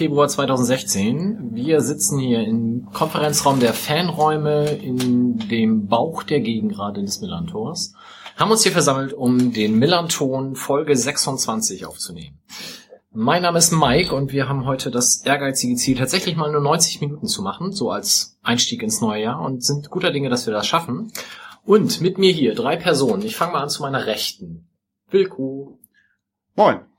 Februar 2016. Wir sitzen hier im Konferenzraum der Fanräume in dem Bauch der Gegengrade des Millantors. Haben uns hier versammelt, um den Millanton Folge 26 aufzunehmen. Mein Name ist Mike und wir haben heute das ehrgeizige Ziel, tatsächlich mal nur 90 Minuten zu machen, so als Einstieg ins neue Jahr und sind guter Dinge, dass wir das schaffen. Und mit mir hier drei Personen. Ich fange mal an zu meiner Rechten. Wilko. Moin.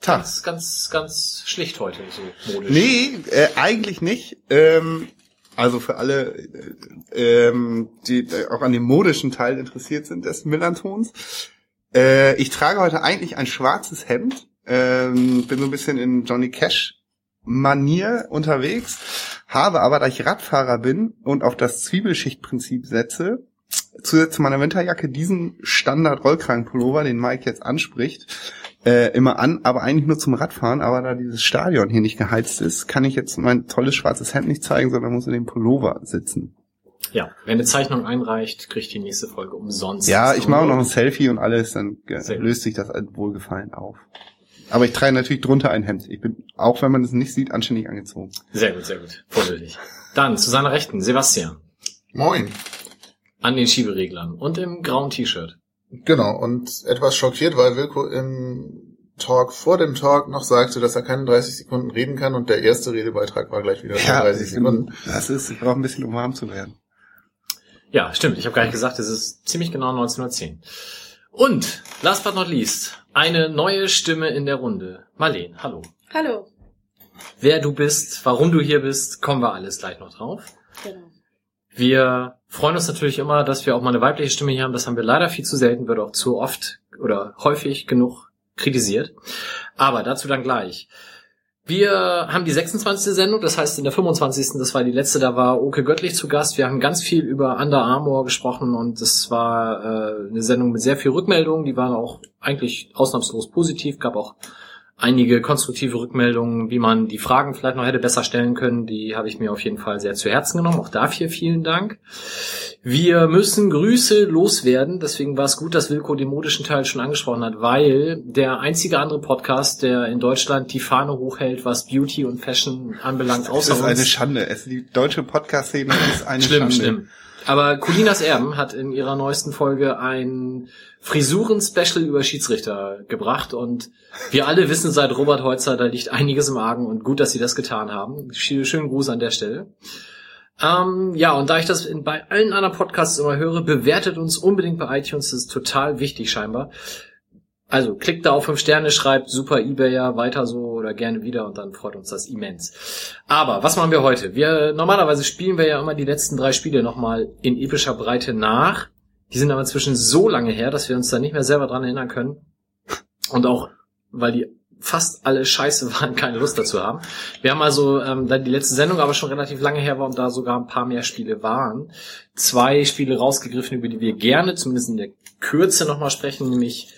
Tag. Ganz, ganz, ganz schlicht heute, so modisch. Nee, äh, eigentlich nicht. Ähm, also für alle, äh, ähm, die auch an dem modischen Teil interessiert sind des Millantons. Äh, ich trage heute eigentlich ein schwarzes Hemd. Ähm, bin so ein bisschen in Johnny Cash Manier unterwegs, habe aber, da ich Radfahrer bin und auf das Zwiebelschichtprinzip setze, zusätzlich zu meiner Winterjacke diesen Standard-Rollkragenpullover, den Mike jetzt anspricht, äh, immer an, aber eigentlich nur zum Radfahren. Aber da dieses Stadion hier nicht geheizt ist, kann ich jetzt mein tolles schwarzes Hemd nicht zeigen, sondern muss in dem Pullover sitzen. Ja, wer eine Zeichnung einreicht, kriegt die nächste Folge umsonst. Ja, ich mache noch ein Selfie und alles, dann gut. löst sich das Wohlgefallen auf. Aber ich trage natürlich drunter ein Hemd. Ich bin, auch wenn man es nicht sieht, anständig angezogen. Sehr gut, sehr gut. Vorbildlich. Dann zu seiner Rechten, Sebastian. Moin. An den Schiebereglern und im grauen T-Shirt. Genau, und etwas schockiert, weil Wilko im Talk vor dem Talk noch sagte, dass er keine 30 Sekunden reden kann und der erste Redebeitrag war gleich wieder 30 Sekunden. das ist, ich brauche ein bisschen, um warm zu werden. Ja, stimmt. Ich habe gar nicht gesagt, es ist ziemlich genau 1910. Und, last but not least, eine neue Stimme in der Runde. Marleen, hallo. Hallo. Wer du bist, warum du hier bist, kommen wir alles gleich noch drauf. Genau. Wir freuen uns natürlich immer, dass wir auch mal eine weibliche Stimme hier haben. Das haben wir leider viel zu selten, wird auch zu oft oder häufig genug kritisiert. Aber dazu dann gleich. Wir haben die 26. Sendung, das heißt in der 25. das war die letzte, da war Oke Göttlich zu Gast. Wir haben ganz viel über Under Armour gesprochen und es war äh, eine Sendung mit sehr viel Rückmeldungen, die waren auch eigentlich ausnahmslos positiv, gab auch einige konstruktive Rückmeldungen, wie man die Fragen vielleicht noch hätte besser stellen können. Die habe ich mir auf jeden Fall sehr zu Herzen genommen. Auch dafür vielen Dank. Wir müssen Grüße loswerden. Deswegen war es gut, dass Wilko den modischen Teil schon angesprochen hat, weil der einzige andere Podcast, der in Deutschland die Fahne hochhält, was Beauty und Fashion anbelangt, Das außer ist eine uns. Schande. Es, die deutsche Podcast-Szene ist eine Schlimm, Schande. schlimm. Aber Colinas Erben hat in ihrer neuesten Folge ein Frisuren-Special über Schiedsrichter gebracht und wir alle wissen seit Robert Heutzer, da liegt einiges im Argen und gut, dass sie das getan haben. Sch- Schönen Gruß an der Stelle. Ähm, ja, und da ich das in, bei allen anderen Podcasts immer höre, bewertet uns unbedingt bei iTunes, das ist total wichtig scheinbar. Also klickt da auf fünf Sterne, schreibt super Ebayer, weiter so oder gerne wieder und dann freut uns das immens. Aber was machen wir heute? Wir normalerweise spielen wir ja immer die letzten drei Spiele nochmal in epischer Breite nach. Die sind aber inzwischen so lange her, dass wir uns da nicht mehr selber dran erinnern können. Und auch, weil die fast alle scheiße waren, keine Lust dazu haben. Wir haben also, ähm, da die letzte Sendung aber schon relativ lange her war und da sogar ein paar mehr Spiele waren, zwei Spiele rausgegriffen, über die wir gerne, zumindest in der Kürze nochmal sprechen, nämlich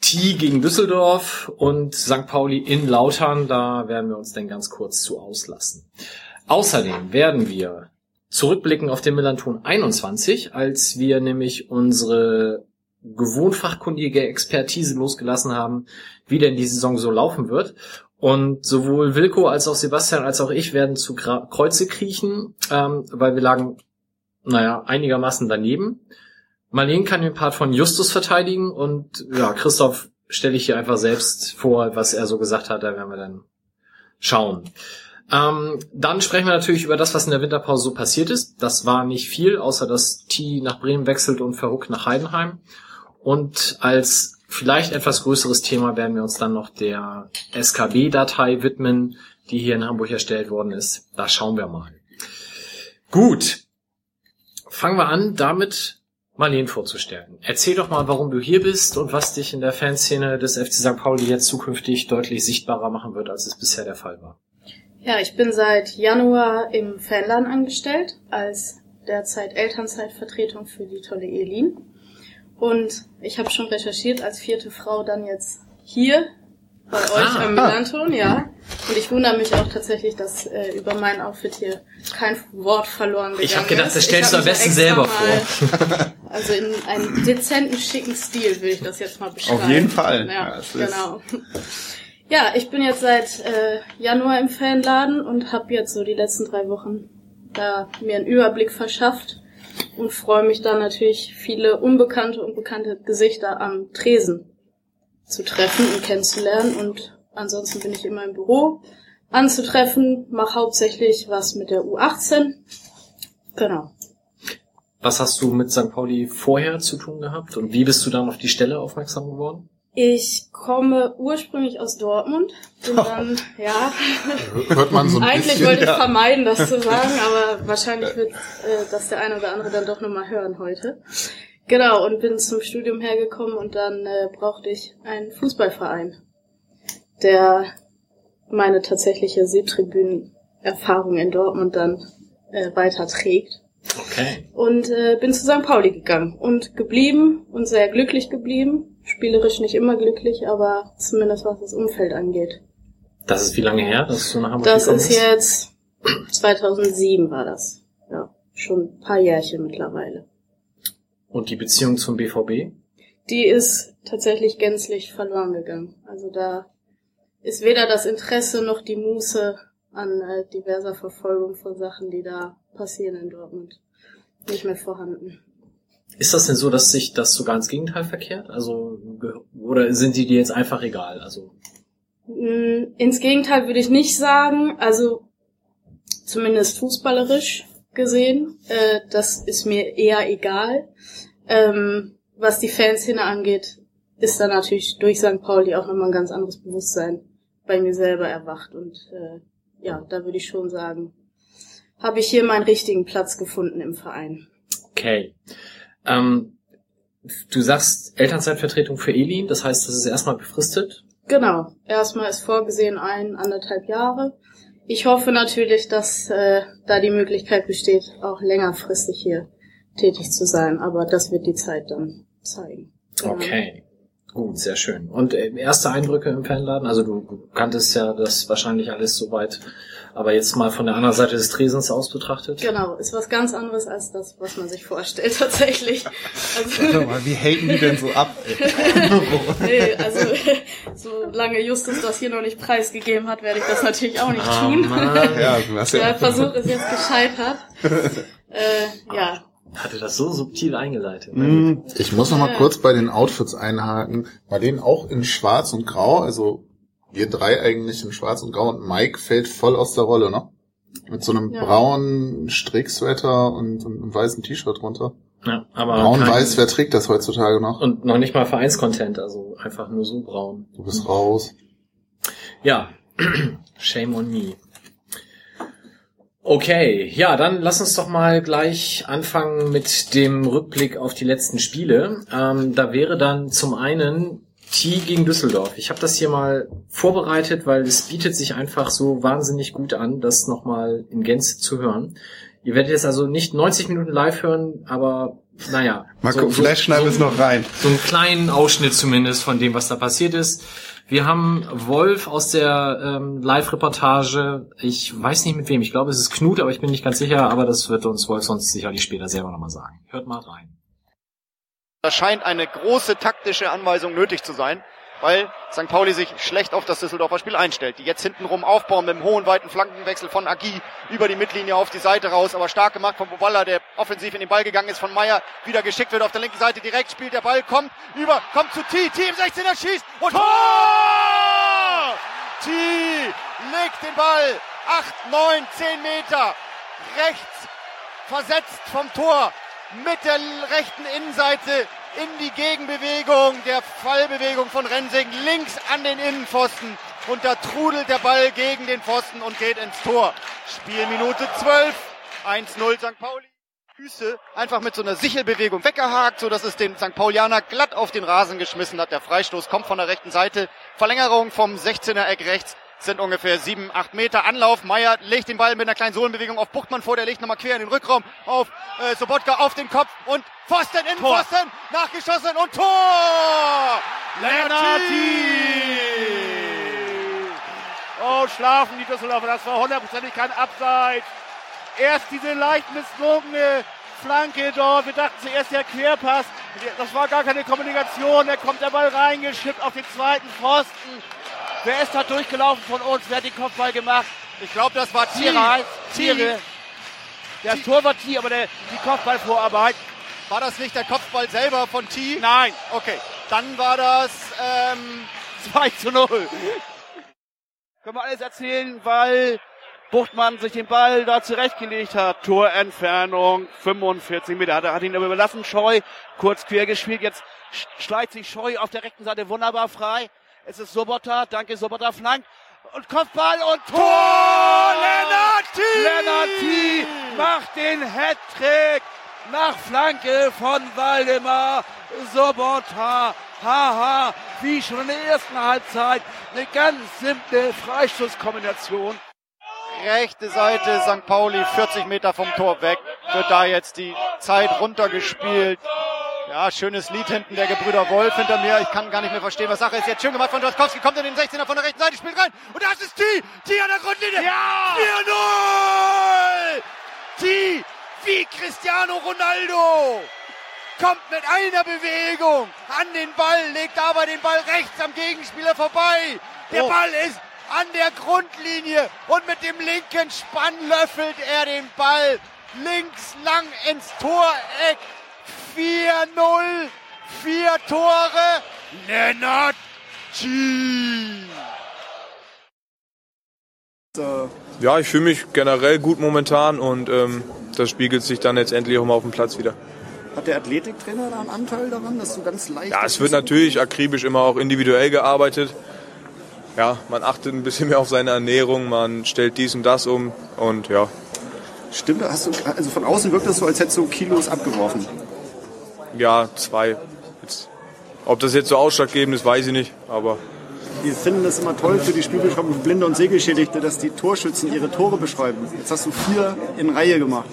T gegen Düsseldorf und St. Pauli in Lautern. Da werden wir uns dann ganz kurz zu auslassen. Außerdem werden wir zurückblicken auf den Millanton 21, als wir nämlich unsere gewohnt fachkundige Expertise losgelassen haben, wie denn die Saison so laufen wird. Und sowohl Wilko als auch Sebastian als auch ich werden zu Kreuze kriechen, ähm, weil wir lagen, naja, einigermaßen daneben. Marlene kann den Part von Justus verteidigen und ja, Christoph stelle ich hier einfach selbst vor, was er so gesagt hat, da werden wir dann schauen. Ähm, dann sprechen wir natürlich über das, was in der Winterpause so passiert ist. Das war nicht viel, außer dass T nach Bremen wechselt und verhuckt nach Heidenheim. Und als vielleicht etwas größeres Thema werden wir uns dann noch der SKB-Datei widmen, die hier in Hamburg erstellt worden ist. Da schauen wir mal. Gut. Fangen wir an, damit Marlene vorzustellen. Erzähl doch mal, warum du hier bist und was dich in der Fanszene des FC St. Pauli jetzt zukünftig deutlich sichtbarer machen wird, als es bisher der Fall war. Ja, ich bin seit Januar im Fanladen angestellt als derzeit Elternzeitvertretung für die tolle Elin. Und ich habe schon recherchiert, als vierte Frau dann jetzt hier bei euch ah, am Melanton, ja. Und ich wundere mich auch tatsächlich, dass äh, über mein Outfit hier kein Wort verloren gegangen ist. Ich habe gedacht, das stellst du am besten selber vor. Also in einem dezenten, schicken Stil will ich das jetzt mal beschreiben. Auf jeden Fall. Ja, ja genau. Ja, ich bin jetzt seit äh, Januar im Fanladen und habe jetzt so die letzten drei Wochen da mir einen Überblick verschafft und freue mich dann natürlich viele unbekannte und bekannte Gesichter am Tresen zu treffen und kennenzulernen und ansonsten bin ich immer im Büro anzutreffen, mache hauptsächlich was mit der U18. Genau. Was hast du mit St. Pauli vorher zu tun gehabt und wie bist du dann auf die Stelle aufmerksam geworden? Ich komme ursprünglich aus Dortmund. Bin dann, ja. Hört man so ein Eigentlich bisschen, wollte ich ja. vermeiden, das zu sagen, aber wahrscheinlich wird äh, das der eine oder andere dann doch nochmal hören heute. Genau, und bin zum Studium hergekommen und dann äh, brauchte ich einen Fußballverein, der meine tatsächliche Seetribünen-Erfahrung in Dortmund dann äh, weiterträgt. Okay. Und äh, bin zu St. Pauli gegangen und geblieben und sehr glücklich geblieben. Spielerisch nicht immer glücklich, aber zumindest was das Umfeld angeht. Das ist wie lange her, dass du nach Hamburg Das ist jetzt 2007 war das. Ja, schon ein paar Jährchen mittlerweile. Und die Beziehung zum BVB? Die ist tatsächlich gänzlich verloren gegangen. Also da ist weder das Interesse noch die Muße an äh, diverser Verfolgung von Sachen, die da passieren in Dortmund, nicht mehr vorhanden. Ist das denn so, dass sich das sogar ins Gegenteil verkehrt? Also, oder sind die dir jetzt einfach egal? Also, Mm, Ins Gegenteil würde ich nicht sagen. Also zumindest fußballerisch gesehen, äh, das ist mir eher egal. Ähm, was die Fanszene angeht, ist da natürlich durch St. Pauli auch nochmal ein ganz anderes Bewusstsein bei mir selber erwacht. Und äh, ja, da würde ich schon sagen, habe ich hier meinen richtigen Platz gefunden im Verein. okay. Ähm, du sagst Elternzeitvertretung für Elin, das heißt, das ist erstmal befristet. Genau. Erstmal ist vorgesehen ein, anderthalb Jahre. Ich hoffe natürlich, dass äh, da die Möglichkeit besteht, auch längerfristig hier tätig zu sein. Aber das wird die Zeit dann zeigen. Genau. Okay. Gut, sehr schön. Und äh, erste Eindrücke im Fanladen? Also du, kanntest ja das wahrscheinlich alles soweit, aber jetzt mal von der anderen Seite des Tresens aus betrachtet. Genau, ist was ganz anderes als das, was man sich vorstellt tatsächlich. Warte Also, mal, wie haten die denn so ab? nee, also solange Justus das hier noch nicht preisgegeben hat, werde ich das natürlich auch nicht Ah, tun. Mann. ja, du hast Der. Versuch ist jetzt gescheitert. Äh, ja, Hatte das so subtil eingeleitet. Mm, Ich muss noch mal kurz bei den Outfits einhaken. Bei denen auch in schwarz und grau, also wir drei eigentlich in schwarz und grau und Mike fällt voll aus der Rolle, ne? Mit so einem Ja. braunen Stricksweater und, einem weißen T-Shirt drunter. Ja, aber Braun-weiß, kein- wer trägt das heutzutage noch? und noch nicht mal Vereinscontent, also einfach nur so braun. Du bist raus. Ja, shame on me. Okay, ja, dann lass uns doch mal gleich anfangen mit dem Rückblick auf die letzten Spiele. Ähm, da wäre dann zum einen T gegen Düsseldorf. Ich habe das hier mal vorbereitet, weil es bietet sich einfach so wahnsinnig gut an, das nochmal in Gänze zu hören. Ihr werdet jetzt also nicht 90 Minuten live hören, aber naja. Mal so- gucken, vielleicht schneiden wir es noch rein. so einen kleinen Ausschnitt zumindest von dem, was da passiert ist. Wir haben Wolf aus der ähm, Live-Reportage. Ich weiß nicht mit wem. Ich glaube, es ist Knut, aber ich bin nicht ganz sicher. Aber das wird uns Wolf sonst sicherlich später selber nochmal sagen. Hört mal rein. Da scheint eine große taktische Anweisung nötig zu sein, weil St. Pauli sich schlecht auf das Düsseldorfer Spiel einstellt. Die jetzt hintenrum aufbauen mit dem hohen, weiten Flankenwechsel von Agi über die Mittellinie auf die Seite raus, aber stark gemacht von Boballa, der offensiv in den Ball gegangen ist, von Meier wieder geschickt wird auf der linken Seite, direkt spielt der Ball, kommt über, kommt zu T, T im 16er schießt und Tor! T legt den Ball 8, 9, 10 Meter rechts versetzt vom Tor mit der rechten Innenseite in die Gegenbewegung der Fallbewegung von Rensing links an den Innenpfosten und da trudelt der Ball gegen den Pfosten und geht ins Tor. Spielminute 12, 1-0 St. Pauli. Füße einfach mit so einer Sichelbewegung weggehakt, so dass es den St. Paulianer glatt auf den Rasen geschmissen hat. Der Freistoß kommt von der rechten Seite. Verlängerung vom 16er Eck rechts sind ungefähr sieben, acht Meter Anlauf. Meier legt den Ball mit einer kleinen Sohlenbewegung auf Buchtmann vor, der legt nochmal quer in den Rückraum auf äh, Sobotka auf den Kopf und Pfosten in Tor. Pfosten, nachgeschossen und Tor! Lennarti! Oh, schlafen die Düsseldorfer, das war hundertprozentig kein Abseits. Erst diese leicht misslungene Flanke dort, wir dachten zuerst der Querpass, das war gar keine Kommunikation, da kommt der Ball reingeschippt auf den zweiten Pfosten. Wer ist da durchgelaufen von uns? Wer hat den Kopfball gemacht? Ich glaube, das war T. Tiere heißt T. Tiere. Der Tor war Tier, aber der, die Kopfballvorarbeit. War das nicht der Kopfball selber von T? Nein, Okay, dann war das ähm, 2 zu 0. Können wir alles erzählen, weil Buchtmann sich den Ball da zurechtgelegt hat. Torentfernung 45 Meter. Hat, er- hat ihn aber überlassen. Scheu kurz quer gespielt. Jetzt sch- schleicht sich Scheu auf der rechten Seite wunderbar frei. Es ist Sobota. Danke, Sobota flankt. Und Kopfball und Tor! Lennarti! Lennarti macht den Hattrick nach Flanke von Waldemar Sobota. Haha, wie schon in der ersten Halbzeit. Eine ganz simple Freistoßkombination. rechte Seite St. Pauli, 40 Meter vom Tor weg, wird da jetzt die Zeit runtergespielt. Ja, schönes Lied hinten der Gebrüder Wolf hinter mir. Ich kann gar nicht mehr verstehen, was Sache ist. Jetzt schön gemacht von Droskowski, kommt in den 16er von der rechten Seite, spielt rein. Und das ist T. T an der Grundlinie. Ja! 4-0! T wie Cristiano Ronaldo. Kommt mit einer Bewegung an den Ball, legt aber den Ball rechts am Gegenspieler vorbei. Der Oh. Ball ist an der Grundlinie und mit dem linken Spann löffelt er den Ball links lang ins Toreck. 4-0, vier Tore. Lennart G. Ja, ich fühle mich generell gut momentan und ähm, das spiegelt sich dann letztendlich auch mal auf dem Platz wieder. Hat der Athletiktrainer da einen Anteil daran, dass du ganz leicht. Ja, es wird natürlich akribisch immer auch individuell gearbeitet. Ja, man achtet ein bisschen mehr auf seine Ernährung, man stellt dies und das um und ja, Stimmt, hast du, also von außen wirkt das so, als hättest du Kilos abgeworfen. Ja, zwei. Jetzt, ob das jetzt so ausschlaggebend ist, weiß ich nicht, aber Wir finden das immer toll für die Spielbeschreibung für Blinde und Sehgeschädigte, dass die Torschützen ihre Tore beschreiben. Jetzt hast du vier in Reihe gemacht.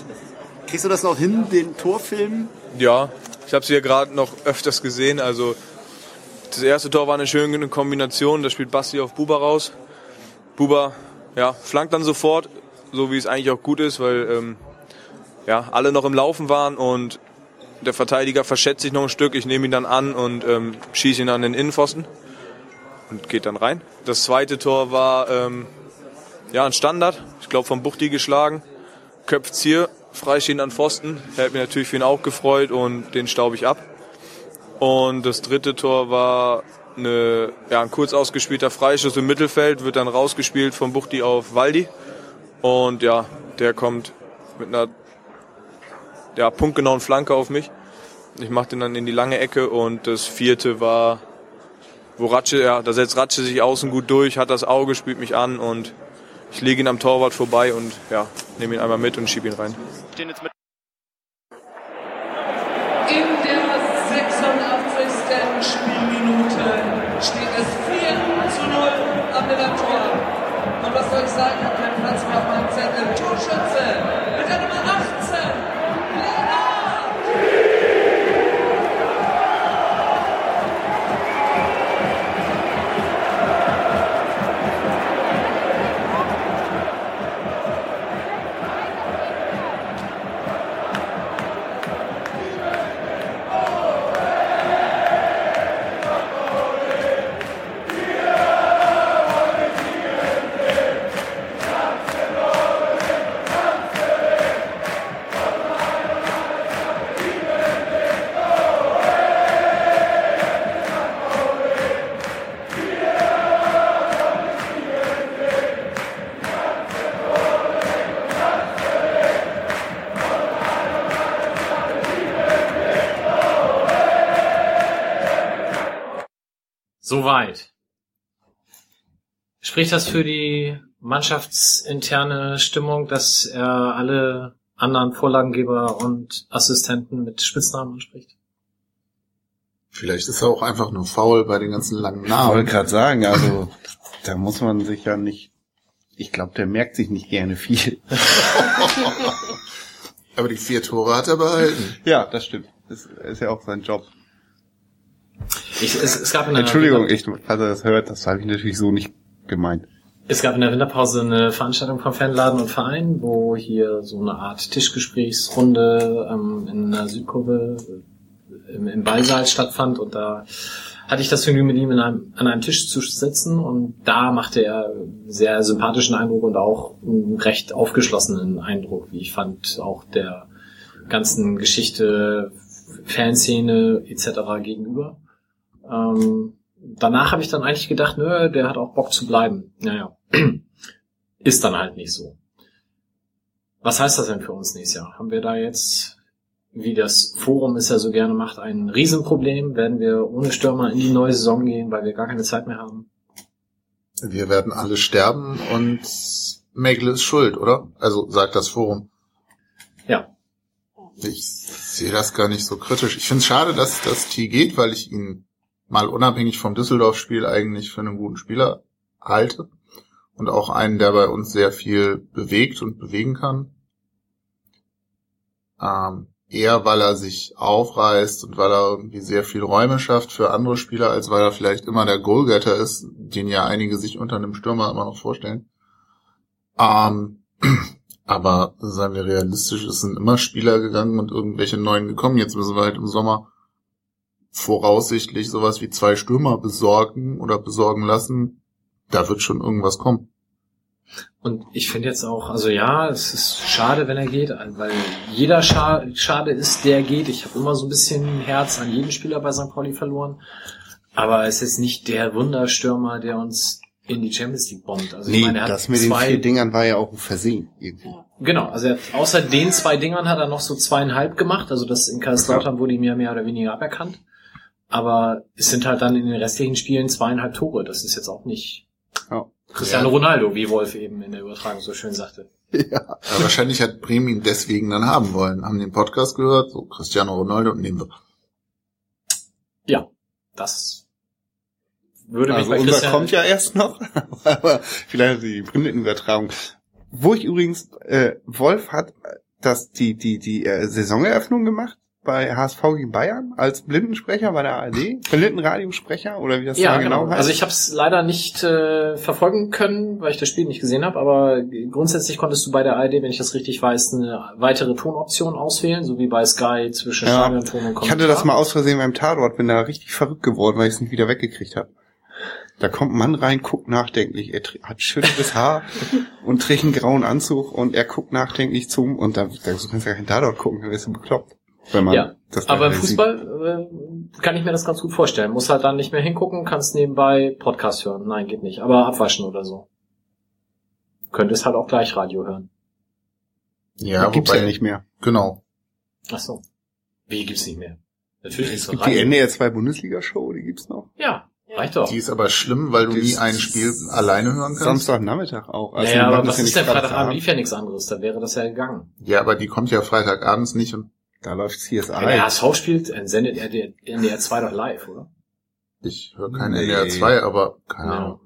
Kriegst du das noch hin, den Torfilm? ja, ich habe sie ja gerade noch öfters gesehen. Also das erste Tor war eine schöne Kombination, da spielt Basti auf Buba raus. Buba, ja, flankt dann sofort, so wie es eigentlich auch gut ist, weil ähm, ja, alle noch im Laufen waren und der Verteidiger verschätzt sich noch ein Stück. Ich nehme ihn dann an und ähm, schieße ihn an den Innenpfosten und geht dann rein. Das zweite Tor war ähm, ja ein Standard, ich glaube vom Buchti geschlagen, köpft hier, freistehend an Pfosten. Hat mich natürlich für ihn auch gefreut und den staub ich ab. Und das dritte Tor war eine, ja, ein kurz ausgespielter Freischuss im Mittelfeld, wird dann rausgespielt von Buchti auf Waldi. Und ja, der kommt mit einer ja, punktgenauen Flanke auf mich. Ich mache den dann in die lange Ecke und das vierte war, wo Ratsche, ja, da setzt Ratsche sich außen gut durch, hat das Auge, spielt mich an und ich lege ihn am Torwart vorbei und ja, nehme ihn einmal mit und schiebe ihn rein. Stehen jetzt mit In der 86. Spielminute steht es 4 zu 0 am Millantor. Und was soll ich sagen, Soweit. Spricht das für die mannschaftsinterne Stimmung, dass er alle anderen Vorlagengeber und Assistenten mit Spitznamen anspricht? Vielleicht ist er auch einfach nur faul bei den ganzen langen Ich wollte Namen. gerade sagen, also da muss man sich ja nicht. Ich glaube, der merkt sich nicht gerne viel. Aber die vier Tore hat er behalten. Ja, das stimmt. Das ist ja auch sein Job. Ich, es, es gab Entschuldigung, ich, falls er das hört, das habe ich natürlich so nicht gemeint. Es gab in der Winterpause eine Veranstaltung vom Fanladen und Verein, wo hier so eine Art Tischgesprächsrunde ähm, in der Südkurve äh, im, im Ballsaal stattfand und da hatte ich das Vergnügen mit ihm in einem, an einem Tisch zu sitzen und da machte er sehr sympathischen Eindruck und auch einen recht aufgeschlossenen Eindruck, wie ich fand, auch der ganzen Geschichte, Fanszene etc. gegenüber. Ähm, danach habe ich dann eigentlich gedacht, nö, der hat auch Bock zu bleiben. Naja, ist dann halt nicht so. Was heißt das denn für uns nächstes Jahr? Haben wir da jetzt, wie das Forum es ja so gerne macht, ein Riesenproblem? Werden wir ohne Stürmer in die neue Saison gehen, weil wir gar keine Zeit mehr haben? Wir werden alle sterben und Megle ist schuld, oder? Also sagt das Forum. Ja. Ich sehe das gar nicht so kritisch. Ich finde es schade, dass das T geht, weil ich ihn mal unabhängig vom Düsseldorf-Spiel eigentlich für einen guten Spieler halte. Und auch einen, der bei uns sehr viel bewegt und bewegen kann. Ähm, eher weil er sich aufreißt und weil er irgendwie sehr viel Räume schafft für andere Spieler, als weil er vielleicht immer der Goalgetter ist, den ja einige sich unter einem Stürmer immer noch vorstellen. Ähm, aber seien wir realistisch, es sind immer Spieler gegangen und irgendwelche neuen gekommen. Jetzt müssen wir halt im Sommer voraussichtlich sowas wie zwei Stürmer besorgen oder besorgen lassen. Da wird schon irgendwas kommen. Und ich finde jetzt auch, also ja, es ist schade, wenn er geht, weil jeder Scha schade ist, der geht. Ich habe immer so ein bisschen Herz an jeden Spieler bei St. Pauli verloren. Aber es ist nicht der Wunderstürmer, der uns in die Champions League bombt. Also ich Nee, meine, er hat das mit den zwei, vier Dingern war ja auch ein Versehen. Irgendwie. Genau, also er hat, außer den zwei Dingern hat er noch so zweieinhalb gemacht. Also das in Kaiserslautern wurde ihm ja mehr oder weniger aberkannt. Aber es sind halt dann in den restlichen Spielen zweieinhalb Tore. Das ist jetzt auch nicht Ja. Cristiano Ronaldo, wie Wolf eben in der Übertragung so schön sagte. Ja. Aber wahrscheinlich hat Bremen ihn deswegen dann haben wollen. Haben den Podcast gehört, so Cristiano Ronaldo nehmen wir. Ja, das würde mich Also bei unser Christian... kommt ja erst noch, aber vielleicht die Blindenübertragung. Wo ich übrigens, äh, Wolf hat das die die die äh, Saisoneröffnung gemacht bei HSV gegen Bayern als Blindensprecher bei der ARD, Blindenradiosprecher oder wie das ja, da genau. genau heißt. Also ich habe es leider nicht äh, verfolgen können, weil ich das Spiel nicht gesehen habe, aber grundsätzlich konntest du bei der ARD, wenn ich das richtig weiß, eine weitere Tonoption auswählen, so wie bei Sky zwischen Ja. Stadionton und Ich hatte das mal aus Versehen beim Tatort, bin da richtig verrückt geworden, weil ich es nicht wieder weggekriegt habe. Da kommt ein Mann rein, guckt nachdenklich, er hat schönes Haar und trägt einen grauen Anzug und er guckt nachdenklich zu ihm und da, da kannst du ja kein Tatort gucken, dann wirst du bekloppt. Wenn man Ja, das da aber im. Fußball äh, kann ich mir das ganz gut vorstellen. Muss halt dann nicht mehr hingucken, kannst nebenbei Podcast hören. Nein, geht nicht. Aber abwaschen oder so. Könntest halt auch gleich Radio hören. Ja, gibt's wobei, ja nicht mehr. Genau. Ach so. Wie gibt's nicht mehr? Natürlich Es gibt's gibt die. NDR 2 Bundesliga Show, die gibt's noch. Ja, reicht doch. Die ist aber schlimm, weil du nie ist- ein Spiel alleine hören kannst. Samstagnachmittag auch. Also naja, aber was ist denn? Freitagabend. Lief ja nichts anderes. Da wäre das ja gegangen. Ja, aber die kommt ja Freitagabends nicht und Da läuft CSI. Wenn der HSV spielt, dann sendet er der NDR 2 doch live, oder? ich höre kein Nee. NDR 2, aber keine Ja. Ahnung.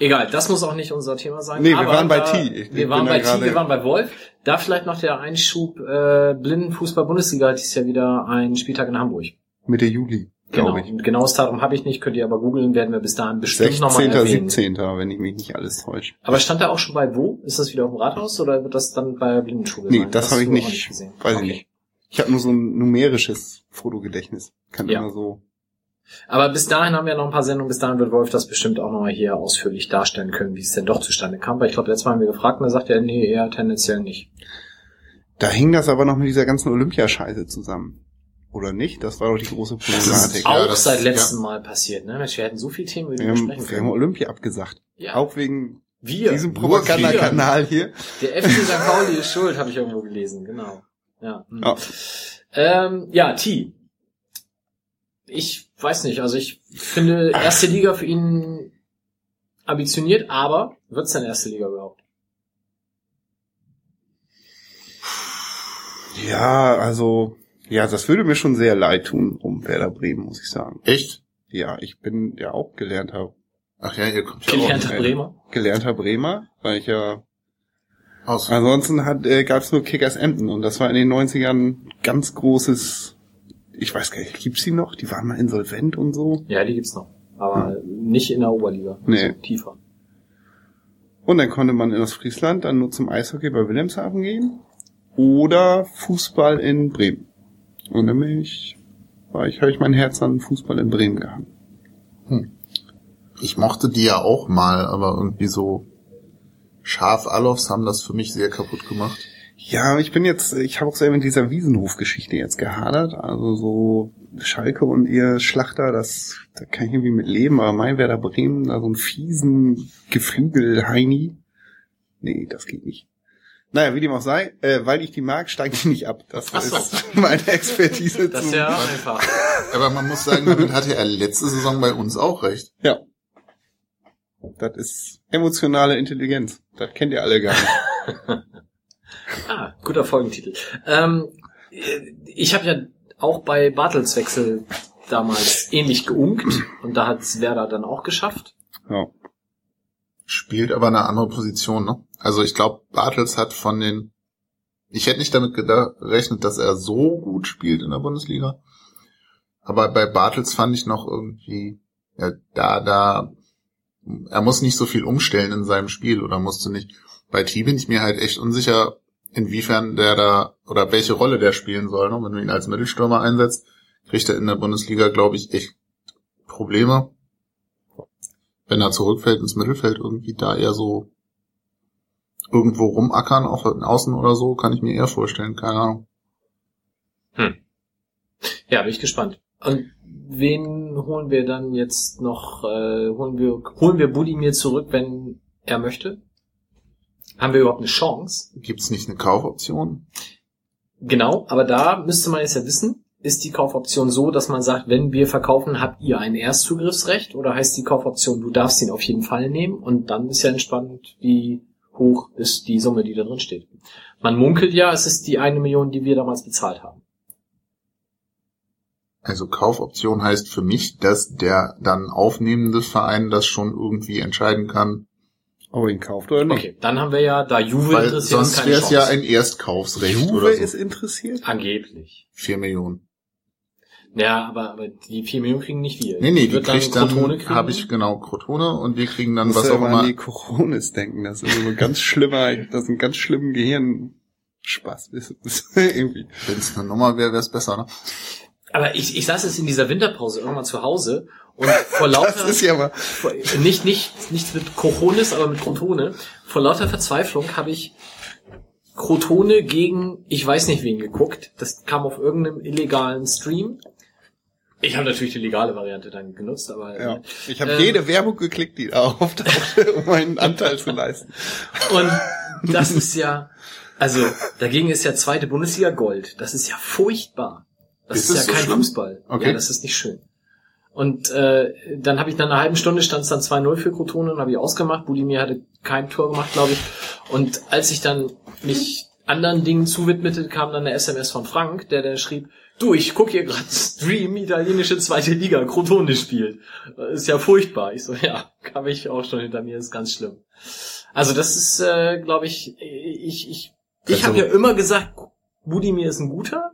Egal, das muss auch nicht unser Thema sein. Nee, wir aber waren bei da- T. Ich- Wir waren bei T, wir waren bei Wolf. Da vielleicht noch der Einschub, äh, Blindenfußball-Bundesliga hat dies ja wieder ein Spieltag in Hamburg. Mitte Juli, Genau. glaube ich. Ein genaues Datum habe ich nicht, könnt ihr aber googeln, werden wir bis dahin bestimmt nochmal 16. erwähnen. 17. wenn ich mich nicht alles täusche. Aber stand da auch schon bei wo? Ist das wieder auf dem Rathaus oder wird das dann bei der Blindenschule Nee, sein? das habe hast ich auch nicht, gesehen. weiß Okay. ich nicht. Ich habe nur so ein numerisches Fotogedächtnis. Kann Ja. immer so. Aber bis dahin haben wir noch ein paar Sendungen, bis dahin wird Wolf das bestimmt auch nochmal hier ausführlich darstellen können, wie es denn doch zustande kam. Weil ich glaube, letztes Mal haben wir gefragt und da sagt er, nee, eher tendenziell nicht. Da hing das aber noch mit dieser ganzen Olympiascheiße zusammen. Oder nicht? Das war doch die große Problematik. auch Ja, das- seit letztem Mal passiert, ne? Mensch, wir hätten so viele Themen, über die Wir sprechen wir haben können. Olympia abgesagt. Ja, Auch wegen wir. diesem Propagandakanal hier. Der FC St. Pauli ist schuld, habe ich irgendwo gelesen, genau. Ja. hm. Ja. Ähm, ja, T. Ich weiß nicht, also ich finde erste Liga für ihn ambitioniert, aber wird's denn erste Liga überhaupt? Ja, also, ja, das würde mir schon sehr leid tun um Werder Bremen, muss ich sagen. Echt? Ja, ich bin ja auch gelernter, Ach ja, ihr kommt ja Gelernter äh, Bremer. gelernter Bremer, weil ich ja, auch aus. ansonsten hat, äh, gab's nur Kickers Emden und das war in den 90ern ganz großes, ich weiß gar nicht, gibt's die noch? Die waren mal insolvent und so. Ja, die gibt's noch. Aber nicht in der Oberliga. Nee. So tiefer. Und dann konnte man in das Friesland dann nur zum Eishockey bei Wilhelmshaven gehen oder Fußball in Bremen. Und dann bin ich, war ich, habe ich mein Herz an Fußball in Bremen gehangen. Ich mochte die ja auch mal, aber irgendwie so Schaf-Alofs haben das für mich sehr kaputt gemacht. Ja, ich bin jetzt, ich habe auch selber mit dieser Wiesenhof-Geschichte jetzt gehadert. Also so Schalke und ihr Schlachter, das, da kann ich irgendwie mit leben, aber mein Werder Bremen, da so einen fiesen Geflügel-Heini. Nee, das geht nicht. Naja, wie dem auch sei, äh, weil ich die mag, steige ich nicht ab. Das so. ist meine Expertise Das zu. ist ja einfach. Aber man muss sagen, damit hatte er letzte Saison bei uns auch recht. Ja. Das ist emotionale Intelligenz. Das kennt ihr alle gar nicht. Ah, guter Folgentitel. Ähm, ich habe ja auch bei Bartels Wechsel damals ähnlich geunkt und da hat's Werder dann auch geschafft. Ja. Spielt aber eine andere Position, ne? Also ich glaube, Bartels hat von den ich hätte nicht damit gerechnet, dass er so gut spielt in der Bundesliga. Aber bei Bartels fand ich noch irgendwie, ja, da, da, er muss nicht so viel umstellen in seinem Spiel oder musste nicht. Bei T bin ich mir halt echt unsicher, inwiefern der da oder welche Rolle der spielen soll. Ne? Wenn du ihn als Mittelstürmer einsetzt, kriegt er in der Bundesliga, glaube ich, echt Probleme. Wenn er zurückfällt ins Mittelfeld, irgendwie da eher so irgendwo rumackern, auf den Außen oder so, kann ich mir eher vorstellen, keine Ahnung. Ja, bin ich gespannt. Und wen holen wir dann jetzt noch? Äh, holen wir holen wir Budimir zurück, wenn er möchte? Haben wir überhaupt eine Chance? Gibt's nicht eine Kaufoption? Genau, aber da müsste man jetzt ja wissen, ist die Kaufoption so, dass man sagt, wenn wir verkaufen, habt ihr ein Erstzugriffsrecht? Oder heißt die Kaufoption, du darfst ihn auf jeden Fall nehmen? Und dann ist ja entspannt, wie hoch ist die Summe, die da drin steht. Man munkelt ja, es ist die eine Million, die wir damals bezahlt haben. Also Kaufoption heißt für mich, dass der dann aufnehmende Verein das schon irgendwie entscheiden kann, Ob er ihn kauft oder nicht. Okay, dann haben wir ja, da Juve weil interessiert sonst keine wäre es ja ein Erstkaufsrecht Juve oder so. ist interessiert? Angeblich. Vier Millionen. Ja, aber, aber die vier Millionen kriegen nicht wir. Nee, nee, die wird kriegt Crotone dann, habe ich genau Krotone und wir kriegen dann Muss was auch immer an die Coronis denken. Das ist so ein ganz schlimmer, das ist ein ganz schlimmen Gehirnspaß. Irgendwie. Wenn es eine Nummer wäre, wäre es besser, ne? Aber ich, ich saß jetzt in dieser Winterpause irgendwann zu Hause und vor lauter, ja vor, nicht, nicht, nicht mit Cojones, aber mit Crotone, vor lauter Verzweiflung habe ich Crotone gegen, ich weiß nicht wen geguckt. Das kam auf irgendeinem illegalen Stream. Ich habe natürlich die legale Variante dann genutzt, aber Ja. Ich habe Ähm. jede Werbung geklickt, die da auftauchte, um meinen Anteil zu leisten. Und das ist ja, also dagegen ist ja zweite Bundesliga Gold. Das ist ja furchtbar. Das Ist ist, ja so kein schlimm? Fußball. Okay. Ja, das ist nicht schön. Und äh, dann habe ich nach einer halben Stunde stand es dann 2-0 für Crotone und habe ich ausgemacht. Budimir hatte kein Tor gemacht, glaube ich. Und als ich dann mich anderen Dingen zuwidmete, kam dann eine SMS von Frank, der der schrieb, du, ich guck hier gerade Stream, italienische zweite Liga, Crotone spielt. Ist ja furchtbar. Ich so, ja, habe ich auch schon hinter mir, ist ganz schlimm. Also das ist, äh, glaube ich, ich, ich, ich Also- habe ja immer gesagt, Budimir ist ein guter,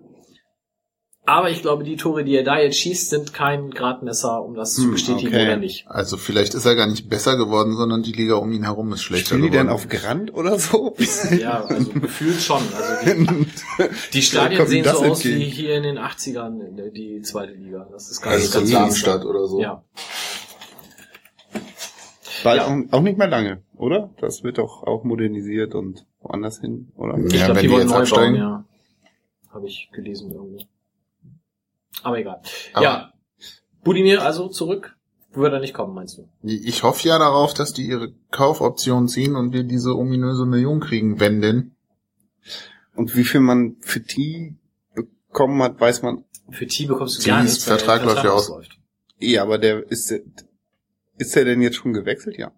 aber ich glaube, die Tore, die er da jetzt schießt, sind kein Gradmesser, um das zu Hm, bestätigen okay. oder nicht. Also vielleicht ist er gar nicht besser geworden, sondern die Liga um ihn herum ist schlechter Spielen die geworden. denn auf Grand oder so? Ja, also gefühlt schon. Also die, die Stadien sehen so aus entgegen? wie hier in den 80ern, in der- die zweite Liga. Das ist gar also nicht zu ganz Darmstadt oder so. Ja. Bald Ja. auch, nicht mehr lange, oder? Das wird doch auch modernisiert und woanders hin, oder? Ja, Ich glaube, wenn die die wollen jetzt neu bauen, absteigen. ja. Habe ich gelesen irgendwo. Aber egal. Aber- ja. Budimir also zurück. Würde er nicht kommen, meinst du? Ich hoffe ja darauf, dass die ihre Kaufoption ziehen und wir diese ominöse Million kriegen, wenn denn. Und wie viel man für die bekommen hat, weiß man. Für T bekommst du T gar nichts. weil der Vertrag läuft ja aus. ausläuft. Ja, aber der ist, ist der denn jetzt schon gewechselt? Ja.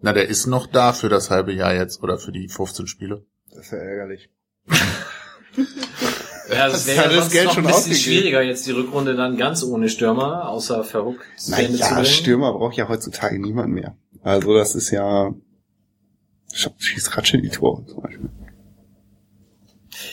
Na, der ist noch da für das halbe Jahr jetzt oder für die 15 Spiele. Das ist ja ärgerlich. Ja, Das wäre das sonst Geld noch schon ein bisschen ausgegeben. schwieriger, jetzt die Rückrunde dann ganz ohne Stürmer, außer Verhook zu Ende zu Naja. Stürmer braucht ja heutzutage niemand mehr. Also das ist ja, Sch- schießt Ratsche die Tore zum Beispiel.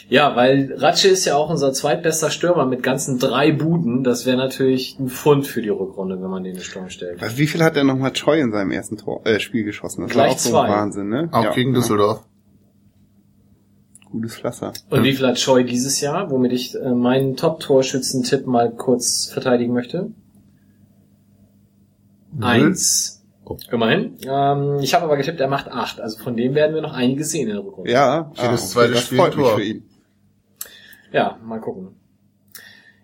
Ja, weil Ratsche ist ja auch unser zweitbester Stürmer mit ganzen drei Buden. Das wäre natürlich ein Pfund für die Rückrunde, wenn man den in den Sturm stellt. Was, wie viel hat er nochmal Choi in seinem ersten Tor, äh, Spiel geschossen? Das Gleich war auch so zwei. ein Wahnsinn, ne? Auch Ja. gegen Düsseldorf. Gutes Pflaster. Und wie viel hat Choi dieses Jahr, womit ich äh, meinen Top-Torschützen-Tipp mal kurz verteidigen möchte? Eins. Oh. Immerhin. Ähm, ich habe aber getippt, er macht acht. Also von dem werden wir noch einiges sehen in der Rückrunde. Ja, Jedes zweite das Spiel freut mich Tor. für ihn. Ja, mal gucken.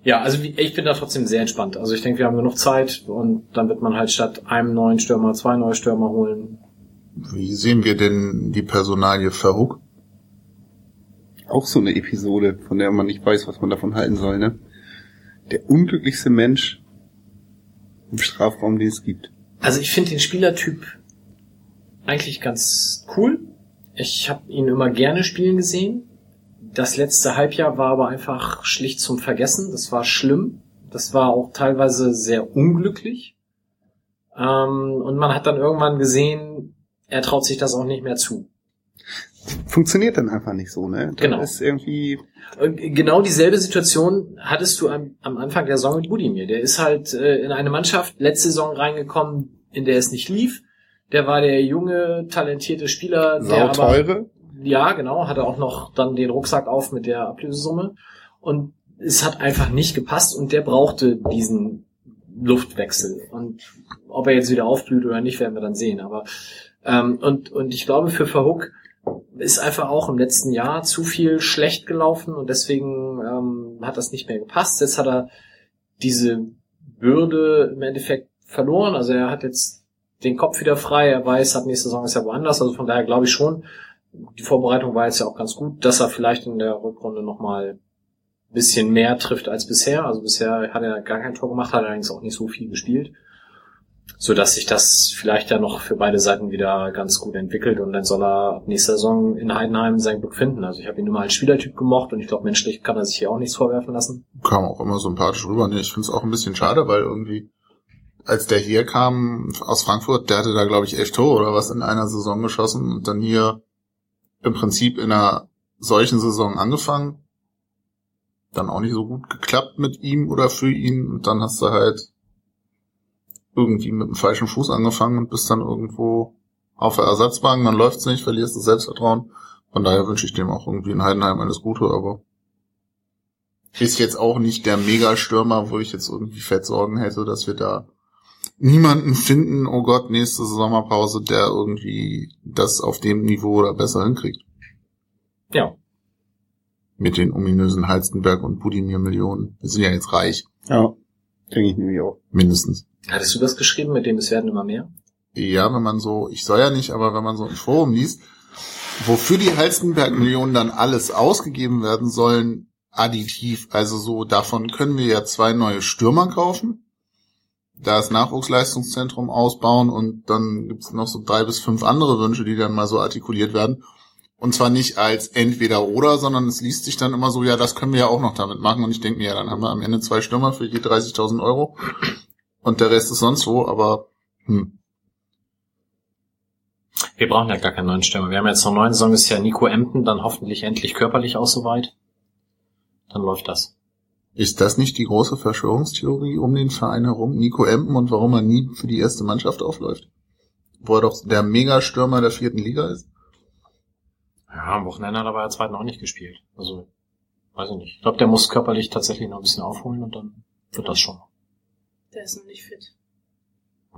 Ja, also ich bin da trotzdem sehr entspannt. Also ich denke, wir haben genug Zeit und dann wird man halt statt einem neuen Stürmer zwei neue Stürmer holen. Wie sehen wir denn die Personalie Verhook? Auch so eine Episode, von der man nicht weiß, was man davon halten soll, ne? Der unglücklichste Mensch im Strafraum, den es gibt. Also ich finde den Spielertyp eigentlich ganz cool. Ich habe ihn immer gerne spielen gesehen. Das letzte Halbjahr war aber einfach schlicht zum Vergessen. Das war schlimm. Das war auch teilweise sehr unglücklich. Ähm, und man hat dann irgendwann gesehen, er traut sich das auch nicht mehr zu. Funktioniert dann einfach nicht so, ne? Das Genau. ist irgendwie, Genau dieselbe Situation hattest du am, am Anfang der Saison mit Budimir. Der ist halt äh, in eine Mannschaft letzte Saison reingekommen, in der es nicht lief. Der war der junge, talentierte Spieler, der aber, sauteure. ja, genau, hatte auch noch dann den Rucksack auf mit der Ablösesumme. Und es hat einfach nicht gepasst und der brauchte diesen Luftwechsel. Und ob er jetzt wieder aufblüht oder nicht, werden wir dann sehen. Aber ähm, und, und ich glaube, für Verhook ist einfach auch im letzten Jahr zu viel schlecht gelaufen und deswegen ähm, hat das nicht mehr gepasst. Jetzt hat er diese Bürde im Endeffekt verloren. Also er hat jetzt den Kopf wieder frei. Er weiß, ab nächste Saison ist er woanders. Also von daher glaube ich schon, die Vorbereitung war jetzt ja auch ganz gut, dass er vielleicht in der Rückrunde nochmal ein bisschen mehr trifft als bisher. Also bisher hat er gar kein Tor gemacht, hat allerdings auch nicht so viel gespielt. So dass sich das vielleicht ja noch für beide Seiten wieder ganz gut entwickelt und dann soll er ab nächster Saison in Heidenheim sein Glück finden. Also ich habe ihn immer als Spielertyp gemocht und ich glaube, menschlich kann er sich hier auch nichts vorwerfen lassen. Kam auch immer sympathisch rüber. Nee, ich finde es auch ein bisschen schade, weil irgendwie, als der hier kam aus Frankfurt, der hatte da, glaube ich, elf Tore oder was in einer Saison geschossen und dann hier im Prinzip in einer solchen Saison angefangen. Dann auch nicht so gut geklappt mit ihm oder für ihn und dann hast du halt irgendwie mit dem falschen Fuß angefangen und bist dann irgendwo auf der Ersatzbank, dann läuft's nicht, verlierst das Selbstvertrauen. Von daher wünsche ich dem auch irgendwie in Heidenheim alles Gute, aber ist jetzt auch nicht der Megastürmer, wo ich jetzt irgendwie Fettsorgen hätte, dass wir da niemanden finden, oh Gott, nächste Sommerpause, der irgendwie das auf dem Niveau oder besser hinkriegt. Ja. Mit den ominösen Halstenberg und Budimir Millionen. Wir sind ja jetzt reich, Ja, denke ich nämlich auch. mindestens. Hattest du das geschrieben, mit dem es werden immer mehr? Ja, wenn man so, ich soll ja nicht, aber wenn man so ein Forum liest, wofür die Halstenberg-Millionen dann alles ausgegeben werden sollen, additiv, also so, davon können wir ja zwei neue Stürmer kaufen, das Nachwuchsleistungszentrum ausbauen und dann gibt's noch so drei bis fünf andere Wünsche, die dann mal so artikuliert werden. Und zwar nicht als entweder oder, sondern es liest sich dann immer so, ja, das können wir ja auch noch damit machen. Und ich denke mir, ja, dann haben wir am Ende zwei Stürmer für je 30.000 Euro. Und der Rest ist sonst wo, aber hm, Wir brauchen ja gar keinen neuen Stürmer. Wir haben jetzt noch neun Saison, ist ja Nico Emden, dann hoffentlich endlich körperlich auch soweit. Dann läuft das. Ist das nicht die große Verschwörungstheorie um den Verein herum? Nico Empen und warum er nie für die erste Mannschaft aufläuft? Wo er doch der Megastürmer der vierten Liga ist? Ja, am Wochenende hat er bei der zweiten auch nicht gespielt. Also, weiß ich nicht. Ich glaube, der muss körperlich tatsächlich noch ein bisschen aufholen und dann wird das schon. Der ist noch nicht fit.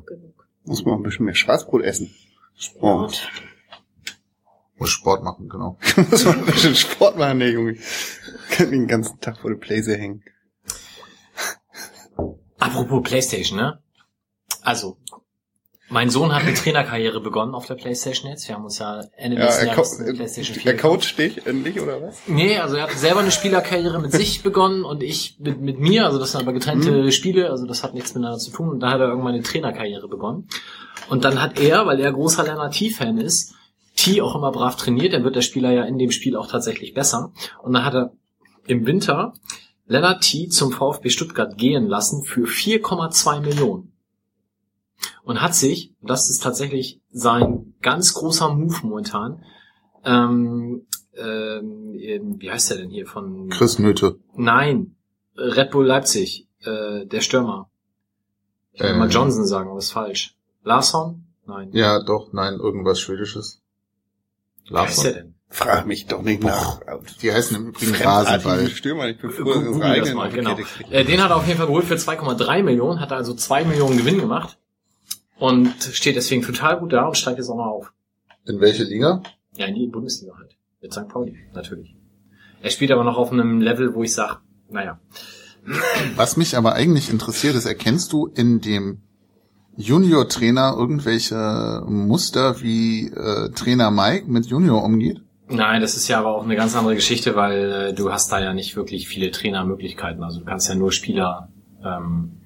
Genug. Muss man ein bisschen mehr Schwarzbrot essen. Sport. Muss Sport machen, genau. Muss man ein bisschen Sport machen, der Junge. Kann den ganzen Tag vor der Playsee hängen. Apropos Playstation, ne? Also, Mein Sohn hat eine Trainerkarriere begonnen auf der Playstation jetzt. Wir haben uns ja Ende Ja, des er, Jahres eine Playstation 4 er coacht dich endlich, oder was? Nee, also er hat selber eine Spielerkarriere mit sich begonnen und ich mit, mit mir, also das sind aber getrennte Spiele, also das hat nichts miteinander zu tun. Und da hat er irgendwann eine Trainerkarriere begonnen. Und dann hat er, weil er großer Lennart T-Fan ist, T auch immer brav trainiert, dann wird der Spieler ja in dem Spiel auch tatsächlich besser. Und dann hat er im Winter Lennart T zum VfB Stuttgart gehen lassen für 4,2 Millionen. Und hat sich, und das ist tatsächlich sein ganz großer Move momentan, ähm, ähm, wie heißt der denn hier von Chris Nöte. Nein, Red Bull Leipzig, äh, der Stürmer. Ich will Ähm. mal Johnson sagen, aber ist falsch. Larsson? Nein. Ja, doch, nein, irgendwas Schwedisches. Wie heißt der Larsson. denn? Frag mich doch nicht nach. Die heißen im Übrigen Rasenball. Stürmer, ich bin froh, Google das mal, genau. Äh, den hat er auf jeden Fall geholt für 2,3 Millionen, hat also 2 Millionen Gewinn gemacht und steht deswegen total gut da und steigt jetzt auch mal auf. In welche Liga? Ja, in die Bundesliga halt. Mit St. Pauli, natürlich. Er spielt aber noch auf einem Level, wo ich sag, naja. Was mich aber eigentlich interessiert ist, erkennst du in dem Junior-Trainer irgendwelche Muster, wie äh, Trainer Mike mit Junior umgeht? Nein, das ist ja aber auch eine ganz andere Geschichte, weil äh, du hast da ja nicht wirklich viele Trainermöglichkeiten. Also du kannst ja nur Spieler ähm,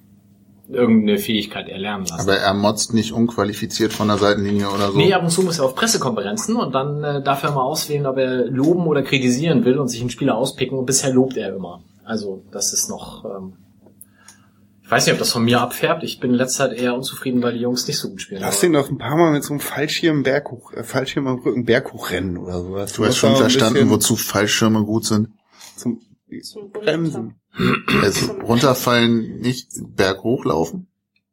irgendeine Fähigkeit erlernen lassen. Aber er motzt nicht unqualifiziert von der Seitenlinie oder so. Nee, ab und zu muss er auf Pressekonferenzen und dann äh, darf er mal auswählen, ob er loben oder kritisieren will und sich einen Spieler auspicken und bisher lobt er immer. Also das ist noch, ähm, ich weiß nicht, ob das von mir abfärbt. Ich bin in letzter Zeit eher unzufrieden, weil die Jungs nicht so gut spielen. Lass den doch ein paar Mal mit so einem Fallschirm Berghoch, äh, Fallschirm am Rücken Berghoch rennen oder sowas. du hast schon verstanden, wozu Fallschirme gut sind. zum Zum Bremsen. Also runterfallen, nicht berghoch laufen.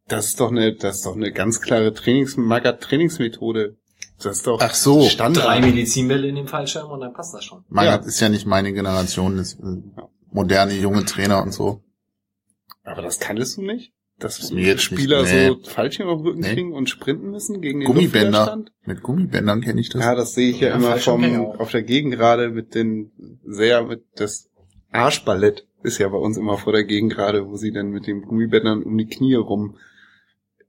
Das ist doch eine, das ist doch eine ganz klare Trainings, Magat Trainingsmethode. Das ist doch Ach so. Standard. drei Medizinbälle in dem Fallschirm und dann passt das schon. Magath ist ja nicht meine Generation, das äh, moderne junge Trainer und so. Aber das kannst du nicht? Dass ist mir jetzt nicht- Spieler nee. so Fallschirm auf den Rücken Nee. kriegen und sprinten müssen gegen den Gummibänder. Mit Gummibändern kenne ich das. Ja, das sehe ich ja, Ja, immer vom, auf der Gegengrade mit den, sehr mit, das Arschballett ist ja bei uns immer vor der Gegengrade, wo sie dann mit den Gummibändern um die Knie rum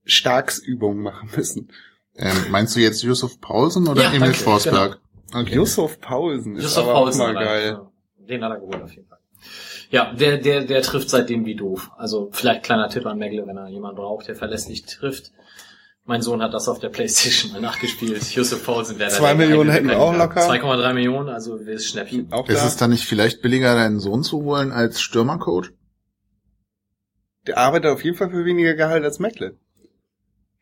Starksübungen machen müssen. Ähm, meinst du jetzt Yusuf Paulsen oder Ja, Emil danke, Forsberg? Okay. Yusuf Paulsen ist Christoph aber Paulsen auch mal geil. Den hat er geholt auf jeden Fall. Ja, der, der, der trifft seitdem wie doof. Also vielleicht kleiner Tipp an Megle, wenn er jemanden braucht, der verlässlich trifft. Mein Sohn hat das auf der Playstation mal nachgespielt. Josef Paulsen wäre da Zwei Millionen hätten wir auch locker. 2,3 Millionen, also das Schnäppchen. Auch Ist da, es dann nicht vielleicht billiger, deinen Sohn zu holen als Stürmercoach? der arbeitet auf jeden Fall für weniger Gehalt als Meckle.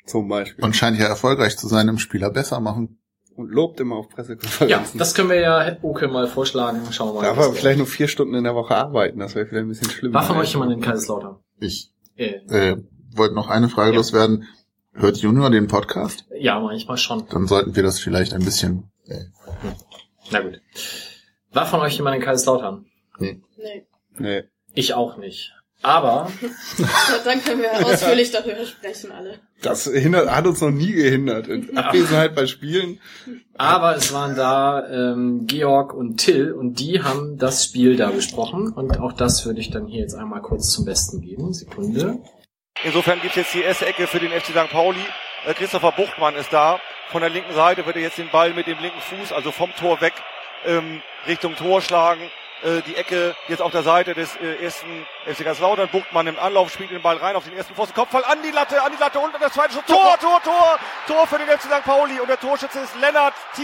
Zum Beispiel. Und scheint ja erfolgreich zu sein im Spieler besser machen. Und lobt immer auf Ja, Pressekonferenzen. das können wir ja Headbooke mal vorschlagen. Schauen wir mal. Darf er der- vielleicht nur vier Stunden in der Woche arbeiten, das wäre vielleicht ein bisschen schlimmer. War von euch jemand in Kaiserslautern? Ich Äh, äh, wollte noch eine Frage Ja. loswerden. Hört Junior den Podcast? ja, manchmal schon. Dann sollten wir das vielleicht ein bisschen. Äh, Na gut. War von euch jemand in Kaiserslautern? Nee. Nee. Ich auch nicht. Aber dann können wir ausführlich darüber sprechen, alle. Das hindert, hat uns noch nie gehindert. In Abwesenheit bei Spielen. Aber es waren da ähm, Georg und Till und die haben das Spiel da besprochen und auch das würde ich dann hier jetzt einmal kurz zum Besten geben. Sekunde. Insofern gibt's jetzt die erste Ecke für den FC St. Pauli. Äh, Christopher Buchtmann ist da. Von der linken Seite wird er jetzt den Ball mit dem linken Fuß, also vom Tor weg, ähm, Richtung Tor schlagen. Äh, die Ecke jetzt auf der Seite des äh, ersten FC Kaiserslautern. Buchtmann im Anlauf, spielt den Ball rein auf den ersten Pfosten. Kopfball an die Latte, an die Latte und das zweite Schuss. Tor, Tor, Tor! Tor für den FC St. Pauli und der Torschütze ist Lennart T.,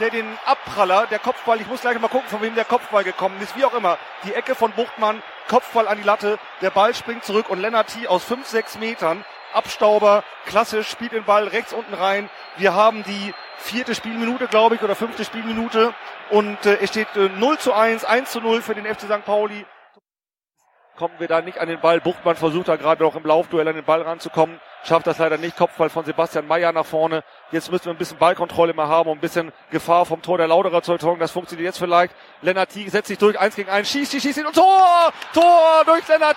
der den Abpraller, der Kopfball, ich muss gleich mal gucken, von wem der Kopfball gekommen ist, wie auch immer. Die Ecke von Buchtmann, Kopfball an die Latte, der Ball springt zurück und Lennart T. aus 5, 6 Metern, Abstauber, klassisch, spielt den Ball rechts unten rein. Wir haben die vierte Spielminute, glaube ich, oder fünfte Spielminute und äh, es steht äh, 0 zu 1, 1 zu 0 für den FC St. Pauli. Kommen wir da nicht an den Ball. Buchtmann versucht da gerade noch im Laufduell an den Ball ranzukommen. Schafft das leider nicht. Kopfball von Sebastian Mayer nach vorne. Jetzt müssen wir ein bisschen Ballkontrolle mal haben und ein bisschen Gefahr vom Tor der Lauderer zu erzeugen. Das funktioniert jetzt vielleicht. Lennart setzt sich durch. Eins gegen eins. Schießt, schießt, schießt. Und Tor! Tor durch Lennart.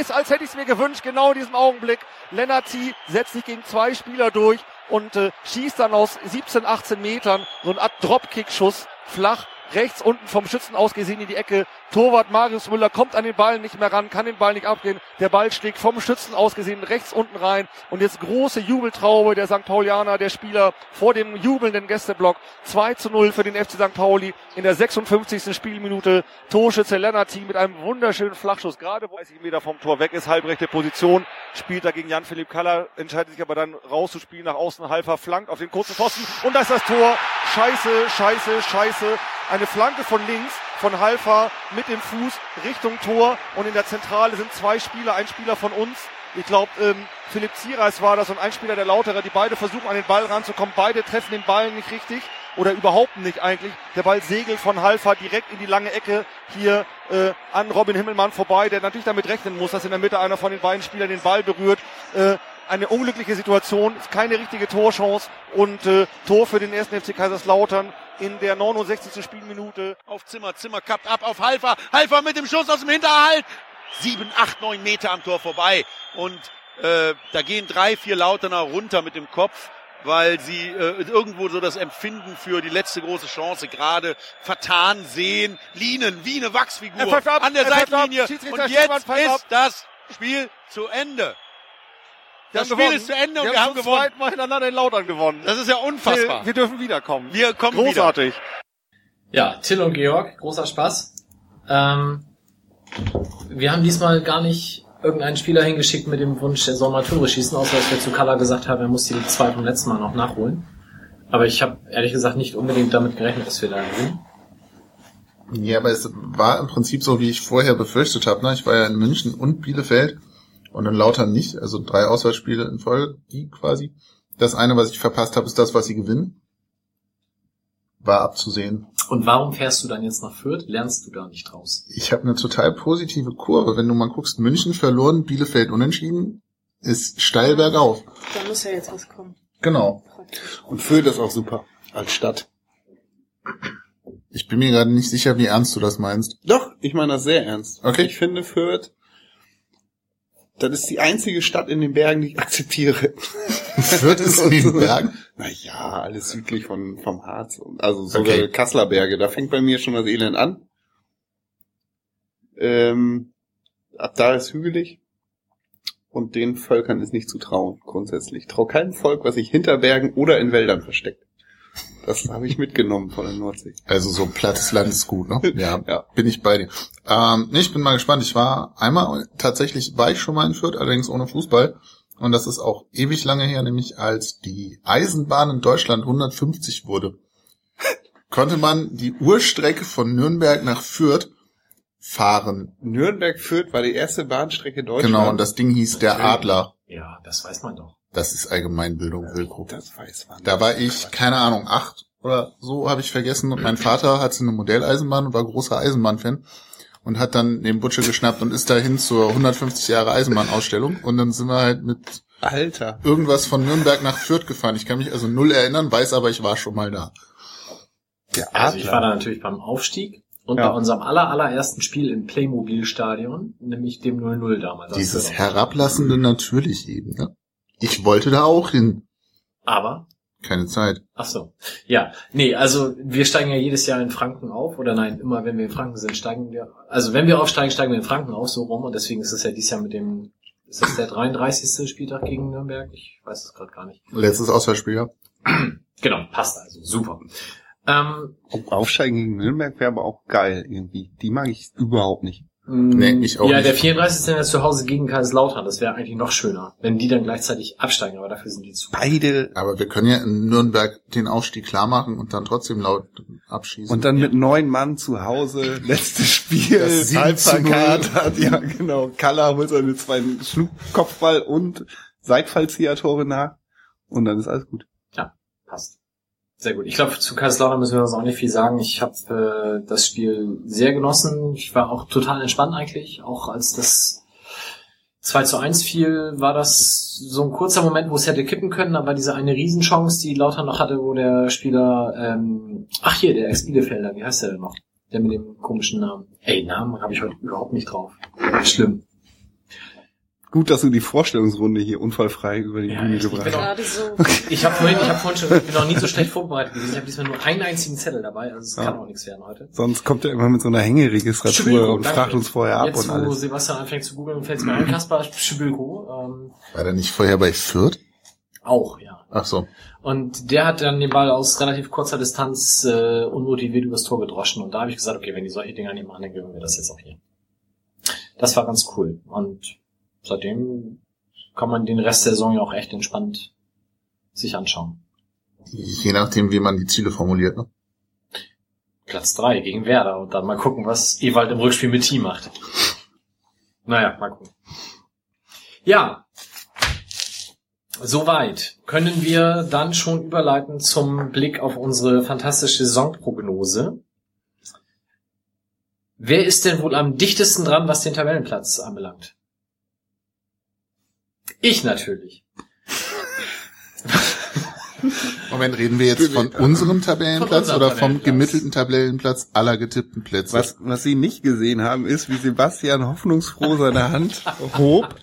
Ist, als hätte ich es mir gewünscht, genau in diesem Augenblick. Lennart setzt sich gegen zwei Spieler durch und äh, schießt dann aus 17, 18 Metern so eine Art Dropkick-Schuss flach rechts unten vom Schützen aus gesehen in die Ecke. Torwart Marius Müller kommt an den Ball nicht mehr ran, kann den Ball nicht abgehen. Der Ball schlägt vom Schützen aus gesehen rechts unten rein. Und jetzt große Jubeltraube der St. Paulianer, der Spieler vor dem jubelnden Gästeblock. 2 zu 0 für den FC St. Pauli in der 56. Spielminute. Torschütze Lennarty mit einem wunderschönen Flachschuss. Gerade 30 Meter vom Tor weg ist, halbrechte Position. Spielt da gegen Jan-Philipp Kaller, entscheidet sich aber dann rauszuspielen nach außen. Halfer flankt auf den kurzen Pfosten. Und da ist das Tor. Scheiße, scheiße, scheiße. Eine Flanke von links von Halfa mit dem Fuß Richtung Tor und in der Zentrale sind zwei Spieler, ein Spieler von uns. Ich glaube, ähm, Philipp Ziereis war das und ein Spieler der Lauterer, die beide versuchen an den Ball ranzukommen. Beide treffen den Ball nicht richtig oder überhaupt nicht eigentlich. Der Ball segelt von Halfa direkt in die lange Ecke hier äh, an Robin Himmelmann vorbei, der natürlich damit rechnen muss, dass in der Mitte einer von den beiden Spielern den Ball berührt. Äh, eine unglückliche Situation, keine richtige Torchance und äh, Tor für den ersten FC Kaiserslautern in der 69. Spielminute. Auf Zimmer, Zimmer kappt ab auf Halfer, Halfer mit dem Schuss aus dem Hinterhalt. Sieben, acht, neun Meter am Tor vorbei und äh, da gehen drei, vier Lauterner runter mit dem Kopf weil sie äh, irgendwo so das Empfinden für die letzte große Chance gerade vertan sehen. Lienen wie eine Wachsfigur ab, an der Seitenlinie. Und jetzt ist das Spiel zu Ende. Das Wir haben Spiel gewonnen. ist zu Ende und wir wir haben zum gewonnen. zweiten Mal hintereinander in Lautern gewonnen. Das ist ja unfassbar. Wir, wir dürfen wiederkommen. Wir kommen Großartig. Ja, Till und Georg, großer Spaß. Ähm, wir haben diesmal gar nicht irgendeinen Spieler hingeschickt mit dem Wunsch, er soll mal Tore schießen, außer dass wir zu Kalla gesagt haben, er muss die zwei vom letzten Mal noch nachholen. Aber ich habe ehrlich gesagt nicht unbedingt damit gerechnet, dass wir da gewinnen. Ja, aber es war im Prinzip so, wie ich vorher befürchtet habe. Ne? Ich war ja in München und Bielefeld und in Lautern nicht, also drei Auswahlspiele in Folge, die quasi. Das eine, was ich verpasst habe, ist das, was sie gewinnen. War abzusehen. Und warum fährst du dann jetzt nach Fürth? Lernst du da nicht draus? Ich habe eine total positive Kurve. Wenn du mal guckst, München verloren, Bielefeld unentschieden, ist steil bergauf. Da muss ja jetzt was kommen. Genau. Und Fürth ist auch super als Stadt. Ich bin mir gerade nicht sicher, wie ernst du das meinst. Doch, ich meine das sehr ernst. Okay. Ich finde Fürth, das ist die einzige Stadt in den Bergen, die ich akzeptiere. Fürth ist in den Bergen? Naja, alles südlich von, vom Harz. und- Also sogar Okay. Kasseler Berge. Da fängt bei mir schon das Elend an. Ähm, ab da ist hügelig. Und den Völkern ist nicht zu trauen, grundsätzlich. Ich trau keinem Volk, was sich hinter Bergen oder in Wäldern versteckt. Das habe ich mitgenommen von der Nordsee. Also so plattes Land ist gut, ne? Ja, Ja. bin ich bei dir. Ähm, nee, ich bin mal gespannt. Ich war einmal, tatsächlich war ich schon mal in Fürth, allerdings ohne Fußball. Und das ist auch ewig lange her, nämlich als die Eisenbahn in Deutschland 150 wurde. Konnte man die Urstrecke von Nürnberg nach Fürth fahren. Nürnberg-Fürth war die erste Bahnstrecke Deutschlands. Genau, und das Ding hieß der Adler. Ja, das weiß man doch. Das ist Allgemeinbildung, Wilko. Das weiß man. Da war ich, keine Ahnung, acht oder so, habe ich vergessen. Und mein Vater hatte eine Modelleisenbahn und war großer Eisenbahnfan und hat dann den Butsche geschnappt und ist dahin zur 150 Jahre Eisenbahnausstellung. Und dann sind wir halt mit Alter. irgendwas von Nürnberg nach Fürth gefahren. Ich kann mich also null erinnern, weiß aber, ich war schon mal da. Der Also ich war da natürlich beim Aufstieg und Ja. bei unserem aller, allerersten Spiel im Playmobil-Stadion, nämlich dem 0-0 damals. als Dieses Herablassende natürlich eben, ne? Ich wollte da auch hin. Aber, Keine Zeit. ach so. Ja, nee, also wir steigen ja jedes Jahr in Franken auf, oder nein, immer wenn wir in Franken sind, steigen wir, also wenn wir aufsteigen, steigen wir in Franken auf, so rum, und deswegen ist es ja dieses Jahr mit dem, ist das der 33. Spieltag gegen Nürnberg? Ich weiß es gerade gar nicht. Letztes Auswahlspiel, ja. Genau, passt also, super. Ähm, Aufsteigen gegen Nürnberg wäre aber auch geil irgendwie. Die mag ich überhaupt nicht. Nee, ich auch ja, nicht. der 34. ist ja zu Hause gegen Kaiserslautern. Das wäre eigentlich noch schöner, wenn die dann gleichzeitig absteigen, aber dafür sind die zu. Beide. Aber wir können ja in Nürnberg den Aufstieg klar machen und dann trotzdem laut abschießen. Und dann mit neun Mann zu Hause, letztes Spiel, Das 7 halb zu 0. verkatert, ja genau. Kalla holt seine zwei Schlugkopfball und Seitfallzieher-Tore nach. Und dann ist alles gut. Passt. Sehr gut. Ich glaube, zu Kaiserslautern müssen wir uns auch nicht viel sagen. Ich habe äh, das Spiel sehr genossen. Ich war auch total entspannt eigentlich. Auch als das 2 zu 1 fiel, war das so ein kurzer Moment, wo es hätte kippen können, aber diese eine Riesenchance, die Lautern noch hatte, wo der Spieler, ähm, ach hier, der Ex-Bielefelder, wie heißt der denn noch? Der mit dem komischen Namen. Ey, Namen habe ich heute überhaupt nicht drauf. Schlimm. Gut, dass du die Vorstellungsrunde hier unfallfrei über die Ja, Bühne gebracht bin hast. So. Ich habe vorhin, ich habe vorhin schon, ich bin noch nie so schlecht vorbereitet gewesen. Ich habe diesmal nur einen einzigen Zettel dabei, also es Ja. kann auch nichts werden heute. Sonst kommt er immer mit so einer Hängeregistratur und danke. fragt uns vorher ab Jetzt, und wo alles. Sebastian anfängt zu googeln, fällt es mir ein, Kaspar Schibülko, ähm, War der nicht vorher bei Fürth? auch, ja. Ach so. Und der hat dann den Ball aus relativ kurzer Distanz äh, unmotiviert übers Tor gedroschen. Und da habe ich gesagt, okay, wenn die solche Dinger nicht machen, dann gewinnen wir das jetzt auch hier. Das war ganz cool. Und seitdem kann man den Rest der Saison ja auch echt entspannt sich anschauen. Je nachdem, wie man die Ziele formuliert, ne? Platz drei gegen Werder und dann mal gucken, was Ewald im Rückspiel mit Team macht. Naja, mal gucken. Ja. Soweit können wir dann schon überleiten zum Blick auf unsere fantastische Saisonprognose. Wer ist denn wohl am dichtesten dran, was den Tabellenplatz anbelangt? Ich natürlich. Moment, reden wir jetzt von unserem Tabellenplatz Von unserem oder vom Tabellenplatz. gemittelten Tabellenplatz aller getippten Plätze? Was, was Sie nicht gesehen haben, ist, wie Sebastian hoffnungsfroh seine Hand hob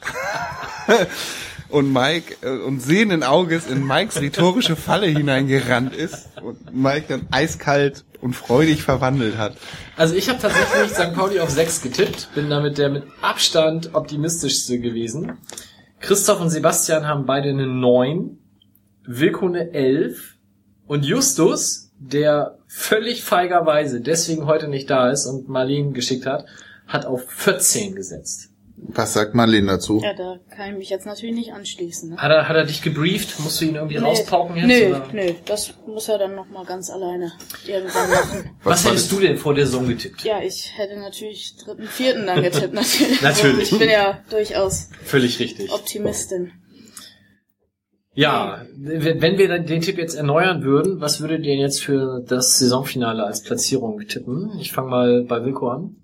und Mike äh, und sehenden Auges in Mikes rhetorische Falle hineingerannt ist und Mike dann eiskalt und freudig verwandelt hat. Also ich habe tatsächlich St. Pauli auf 6 getippt, bin damit der mit Abstand optimistischste gewesen. Christoph und Sebastian haben beide eine 9, Wilko eine 11 und Justus, der völlig feigerweise deswegen heute nicht da ist und Marlene geschickt hat, hat auf 14 gesetzt. Was sagt Marlene dazu? Ja, da kann ich mich jetzt natürlich nicht anschließen. Ne? Hat er, hat er dich gebrieft? Musst du ihn irgendwie Nee. rauspauken jetzt? Nö, oder? nö, das muss er dann nochmal ganz alleine irgendwann machen. Was, war hättest du denn vor der Saison getippt? Ja, ich hätte natürlich dritten, vierten dann getippt, natürlich. Natürlich. Ich bin ja durchaus Völlig richtig. Optimistin. Ja, wenn wir dann den Tipp jetzt erneuern würden, was würdet ihr jetzt für das Saisonfinale als Platzierung tippen? Ich fange mal bei Wilko an.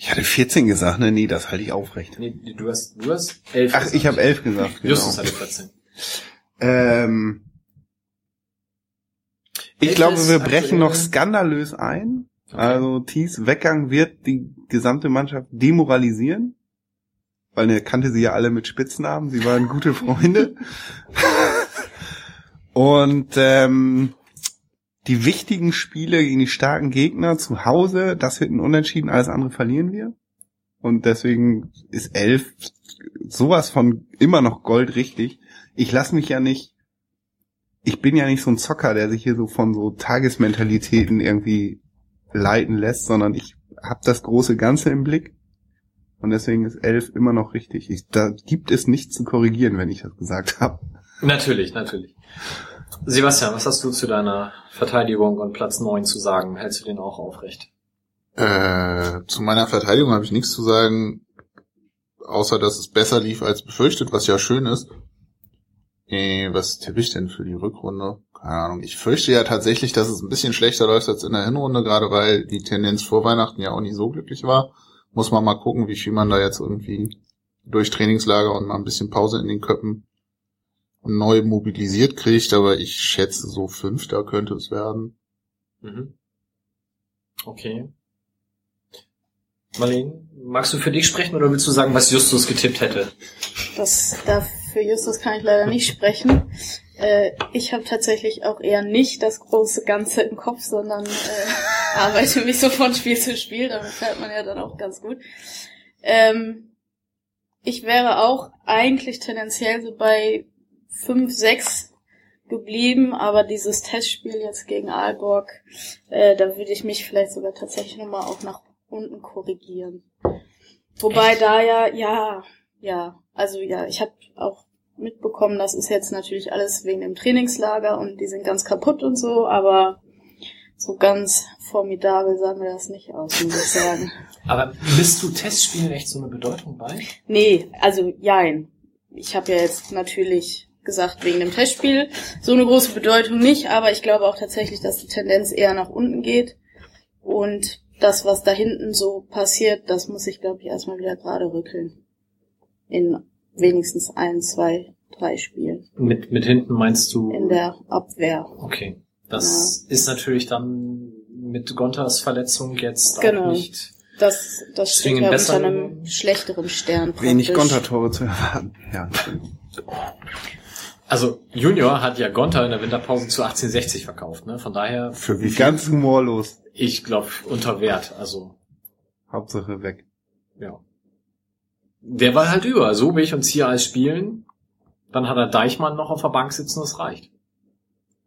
Ich hatte 14 gesagt, ne? Nee, das halte ich aufrecht. Nee, du hast, du hast elf. Ach, gesagt. ich habe 11 gesagt. Genau. Justus hatte 14. Ähm, ich glaube, wir brechen noch skandalös ein. Also Thies Weggang wird die gesamte Mannschaft demoralisieren. Weil er kannte sie ja alle mit Spitznamen. Sie waren gute Freunde. Und ähm, die wichtigen Spiele gegen die starken Gegner zu Hause, das wird ein Unentschieden, alles andere verlieren wir. Und deswegen ist elf sowas von immer noch Gold richtig. Ich lasse mich ja nicht, ich bin ja nicht so ein Zocker, der sich hier so von so Tagesmentalitäten irgendwie leiten lässt, sondern ich habe das große Ganze im Blick. Und deswegen ist elf immer noch richtig. Ich, da gibt es nichts zu korrigieren, wenn ich das gesagt habe. Natürlich, natürlich. Sebastian, was hast du zu deiner Verteidigung und Platz 9 zu sagen? Hältst du den auch aufrecht? Äh, zu meiner Verteidigung habe ich nichts zu sagen, außer dass es besser lief als befürchtet, was ja schön ist. Äh, was tippe ich denn für die Rückrunde? Keine Ahnung. Ich fürchte ja tatsächlich, dass es ein bisschen schlechter läuft als in der Hinrunde, gerade weil die Tendenz vor Weihnachten ja auch nicht so glücklich war. Muss man mal gucken, wie viel man da jetzt irgendwie durch Trainingslager und mal ein bisschen Pause in den Köppen neu mobilisiert kriegt, aber ich schätze so Fünfter könnte es werden. Mhm. Okay. Marlene, magst du für dich sprechen oder willst du sagen, was Justus getippt hätte? Das, da für Justus kann ich leider nicht sprechen. Äh, ich habe tatsächlich auch eher nicht das große Ganze im Kopf, sondern äh, arbeite mich so von Spiel zu Spiel. Damit fährt man ja dann auch ganz gut. Ähm, ich wäre auch eigentlich tendenziell so bei 5, 6 geblieben, aber dieses Testspiel jetzt gegen Aalborg, äh, da würde ich mich vielleicht sogar tatsächlich nochmal auch nach unten korrigieren. Wobei Echt? da ja, ja, ja, also ja, ich habe auch mitbekommen, das ist jetzt natürlich alles wegen dem Trainingslager und die sind ganz kaputt und so, aber so ganz formidabel sah mir das nicht aus, muss ich sagen. Aber misst du Testspielen echt so eine Bedeutung bei? Nee, also jein. Ich habe ja jetzt natürlich gesagt, wegen dem Testspiel so eine große Bedeutung nicht, aber ich glaube auch tatsächlich, dass die Tendenz eher nach unten geht. Und das, was da hinten so passiert, das muss ich, glaube ich, erstmal wieder gerade rückeln. In wenigstens ein, zwei, drei Spielen. Mit, mit hinten meinst du? In der Abwehr. Okay. Das ist natürlich dann mit Gontas Verletzung jetzt Genau. auch nicht Das, das steht ja unter einem schlechteren Stern. Wenig. Kontertore zu erwarten. Ja, Also Junior hat ja Gonta in der Winterpause zu 1860 verkauft, ne? Von daher, für wie ganz humorlos. ich glaube, unter Wert. Also, Hauptsache weg. ja. Der war halt über. So wie ich uns hier als spielen. Dann hat er Deichmann noch auf der Bank sitzen, das reicht.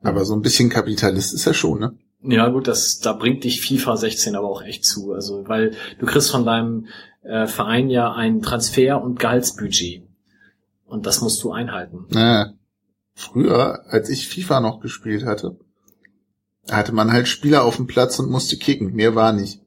Aber so ein bisschen Kapitalist ist er schon, ne? Ja gut, das da bringt dich FIFA 16 aber auch echt zu, also weil du kriegst von deinem äh, Verein ja ein Transfer- und Gehaltsbudget und das musst du einhalten. Naja. Früher, als ich FIFA noch gespielt hatte, hatte man halt Spieler auf dem Platz und musste kicken. Mehr war nicht.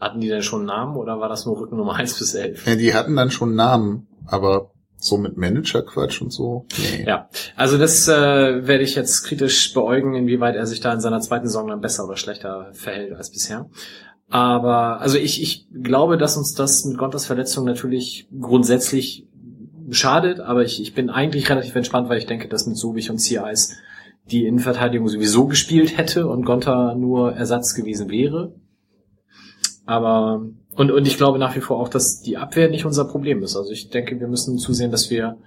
Hatten die denn schon Namen oder war das nur Rücken Nummer 1 bis 11? Ja, die hatten dann schon Namen, aber so mit Manager-Quatsch und so. Nee. Ja, also das äh, werde ich jetzt kritisch beäugen, inwieweit er sich da in seiner zweiten Saison dann besser oder schlechter verhält als bisher. Aber also ich, ich glaube, dass uns das mit Gontas Verletzung natürlich grundsätzlich schadet, aber ich, ich bin eigentlich relativ entspannt, weil ich denke, dass mit Sobich und Eis die Innenverteidigung sowieso gespielt hätte und Gonta nur Ersatz gewesen wäre. Aber und, und ich glaube nach wie vor auch, dass die Abwehr nicht unser Problem ist. Also ich denke, wir müssen zusehen, dass wir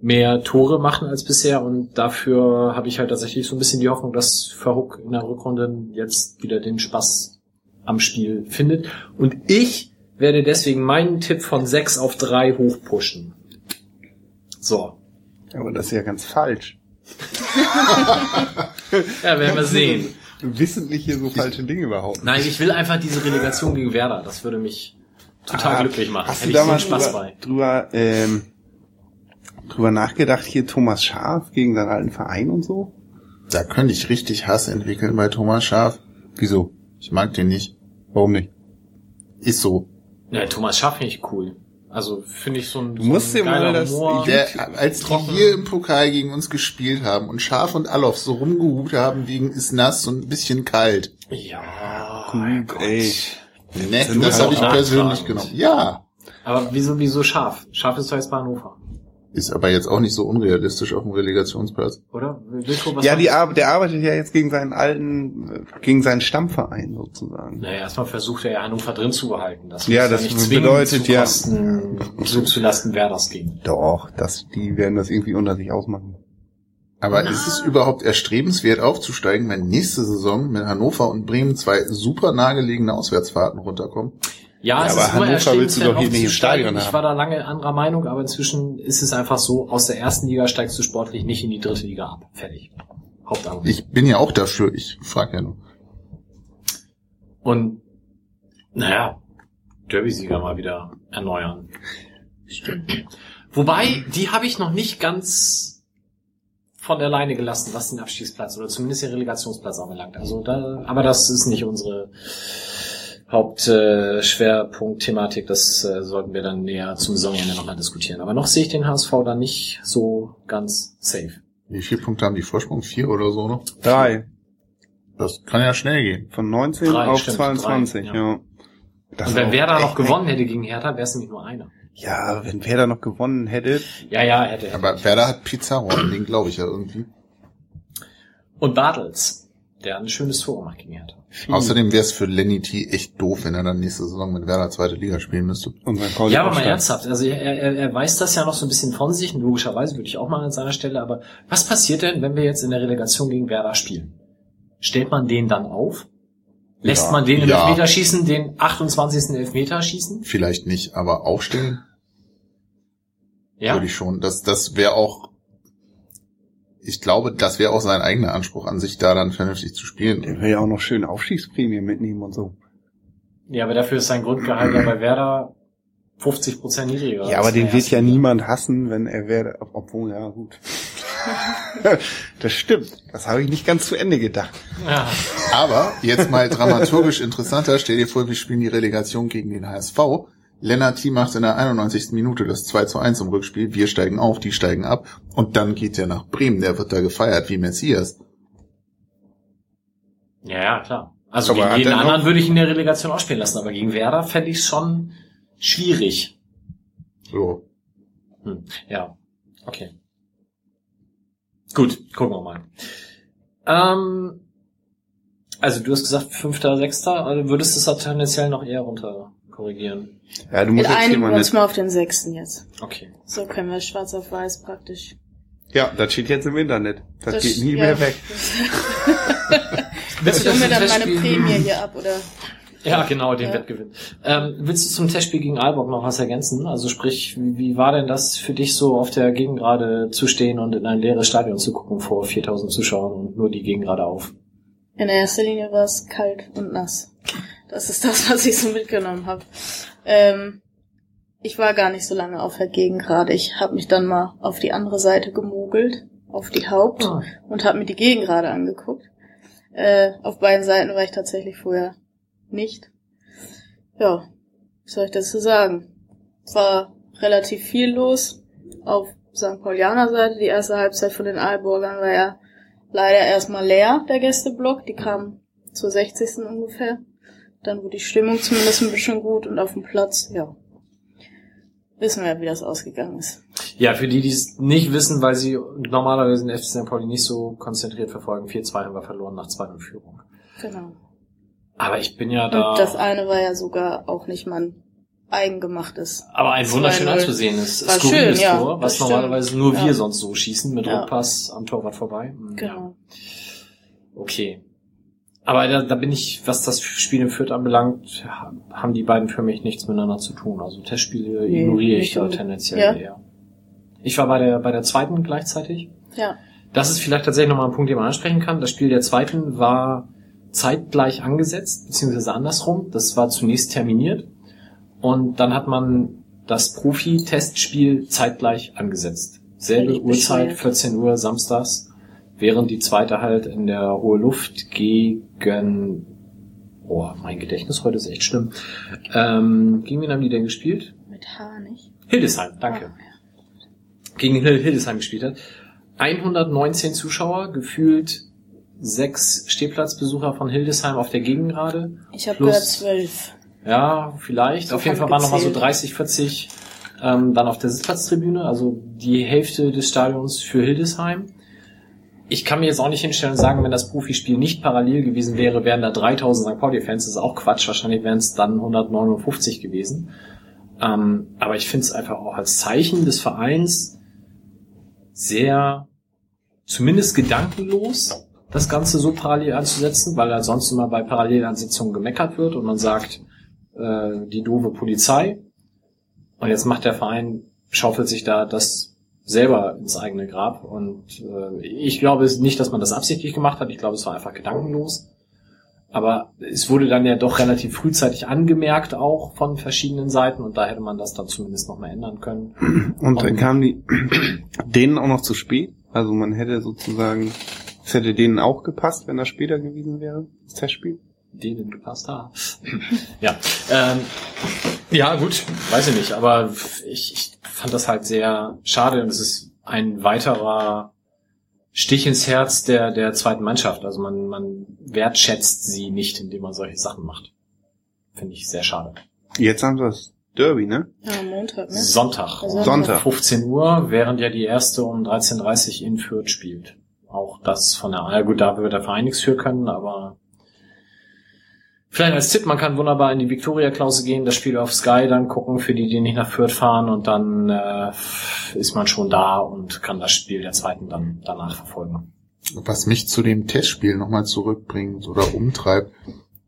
mehr Tore machen als bisher und dafür habe ich halt tatsächlich so ein bisschen die Hoffnung, dass Verhook in der Rückrunde jetzt wieder den Spaß am Spiel findet. Und ich werde deswegen meinen Tipp von 6 auf 3 hochpushen. So. Aber das ist ja ganz falsch. Ja, werden wir sehen. Wissentlich hier so falsche Dinge überhaupt. Nein, ich will einfach diese Relegation gegen Werder. Das würde mich total Ah, glücklich machen. Hast Hätte du da mal Spaß drüber, bei. drüber, ähm, drüber nachgedacht, hier Thomas Schaf gegen seinen alten Verein und so? Da könnte ich richtig Hass entwickeln bei Thomas Schaf. Wieso? Ich mag den nicht. Warum nicht? Ist so. Ja, Thomas Schaff finde ich cool. Also finde ich so ein, Du musst so ein dir mal das- Humor. Der, als die hier im Pokal gegen uns gespielt haben und Schaf und Allof so rumgehupt haben wegen ist nass und ein bisschen kalt. Ja, Gut, ey. Ne, Sind das halt habe ich persönlich genommen. Ja. aber wieso, wieso Schaf? Schaf ist doch jetzt bei Hannover, Ist aber jetzt auch nicht so unrealistisch auf dem Relegationsplatz. oder? Wilko, was Ja, die das? Ar der arbeitet ja jetzt gegen seinen alten, äh, gegen seinen Stammverein sozusagen. Naja, erstmal versucht er ja Hannover drin zu behalten. Das Ja, das nicht zwingend bedeutet zu ja- Kosten, so zu Lasten Werders gehen. Doch, das, die werden das irgendwie unter sich ausmachen. Aber ist es überhaupt erstrebenswert aufzusteigen, wenn nächste Saison mit Hannover und Bremen zwei super nahegelegene Auswärtsfahrten runterkommen? Ja, Ja, es aber ist Hannover willst du doch hier nicht im. Stadion Ich haben. war da lange anderer Meinung, aber inzwischen ist es einfach so, aus der ersten Liga steigst du sportlich nicht in die dritte Liga ab. Fertig. Hauptargument. Ich bin ja auch dafür, ich frage ja nur. Und naja, Derby-Sieger mal wieder erneuern. Wobei, die habe ich noch nicht ganz von der Leine gelassen, was den Abstiegsplatz oder zumindest den Relegationsplatz anbelangt. Also da, aber das ist nicht unsere Hauptschwerpunkt-Thematik. Das äh, sollten wir dann näher zum Saisonende nochmal diskutieren. Aber noch sehe ich den HSV da nicht so ganz safe. Wie viele Punkte haben die Vorsprung? Vier oder so noch? Drei. Das kann ja schnell gehen. Von 19 Drei, auf stimmt, 22, drei, ja. ja. Das Und wenn Werder noch gewonnen hätte gegen Hertha, wäre es nämlich nur einer. Ja, wenn Werder noch gewonnen hätte. Ja, ja, hätte. hätte. Aber Werder hat Pizarro, an den glaube ich ja irgendwie. Und Bartels, der ein schönes Tor gemacht gegen Hertha. Außerdem wäre es für Lenny T echt doof, wenn er dann nächste Saison mit Werder zweite Liga spielen müsste. Und sein Pauli Ja, aber mal ernsthaft, also er, er, er weiß das ja noch so ein bisschen von sich, und logischerweise würde ich auch mal an seiner Stelle, aber was passiert denn, wenn wir jetzt in der Relegation gegen Werder spielen? Stellt man den dann auf? Lässt Ja. man den im Ja. Elfmeterschießen, den 28. Elfmeter schießen? Vielleicht nicht, aber aufstellen Ja. würde ich schon. Das, das wäre auch, ich glaube, das wäre auch sein eigener Anspruch an sich, da dann vernünftig zu spielen. Der will ja auch noch schön Aufstiegsprämie mitnehmen und so. Ja, aber dafür ist sein Grundgehalt ja bei Werder 50 Prozent niedriger. Ja, aber den wird ja niemand hassen, wenn er wäre, obwohl, ja, gut. das stimmt. Das habe ich nicht ganz zu Ende gedacht. Ja. Aber jetzt mal dramaturgisch interessanter, stell dir vor, wir spielen die Relegation gegen den HSV. Lennart T macht in der 91. Minute das 2 zu 1 im Rückspiel. Wir steigen auf, die steigen ab. Und dann geht der nach Bremen. Der wird da gefeiert wie Messias. Ja, ja, klar. Also Aber gegen jeden er anderen würde ich in der Relegation auch spielen lassen, aber gegen Werder fände ich es schon schwierig. So. Hm, ja, okay. Gut, gucken wir mal. Ähm, also du hast gesagt fünfter, sechster, also würdest du es da tendenziell noch eher runter korrigieren. Ja, du Wir musst jetzt einigen jemanden uns mal auf den sechsten jetzt. Okay. So können wir schwarz auf weiß praktisch. Ja, das steht jetzt im Internet. Das, Das- geht nie ja. mehr weg. Willst Ich hol mir dann meine Prämie hier ab, oder? Ja, genau, den Ja. Wettgewinn. Ähm, willst du zum Testspiel gegen Aalborg noch was ergänzen? Also sprich, wie, wie war denn das für dich so auf der Gegengrade zu stehen und in ein leeres Stadion zu gucken vor 4000 Zuschauern und nur die Gegengrade auf? In erster Linie war es kalt und nass. Das ist das, was ich so mitgenommen habe. Ähm, ich war gar nicht so lange auf der Gegengrade. Ich habe mich dann mal auf die andere Seite gemogelt, auf die Haupt, Ah. und habe mir die Gegengrade angeguckt. Äh, auf beiden Seiten war ich tatsächlich vorher nicht. Ja, was soll ich dazu sagen? Es war relativ viel los auf St. Paulianer Seite. Die erste Halbzeit von den Aalborgern war ja leider erstmal leer, der Gästeblock. Die kam zur 60. ungefähr. Dann wurde die Stimmung zumindest ein bisschen gut und auf dem Platz, ja. Wissen wir, wie das ausgegangen ist. Ja, für die, die es nicht wissen, weil sie normalerweise den FC St. Pauli nicht so konzentriert verfolgen, 4-2 haben wir verloren nach 2 Führung. Genau. Aber ich bin ja da. Und das eine war ja sogar auch nicht mal eigengemachtes. aber ein wunderschön 2-0. anzusehendes, skurriles schön, ja, Tor, was das stimmt. normalerweise nur Ja. wir sonst so schießen, mit Ja. Rückpass am Torwart vorbei. Hm, ja. Genau. Okay. Aber da, da bin ich, was das Spiel in Fürth anbelangt, ha- haben die beiden für mich nichts miteinander zu tun. Also Testspiele Nee, ignoriere ich da tendenziell Ja. eher. Ich war bei der, bei der zweiten gleichzeitig. Ja. Das ist vielleicht tatsächlich nochmal ein Punkt, den man ansprechen kann. Das Spiel der zweiten war zeitgleich angesetzt, beziehungsweise andersrum. Das war zunächst terminiert. Und dann hat man das Profi-Testspiel zeitgleich angesetzt. Selbe Uhrzeit, bescheuert. 14 Uhr samstags, während die zweite halt in der hohe Luft gegen Oh, mein Gedächtnis heute ist echt schlimm. Ähm, gegen wen haben die denn gespielt? Mit H nicht. Hildesheim, danke. Gegen Hil- Hildesheim gespielt hat. 119 Zuschauer, gefühlt sechs Stehplatzbesucher von Hildesheim auf der Gegengrade. Ich habe gehört zwölf. Ja, vielleicht. So auf jeden Fall waren nochmal so gezählt. 30, 40 ähm, dann auf der Sitzplatztribüne, also die Hälfte des Stadions für Hildesheim. Ich kann mir jetzt auch nicht hinstellen und sagen, wenn das Profispiel nicht parallel gewesen wäre, wären da 3000 St. Pauli-Fans. Das ist auch Quatsch. Wahrscheinlich wären es dann 159 gewesen. Ähm, aber ich finde es einfach auch als Zeichen des Vereins sehr, zumindest gedankenlos, das Ganze so parallel anzusetzen, weil halt sonst immer bei Parallelansetzungen gemeckert wird und man sagt, äh, die doofe Polizei. Und jetzt macht der Verein, schaufelt sich da das selber ins eigene Grab. Und äh, ich glaube nicht, dass man das absichtlich gemacht hat. Ich glaube, es war einfach gedankenlos. Aber es wurde dann ja doch relativ frühzeitig angemerkt, auch von verschiedenen Seiten. Und da hätte man das dann zumindest noch mal ändern können. Und dann kamen die denen auch noch zu spät. Also man hätte sozusagen, es hätte denen auch gepasst, wenn das später gewesen wäre, das Testspiel. denen gepasst haben. ja, ähm, ja gut, weiß ich nicht, aber ich, ich fand das halt sehr schade und es ist ein weiterer Stich ins Herz der, der zweiten Mannschaft. Also man, man wertschätzt sie nicht, indem man solche Sachen macht. Finde ich sehr schade. Jetzt haben sie das Derby, ne? Ja, am Montag, ne? Sonntag. Also um Sonntag. 15 Uhr, während ja die erste um 13.30 Uhr in Fürth spielt. Auch das von der, ja gut, da wird der Verein nichts für können, aber vielleicht als Tipp, man kann wunderbar in die Victoria-Klause gehen, das Spiel auf Sky dann gucken, für die, die nicht nach Fürth fahren und dann äh, ist man schon da und kann das Spiel der zweiten dann danach verfolgen. Was mich zu dem Testspiel nochmal zurückbringt oder umtreibt,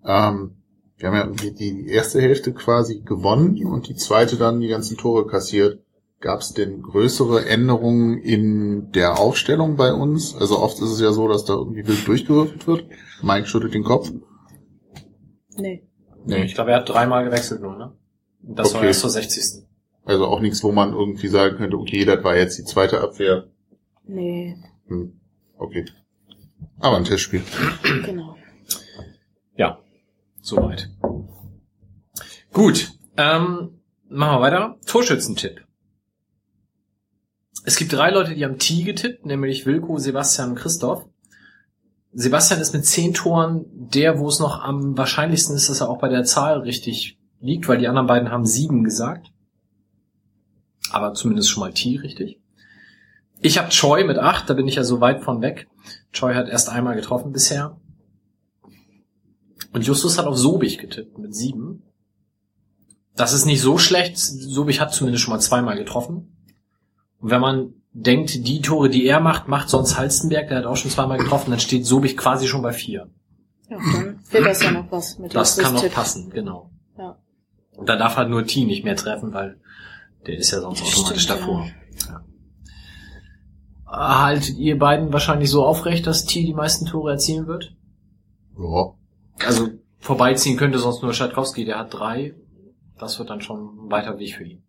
ähm, wir haben ja die erste Hälfte quasi gewonnen und die zweite dann die ganzen Tore kassiert. Gab es denn größere Änderungen in der Aufstellung bei uns? Also oft ist es ja so, dass da irgendwie wild durchgewürfelt wird. Mike schüttelt den Kopf. Nee. Ich glaube, er hat dreimal gewechselt nur, ne? Und Das war Okay. erst zur 60. Also auch nichts, wo man irgendwie sagen könnte, okay, das war jetzt die zweite Abwehr. Nee, Hm. Okay. Aber ein Testspiel. genau. Ja, soweit. Gut, ähm, machen wir weiter. Torschützentipp. Es gibt drei Leute, die haben T getippt, nämlich Wilko, Sebastian und Christoph. Sebastian ist mit zehn Toren der, wo es noch am wahrscheinlichsten ist, dass er auch bei der Zahl richtig liegt, weil die anderen beiden haben sieben gesagt. Aber zumindest schon mal T richtig. Ich habe Choi mit acht, da bin ich ja so weit von weg. Choi hat erst einmal getroffen bisher. Und Justus hat auf Sobich getippt mit sieben. das ist nicht so schlecht. Sobich hat zumindest schon mal zweimal getroffen. Und wenn man denkt, die Tore, die er macht, macht sonst Halstenberg, der hat auch schon zweimal getroffen, dann steht Sobich quasi schon bei vier. Ja, dann wird das ja noch was mit Das kann noch passen, genau. Ja. Und da darf halt nur T nicht mehr treffen, weil der ist ja sonst automatisch Stimmt, davor. Ja. Haltet ihr beiden wahrscheinlich so aufrecht, dass T die meisten Tore erzielen wird? Ja. Also vorbeiziehen könnte sonst nur Schatkowski, der hat drei. Das wird dann schon ein weiter Weg für ihn.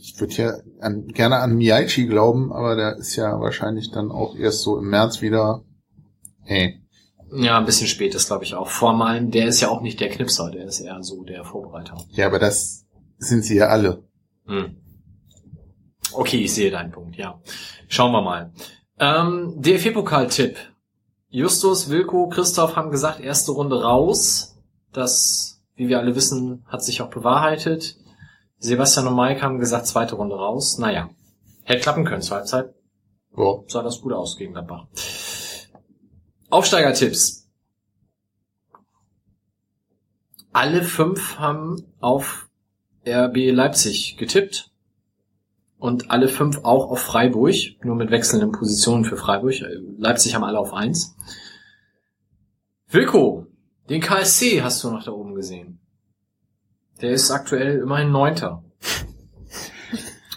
Ich würde ja an, gerne an Miyaichi glauben, aber der ist ja wahrscheinlich dann auch erst so im März wieder. Hey. Ja, ein bisschen spät ist, glaube ich, auch. Formalen, der ist ja auch nicht der Knipser, der ist eher so der Vorbereiter. Ja, aber das sind sie ja alle. Hm. Okay, ich sehe deinen Punkt, ja. Schauen wir mal. Ähm, DFB-Pokal-Tipp. Justus, Wilko, Christoph haben gesagt, erste Runde raus. Das, wie wir alle wissen, hat sich auch bewahrheitet. Sebastian und Mike haben gesagt, zweite Runde raus. Naja, hätte klappen können zur Halbzeit. Ja. Sah das gut aus gegen Gladbach. Aufsteigertipps. Alle fünf haben auf RB Leipzig getippt. Und alle fünf auch auf Freiburg, nur mit wechselnden Positionen für Freiburg. Leipzig haben alle auf eins. Wilko, den KSC hast du noch da oben gesehen. Der ist aktuell immerhin Neunter.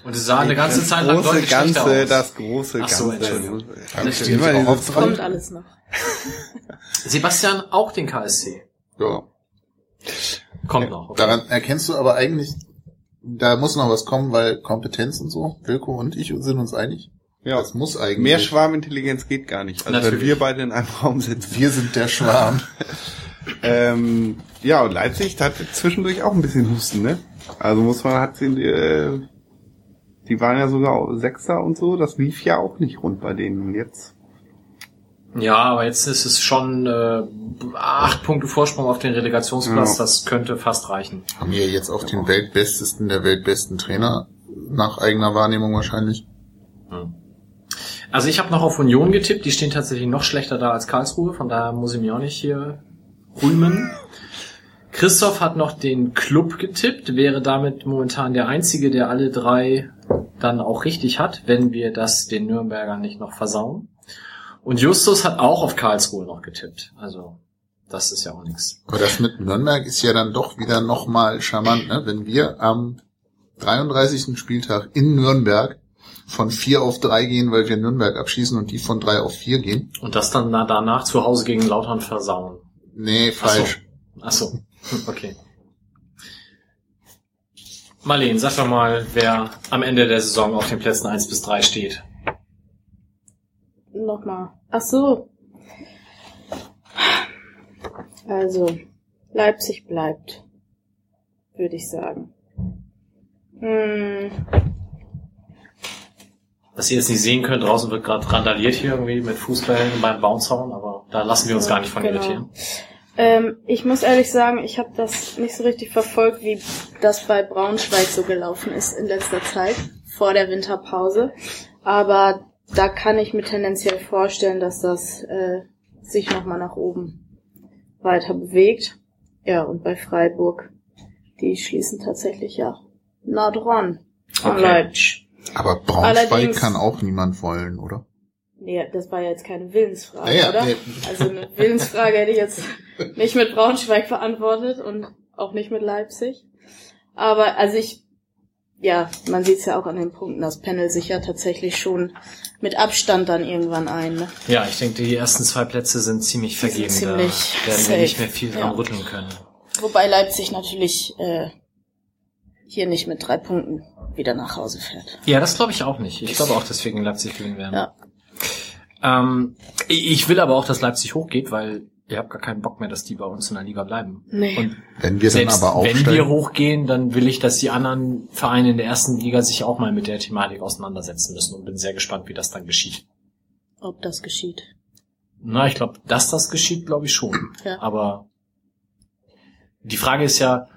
Und es sah eine ganze Zeit lang große deutlich schlechter Ganze, aus. das große Ach so, Ganze. Entschuldigung. Das dieses- Kommt alles noch. Sebastian auch den KSC. Ja. Kommt noch. Okay. Daran erkennst du aber eigentlich, da muss noch was kommen, weil Kompetenz und so, Wilko und ich sind uns einig. Ja. Das muss eigentlich. Mehr Schwarmintelligenz geht gar nicht. Also wenn Natürlich. wir beide in einem Raum sitzen. Wir sind der Schwarm. Ähm, ja, und Leipzig hat zwischendurch auch ein bisschen Husten, ne? Also muss man, hat sie, äh, die waren ja sogar Sechster und so, das lief ja auch nicht rund bei denen. Und jetzt, Ja, aber jetzt ist es schon äh, acht Punkte Vorsprung auf den Relegationsplatz. Ja. Das könnte fast reichen. Haben wir jetzt auch den weltbestesten der weltbesten Trainer nach eigener Wahrnehmung wahrscheinlich. Also ich habe noch auf Union getippt. Die stehen tatsächlich noch schlechter da als Karlsruhe. Von daher muss ich mich auch nicht hier rühmen. Christoph hat noch den Club getippt, wäre damit momentan der einzige, der alle drei dann auch richtig hat, wenn wir das den Nürnbergern nicht noch versauen. Und Justus hat auch auf Karlsruhe noch getippt. Also das ist ja auch nichts. Aber das mit Nürnberg ist ja dann doch wieder nochmal charmant, ne? Wenn wir am 33. Spieltag in Nürnberg von vier auf drei gehen, weil wir Nürnberg abschießen und die von drei auf vier gehen. Und das dann na- danach zu Hause gegen Lautern versauen. Nee, falsch. Ach so, okay. Marleen, sag doch mal, wer am Ende der Saison auf den Plätzen 1 bis 3 steht. Nochmal. Ach so. Also, Leipzig bleibt, würde ich sagen. Hm, Was ihr jetzt nicht sehen könnt, draußen wird gerade randaliert hier irgendwie mit Fußballen beim Bouncehauen, aber da lassen wir uns gar nicht von Genau. irritieren. ähm, ich muss ehrlich sagen, ich habe das nicht so richtig verfolgt, wie das bei Braunschweig so gelaufen ist in letzter Zeit, vor der Winterpause. Aber da kann ich mir tendenziell vorstellen, dass das äh, sich nochmal nach oben weiter bewegt. Ja, und bei Freiburg, die schließen tatsächlich ja nah dran an Okay. Leipzig. Aber Braunschweig Allerdings- kann auch niemand wollen, oder? Nee, das war ja jetzt keine Willensfrage, Ja, ja, oder? nee. Also eine Willensfrage hätte ich jetzt nicht mit Braunschweig beantwortet und auch nicht mit Leipzig. Aber also ich, ja, man sieht es ja auch an den Punkten, das Panel sich ja tatsächlich schon mit Abstand dann irgendwann ein. Ne? Ja, ich denke, die ersten zwei Plätze sind ziemlich Die sind vergeben. ziemlich da werden safe. wir nicht mehr viel dran Ja. rütteln können. Wobei Leipzig natürlich äh, hier nicht mit drei Punkten wieder nach Hause fährt. Ja, das glaube ich auch nicht. Ich glaube auch, dass wir gegen Leipzig gewinnen werden. Ja. Ähm, ich will aber auch, dass Leipzig hochgeht, weil ihr habt gar keinen Bock mehr, dass die bei uns in der Liga bleiben. Nee. Und Wenn wir dann selbst aber wenn aufsteigen. wir hochgehen, dann will ich, dass die anderen Vereine in der ersten Liga sich auch mal mit der Thematik auseinandersetzen müssen und bin sehr gespannt, wie das dann geschieht. Ob das geschieht. Na, ich glaube, dass das geschieht, glaube ich schon. Ja. Aber die Frage ist ja,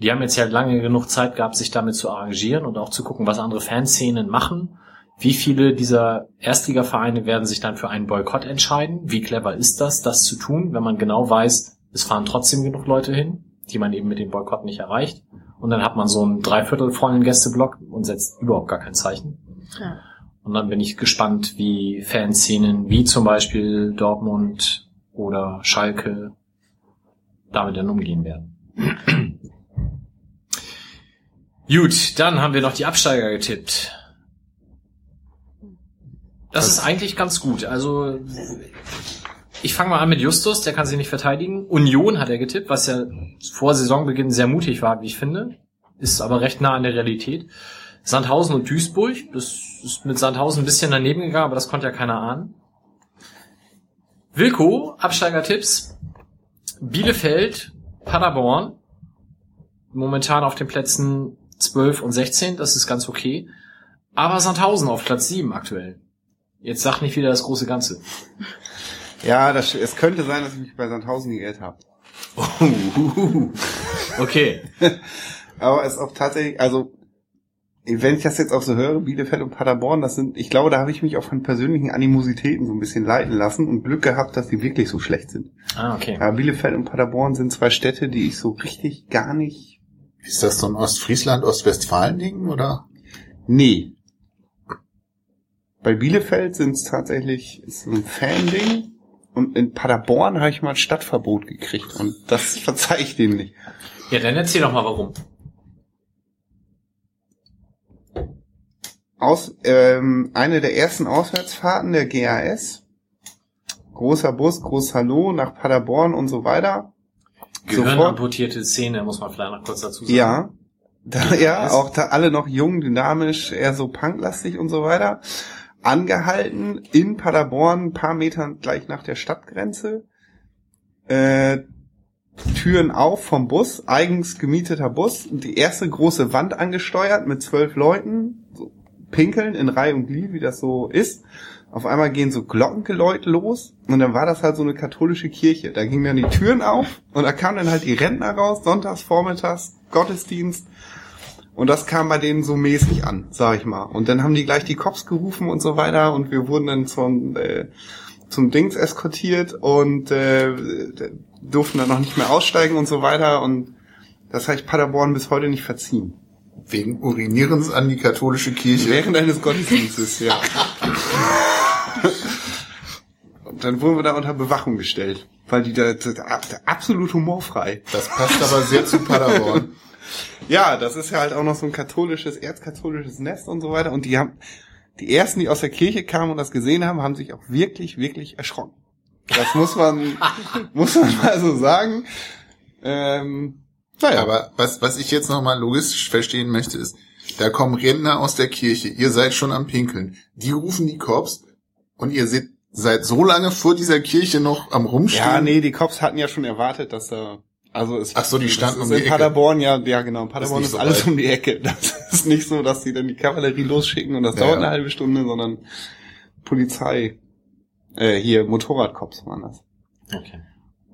die haben jetzt ja lange genug Zeit gehabt, sich damit zu arrangieren und auch zu gucken, was andere Fanszenen machen. Wie viele dieser Erstligavereine werden sich dann für einen Boykott entscheiden? Wie clever ist das, das zu tun, wenn man genau weiß, es fahren trotzdem genug Leute hin? die man eben mit dem Boykott nicht erreicht. Und dann hat man so einen dreiviertel vollen Gästeblock und setzt überhaupt gar kein Zeichen. Ja. Und dann bin ich gespannt, wie Fanszenen wie zum Beispiel Dortmund oder Schalke damit dann umgehen werden. Gut, dann haben wir noch die Absteiger getippt. Das ist eigentlich ganz gut. Also ich fange mal an mit Justus, der kann sich nicht verteidigen. Union hat er getippt, was ja vor Saisonbeginn sehr mutig war, wie ich finde. Ist aber recht nah an der Realität. Sandhausen und Duisburg, das ist mit Sandhausen ein bisschen daneben gegangen, aber das konnte ja keiner ahnen. Wilko, Absteigertipps. Bielefeld, Paderborn. Momentan auf den Plätzen 12 und 16, das ist ganz okay. Aber Sandhausen auf Platz 7 aktuell. Jetzt sag nicht wieder das große Ganze. Ja, das, es könnte sein, dass ich mich bei Sandhausen geirrt habe. Okay. Aber es ist auch tatsächlich, also wenn ich das jetzt auch so höre, Bielefeld und Paderborn, das sind, ich glaube, da habe ich mich auch von persönlichen Animositäten so ein bisschen leiten lassen und Glück gehabt, dass die wirklich so schlecht sind. Ah, okay. Aber Bielefeld und Paderborn sind zwei Städte, die ich so richtig gar nicht. Ist das so ein Ostfriesland, Ostwestfalen-Ding, oder? Nee. Bei Bielefeld sind es tatsächlich ist so ein Fan-Ding und in Paderborn habe ich mal ein Stadtverbot gekriegt und das verzeih ich dem nicht. Ja, dann erzähl doch mal warum. Aus, ähm, eine der ersten Auswärtsfahrten der GAS. Großer Bus, groß Hallo nach Paderborn und so weiter. Gehirnamputierte Szene, muss man vielleicht noch kurz dazu sagen. Ja. Da, ja, auch da alle noch jung, dynamisch, eher so punklastig und so weiter. Angehalten in Paderborn, ein paar Metern gleich nach der Stadtgrenze. Äh, Türen auf vom Bus, eigens gemieteter Bus, die erste große Wand angesteuert mit zwölf Leuten, so pinkeln in Reihe und Glied, wie das so ist. Auf einmal gehen so Glockengeläute los und dann war das halt so eine katholische Kirche. Da gingen dann die Türen auf und da kamen dann halt die Rentner raus, sonntags, vormittags, Gottesdienst. Und das kam bei denen so mäßig an, sag ich mal. Und dann haben die gleich die Cops gerufen und so weiter und wir wurden dann zum, äh, zum Dings eskortiert und äh, durften dann noch nicht mehr aussteigen und so weiter. Und das habe ich Paderborn bis heute nicht verziehen. Wegen Urinierens an die katholische Kirche. Während eines Gottesdienstes, ja. Und dann wurden wir da unter Bewachung gestellt, weil die da, da, da absolut humorfrei. Das passt aber sehr zu Paderborn. Ja, das ist ja halt auch noch so ein katholisches, erzkatholisches Nest und so weiter. Und die haben, die ersten, die aus der Kirche kamen und das gesehen haben, haben sich auch wirklich, wirklich erschrocken. Das muss man, muss man mal so sagen. Ähm, naja. Aber was, was ich jetzt nochmal logistisch verstehen möchte, ist, da kommen Rentner aus der Kirche, ihr seid schon am Pinkeln. Die rufen die Cops und ihr seid, seid so lange vor dieser Kirche noch am Rumstehen. Ja, nee, die Cops hatten ja schon erwartet, dass da, also es, Ach so, die standen um ist die in Ecke. Paderborn, ja, ja genau, Paderborn nicht ist, so alles weit. um die Ecke. Das ist nicht so, dass die dann die Kavallerie losschicken und das Ja, dauert ja. eine halbe Stunde, sondern Polizei, äh, hier Motorradcops waren das. Okay.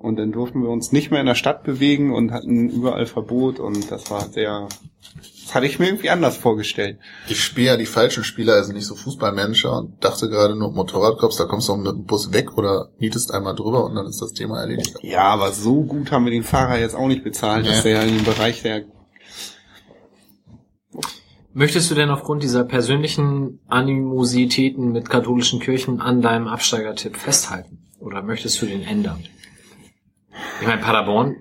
Und dann durften wir uns nicht mehr in der Stadt bewegen und hatten überall Verbot und das war sehr, das hatte ich mir irgendwie anders vorgestellt. Ich spiele ja die falschen Spieler, also nicht so Fußballmanager und dachte gerade nur Motorradcops, da kommst du auch mit dem Bus weg oder nietest einmal drüber und dann ist das Thema erledigt. Ja, aber so gut haben wir den Fahrer jetzt auch nicht bezahlt, dass Nee. der in dem Bereich der Möchtest du denn aufgrund dieser persönlichen Animositäten mit katholischen Kirchen an deinem Absteigertipp festhalten? Oder möchtest du den ändern? Ich meine, Paderborn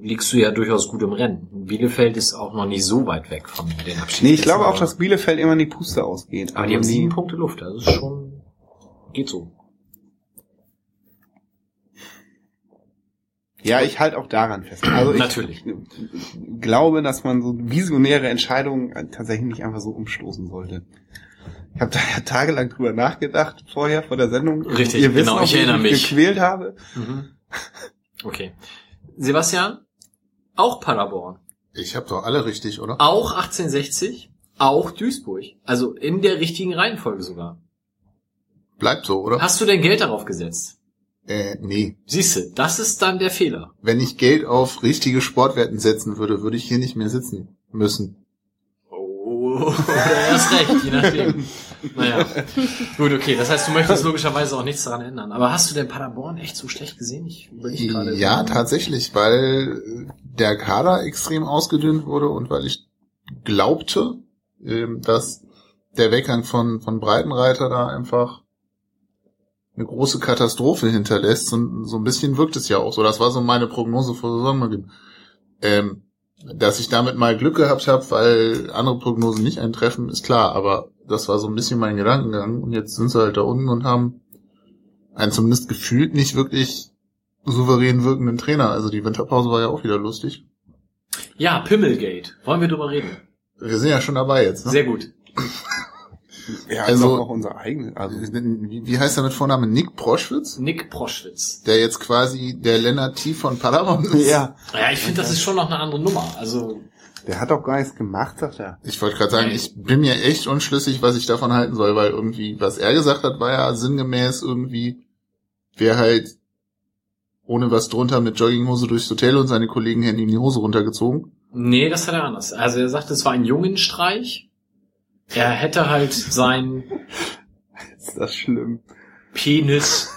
liegst du ja durchaus gut im Rennen. Bielefeld ist auch noch nicht so weit weg von den Abschieden. Nee, ich glaube auch, dass Bielefeld immer in die Puste ausgeht. Aber die haben Also sieben Punkte Luft, das ist schon, geht so. Ja, ich halte auch daran fest. Also ich Natürlich. glaube, dass man so visionäre Entscheidungen tatsächlich nicht einfach so umstoßen sollte. Ich habe da ja tagelang drüber nachgedacht vorher vor der Sendung. Richtig, Ihr wisst genau, noch, ich erinnere mich. gequält habe. Mhm. Okay. Sebastian, auch Paderborn. Ich habe doch alle richtig, oder? Auch 1860, auch Duisburg. Also in der richtigen Reihenfolge sogar. Bleibt so, oder? Hast du denn Geld darauf gesetzt? Äh, nee. Siehste, das ist dann der Fehler. Wenn ich Geld auf richtige Sportwetten setzen würde, würde ich hier nicht mehr sitzen müssen. Oh, oder erst recht, je nachdem. Naja. Gut, okay. Das heißt, du möchtest logischerweise auch nichts daran ändern. Aber hast du denn Paderborn echt so schlecht gesehen? Ich überlege gerade. Ja, tatsächlich, weil der Kader extrem ausgedünnt wurde und weil ich glaubte, ähm, dass der Weggang von, von Breitenreiter da einfach eine große Katastrophe hinterlässt. Und so ein bisschen wirkt es ja auch so. Das war so meine Prognose vor Saisonbeginn. Ähm, dass ich damit mal Glück gehabt habe, weil andere Prognosen nicht eintreffen, ist klar. Aber das war so ein bisschen mein Gedankengang. Und jetzt sind sie halt da unten und haben einen zumindest gefühlt nicht wirklich souverän wirkenden Trainer. Also die Winterpause war ja auch wieder lustig. Ja, Pimmelgate. Wollen wir drüber reden? Wir sind ja schon dabei jetzt. Ne? Sehr gut. Ja, Also- auch unser eigenes. Also Wie, wie heißt er mit Vornamen? Nick Proschwitz? Nick Proschwitz. Der jetzt quasi der Lennart T. von Paderborn ist. ja, Ja, ich finde, das ist schon noch eine andere Nummer. Also, der hat doch gar nichts gemacht, sagt er. Ich wollte gerade sagen, ich bin mir echt unschlüssig, was ich davon halten soll, weil irgendwie, was er gesagt hat, war ja sinngemäß irgendwie, wer halt ohne was drunter mit Jogginghose durchs Hotel und seine Kollegen hätten ihm die Hose runtergezogen. nee, das hat er anders. Also er sagte, es war ein Jungenstreich. Er hätte halt sein Ist das schlimm? Penis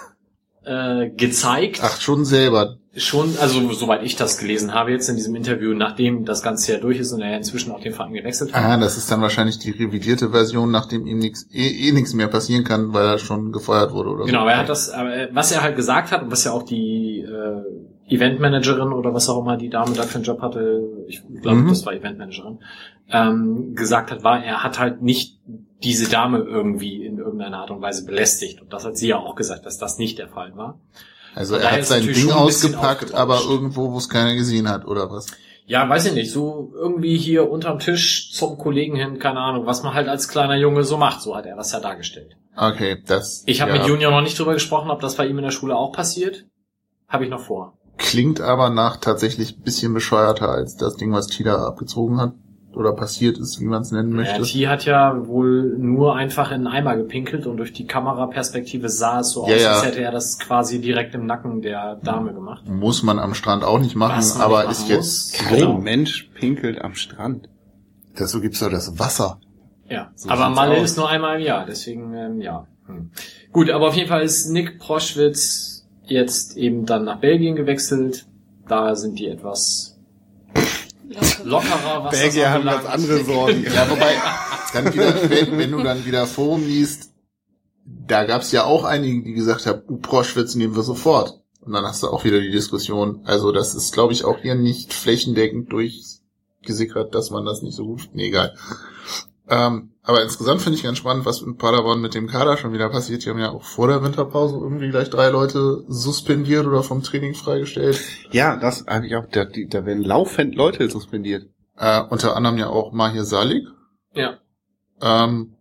äh, gezeigt. Ach, schon selber. Schon, also soweit ich das gelesen habe jetzt in diesem Interview, nachdem das Ganze ja durch ist und er inzwischen auch den Verein gewechselt hat. Ah, das ist dann wahrscheinlich die revidierte Version, nachdem ihm nichts eh, eh nichts mehr passieren kann, weil er schon gefeuert wurde oder Genau, so. er hat das, was er halt gesagt hat und was ja auch die äh, Eventmanagerin oder was auch immer die Dame da für einen Job hatte, ich glaube, Mhm. das war Eventmanagerin, ähm, gesagt hat, war, er hat halt nicht diese Dame irgendwie in irgendeiner Art und Weise belästigt. Und das hat sie ja auch gesagt, dass das nicht der Fall war. Also er hat sein Ding ausgepackt, aber irgendwo, wo es keiner gesehen hat, oder was? Ja, weiß ich nicht, so irgendwie hier unterm Tisch zum Kollegen hin, keine Ahnung, was man halt als kleiner Junge so macht, so hat er das ja dargestellt. Okay, das Ich habe ja, mit Junior noch nicht drüber gesprochen, ob das bei ihm in der Schule auch passiert. Habe ich noch vor. klingt aber nach tatsächlich ein bisschen bescheuerter als das Ding, was Tida abgezogen hat oder passiert ist, wie man es nennen Ja, möchte. T hat ja wohl nur einfach in einen Eimer gepinkelt und durch die Kameraperspektive sah es so Ja, aus, ja. als hätte er das quasi direkt im Nacken der Dame gemacht. Muss man am Strand auch nicht machen, aber nicht ist machen jetzt muss. Kein Genau. Mensch pinkelt am Strand. dazu gibt's doch das Wasser. Ja, So aber Malle aus. ist nur einmal im Jahr, deswegen ähm, ja. Hm. Gut, aber auf jeden Fall ist Nick Proschwitz jetzt eben dann nach Belgien gewechselt. Da sind die etwas lockerer, was Belgier das haben ganz andere Sorgen. Ja, wobei, dann wieder, wenn, wenn du dann wieder Forum liest, da gab's ja auch einige, die gesagt haben, uh, Proschwitz nehmen wir sofort. Und dann hast du auch wieder die Diskussion. Also das ist, glaube ich, auch hier nicht flächendeckend durchgesickert, dass man das nicht so gut... Nee, egal. Ähm, aber insgesamt finde ich ganz spannend, was in Paderborn mit dem Kader schon wieder passiert. Die haben ja auch vor der Winterpause irgendwie gleich drei Leute suspendiert oder vom Training freigestellt. Ja, das eigentlich auch. Da, die, da werden laufend Leute suspendiert. Äh, unter anderem ja auch Mahir Salik. Ja. Ähm,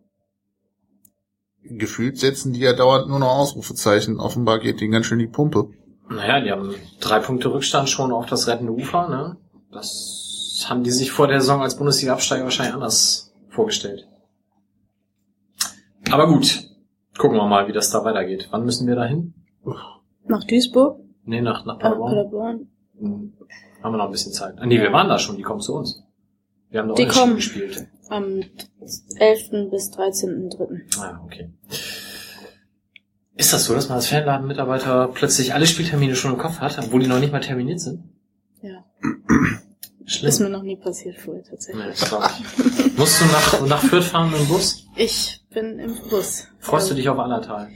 gefühlt setzen die ja dauernd nur noch Ausrufezeichen. Offenbar geht denen ganz schön die Pumpe. Naja, die haben drei Punkte Rückstand schon auf das rettende Ufer, ne? Das haben die sich vor der Saison als Bundesliga-Absteiger wahrscheinlich anders vorgestellt. Aber gut, gucken wir mal, wie das da weitergeht. Wann müssen wir da hin? Nach Duisburg? Nee, nach, nach Paderborn. Paderborn. Hm, Haben wir noch ein bisschen Zeit. Ah, nee, wir waren da schon, die kommen zu uns. Wir haben da Die kommen. gespielt. Am 11. bis 13.3. Ah, okay. Ist das so, dass man als Fanladen-Mitarbeiter plötzlich alle Spieltermine schon im Kopf hat, obwohl die noch nicht mal terminiert sind? Schlimm. Ist mir noch nie passiert vorher tatsächlich. Nee, das glaub ich. Musst du nach, nach Fürth fahren mit dem Bus? Ich bin im Bus. Freust du Ähm, dich auf Allertal?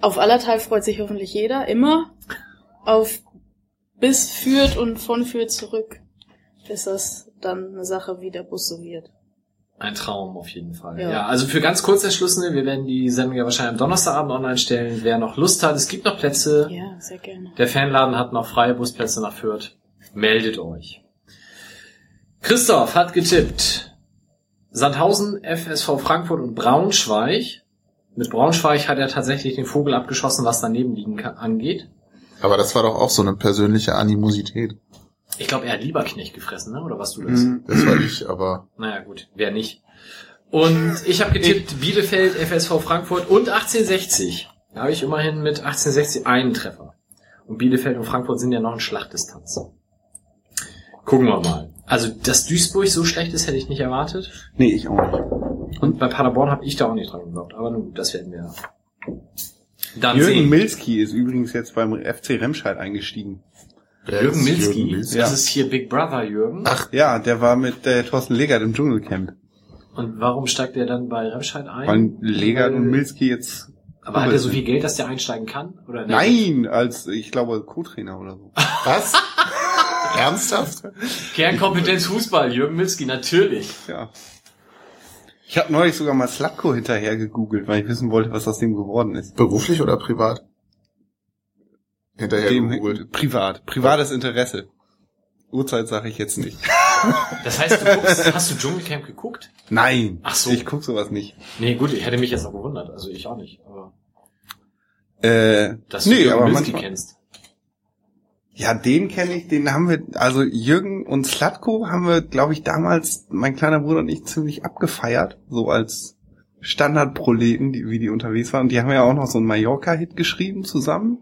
Auf Allertal freut sich hoffentlich jeder, immer. Auf bis Fürth und von Fürth zurück ist das dann eine Sache, wie der Bus so wird. Ein Traum auf jeden Fall. Ja. Ja. also für ganz Kurzentschlossene, wir werden die Sendung ja wahrscheinlich am Donnerstagabend online stellen. Wer noch Lust hat, es gibt noch Plätze. Ja, sehr gerne. Der Fanladen hat noch freie Busplätze nach Fürth. Meldet euch. Christoph hat getippt. Sandhausen, FSV Frankfurt und Braunschweig. Mit Braunschweig hat er tatsächlich den Vogel abgeschossen, was daneben liegen kann, angeht. Aber das war doch auch so eine persönliche Animosität. Ich glaube, er hat Lieberknecht gefressen, ne? oder was du das? Mhm. Das war ich, aber Naja, gut, wer nicht. Und ich habe getippt Bielefeld, FSV Frankfurt und 1860. Da habe ich immerhin mit 1860 einen Treffer. Und Bielefeld und Frankfurt sind ja noch in Schlachtdistanz. Gucken wir mal. Also, dass Duisburg so schlecht ist, hätte ich nicht erwartet. Nee, ich auch nicht. Und bei Paderborn habe ich da auch nicht dran geglaubt. Aber nun, gut, das werden wir dann Jürgen sehen. Milski ist übrigens jetzt beim FC Remscheid eingestiegen. Wer Jürgen Milski. Jürgen Milski? Das Ja. ist hier Big Brother Jürgen. Ach ja, der war mit äh, Thorsten Legert im Dschungelcamp. Und warum steigt er dann bei Remscheid ein? Weil Legert und Weil- Milski jetzt... Aber hat er so viel Geld, dass der einsteigen kann? Oder nicht? Nein, als, ich glaube, Co-Trainer oder so. Was? Ernsthaft? Kernkompetenz Fußball, Jürgen Milski, natürlich. Ja. Ich habe neulich sogar mal Slatko hinterher gegoogelt, weil ich wissen wollte, was aus dem geworden ist. Beruflich oder privat? Hinterher Dem, gegoogelt. privat. Privates Interesse. Uhrzeit sage ich jetzt nicht. Das heißt, du guckst, hast du Dschungelcamp geguckt? Nein. Ach so. Ich guck sowas nicht. Nee, gut, ich hätte mich jetzt auch gewundert. Also ich auch nicht. Aber Äh, dass du nee, Jürgen aber Milski manchmal, kennst. Ja, den kenne ich, den haben wir, also Jürgen und Slatko haben wir, glaube ich, damals, mein kleiner Bruder und ich, ziemlich abgefeiert, so als Standardproleten, die, wie die unterwegs waren. Und die haben ja auch noch so einen Mallorca-Hit geschrieben zusammen.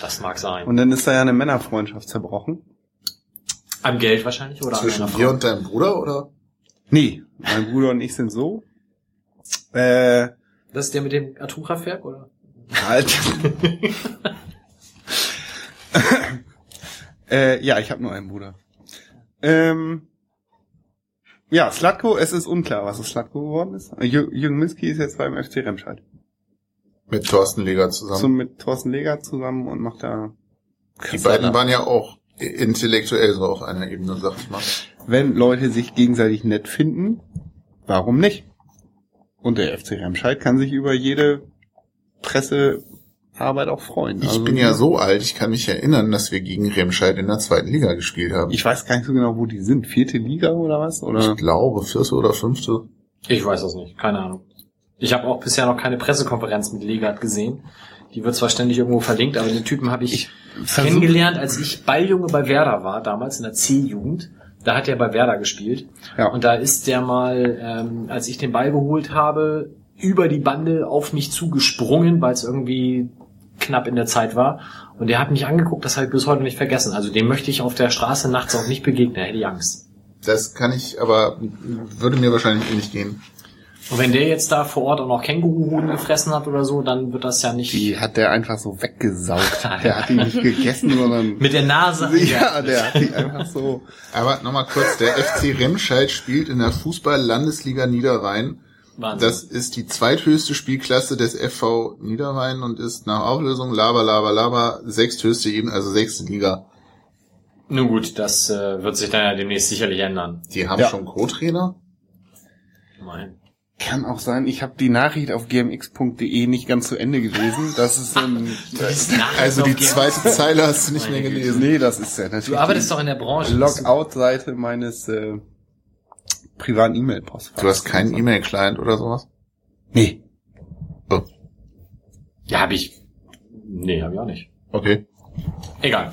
Das mag sein. Und dann ist da ja eine Männerfreundschaft zerbrochen. Am Geld wahrscheinlich oder Zwischen an einer dir Frau? und deinem Bruder oder? Nee, mein Bruder und ich sind so. Äh, Das ist der mit dem Atomkraftwerk, oder? halt. äh, ja, ich habe nur einen Bruder. Ähm, ja, Slatko, es ist unklar, was aus Slatko geworden ist. Jür Jürgen Milski ist jetzt beim FC Remscheid. Mit Thorsten Leger zusammen. So mit Thorsten Leger zusammen und macht da... Die beiden waren ja auch intellektuell so auf einer Ebene, sag ich mal. Wenn Leute sich gegenseitig nett finden, warum nicht? Und der FC Remscheid kann sich über jede Pressearbeit auch freuen. Ich Also, bin ja so alt, ich kann mich erinnern, dass wir gegen Remscheid in der zweiten Liga gespielt haben. Ich weiß gar nicht so genau, wo die sind. Vierte Liga oder was? Oder? Ich glaube, vierte oder fünfte. Ich weiß das nicht, keine Ahnung. Ich habe auch bisher noch keine Pressekonferenz mit Legat gesehen. Die wird zwar ständig irgendwo verlinkt, aber den Typen habe ich, versuch- kennengelernt, als ich Balljunge bei Werder war, damals in der C-Jugend. Da hat er bei Werder gespielt. Ja. Und da ist der mal, ähm, als ich den Ball geholt habe, über die Bande auf mich zugesprungen, weil es irgendwie knapp in der Zeit war. Und der hat mich angeguckt, das habe ich bis heute nicht vergessen. Also dem möchte ich auf der Straße nachts auch nicht begegnen, da hätte ich Angst. Das kann ich, aber würde mir wahrscheinlich eh nicht gehen. Und wenn der jetzt da vor Ort auch noch Känguruhoden gefressen hat oder so, dann wird das ja nicht Die hat der einfach so weggesaugt. Der hat die nicht gegessen, sondern... mit der Nase. Ja, der hat die einfach so... Aber nochmal kurz, der FC Remscheid spielt in der Fußball-Landesliga Niederrhein. Wahnsinn. Das ist die zweithöchste Spielklasse des FV Niederrhein und ist nach Auflösung Laber, Laber, Laber sechsthöchste Ebene, also sechste Liga. Nun gut, das äh, wird sich dann ja demnächst sicherlich ändern. Die haben Ja. schon Co-Trainer. Immerhin. Kann auch sein, ich habe die Nachricht auf gmx.de nicht ganz zu Ende gelesen. Das ist ein... Also die zweite Zeile hast du nicht mehr gelesen. Nee, das ist ja natürlich Du arbeitest die doch in der Branche. Logout-Seite meines äh, privaten E-Mail-Postfachs. Du hast keinen E-Mail-Client oder sowas? Nee. Oh, Ja, habe ich. Nee, habe ich auch nicht. okay. Egal.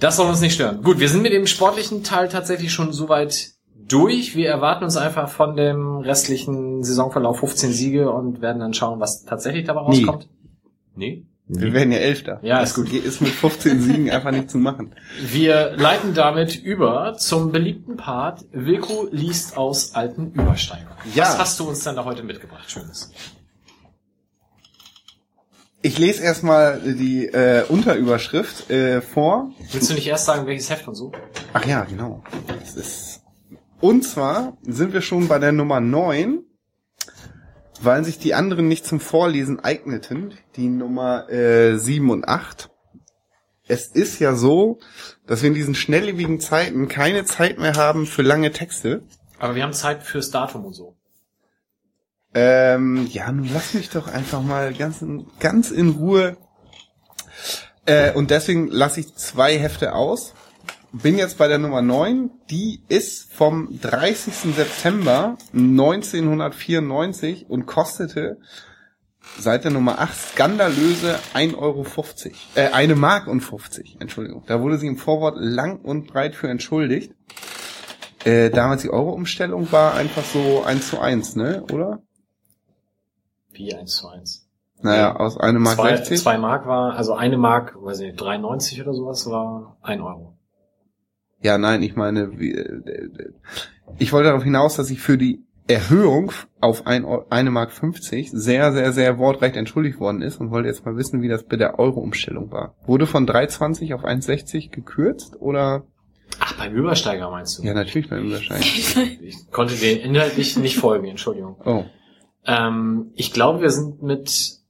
Das soll uns nicht stören. Gut, wir sind mit dem sportlichen Teil tatsächlich schon soweit durch. Wir erwarten uns einfach von dem restlichen Saisonverlauf 15 Siege und werden dann schauen, was tatsächlich dabei Nee. rauskommt. Nee. Wir werden ja Elfter. Ja, das ist gut. Ist mit 15 Siegen einfach nicht zu machen. Wir leiten damit über zum beliebten Part. Wilko liest aus alten Übersteigern. Ja. Was hast du uns denn da heute mitgebracht? Schönes. Ich lese erstmal die äh, Unterüberschrift äh, vor. Willst du nicht erst sagen, welches Heft und so? Ach ja, genau. Das ist und zwar sind wir schon bei der Nummer 9, weil sich die anderen nicht zum Vorlesen eigneten, die Nummer äh, 7 und 8. Es ist ja so, dass wir in diesen schnelllebigen Zeiten keine Zeit mehr haben für lange Texte. Aber wir haben Zeit fürs Datum und so. Ähm, ja, nun lass mich doch einfach mal ganz in, ganz in Ruhe. Äh, und deswegen lasse ich zwei Hefte aus. Bin jetzt bei der Nummer 9. Die ist vom 30. September 1994 und kostete seit der Nummer 8 skandalöse 1,50 Euro. Äh, eine Mark und 50, Entschuldigung. Da wurde sie im Vorwort lang und breit für entschuldigt. Äh, damals die Euro-Umstellung war einfach so 1 zu 1, ne, oder? Wie 1 zu 1. Naja, aus einem Mark zwei, 60. zwei Mark war, also eine Mark, weiß ich nicht, 93 oder sowas war ein Euro. Ja, nein, ich meine, wie, äh, ich wollte darauf hinaus, dass ich für die Erhöhung auf ein eine Mark 50 sehr, sehr, sehr wortreich entschuldigt worden ist und wollte jetzt mal wissen, wie das bei der Euro-Umstellung war. Wurde von 3,20 auf 1,60 gekürzt oder? Ach, beim Übersteiger meinst du? Ja, natürlich beim Übersteigen. Ich konnte den inhaltlich nicht folgen, Entschuldigung. Oh. Ähm, ich glaube, wir sind mit.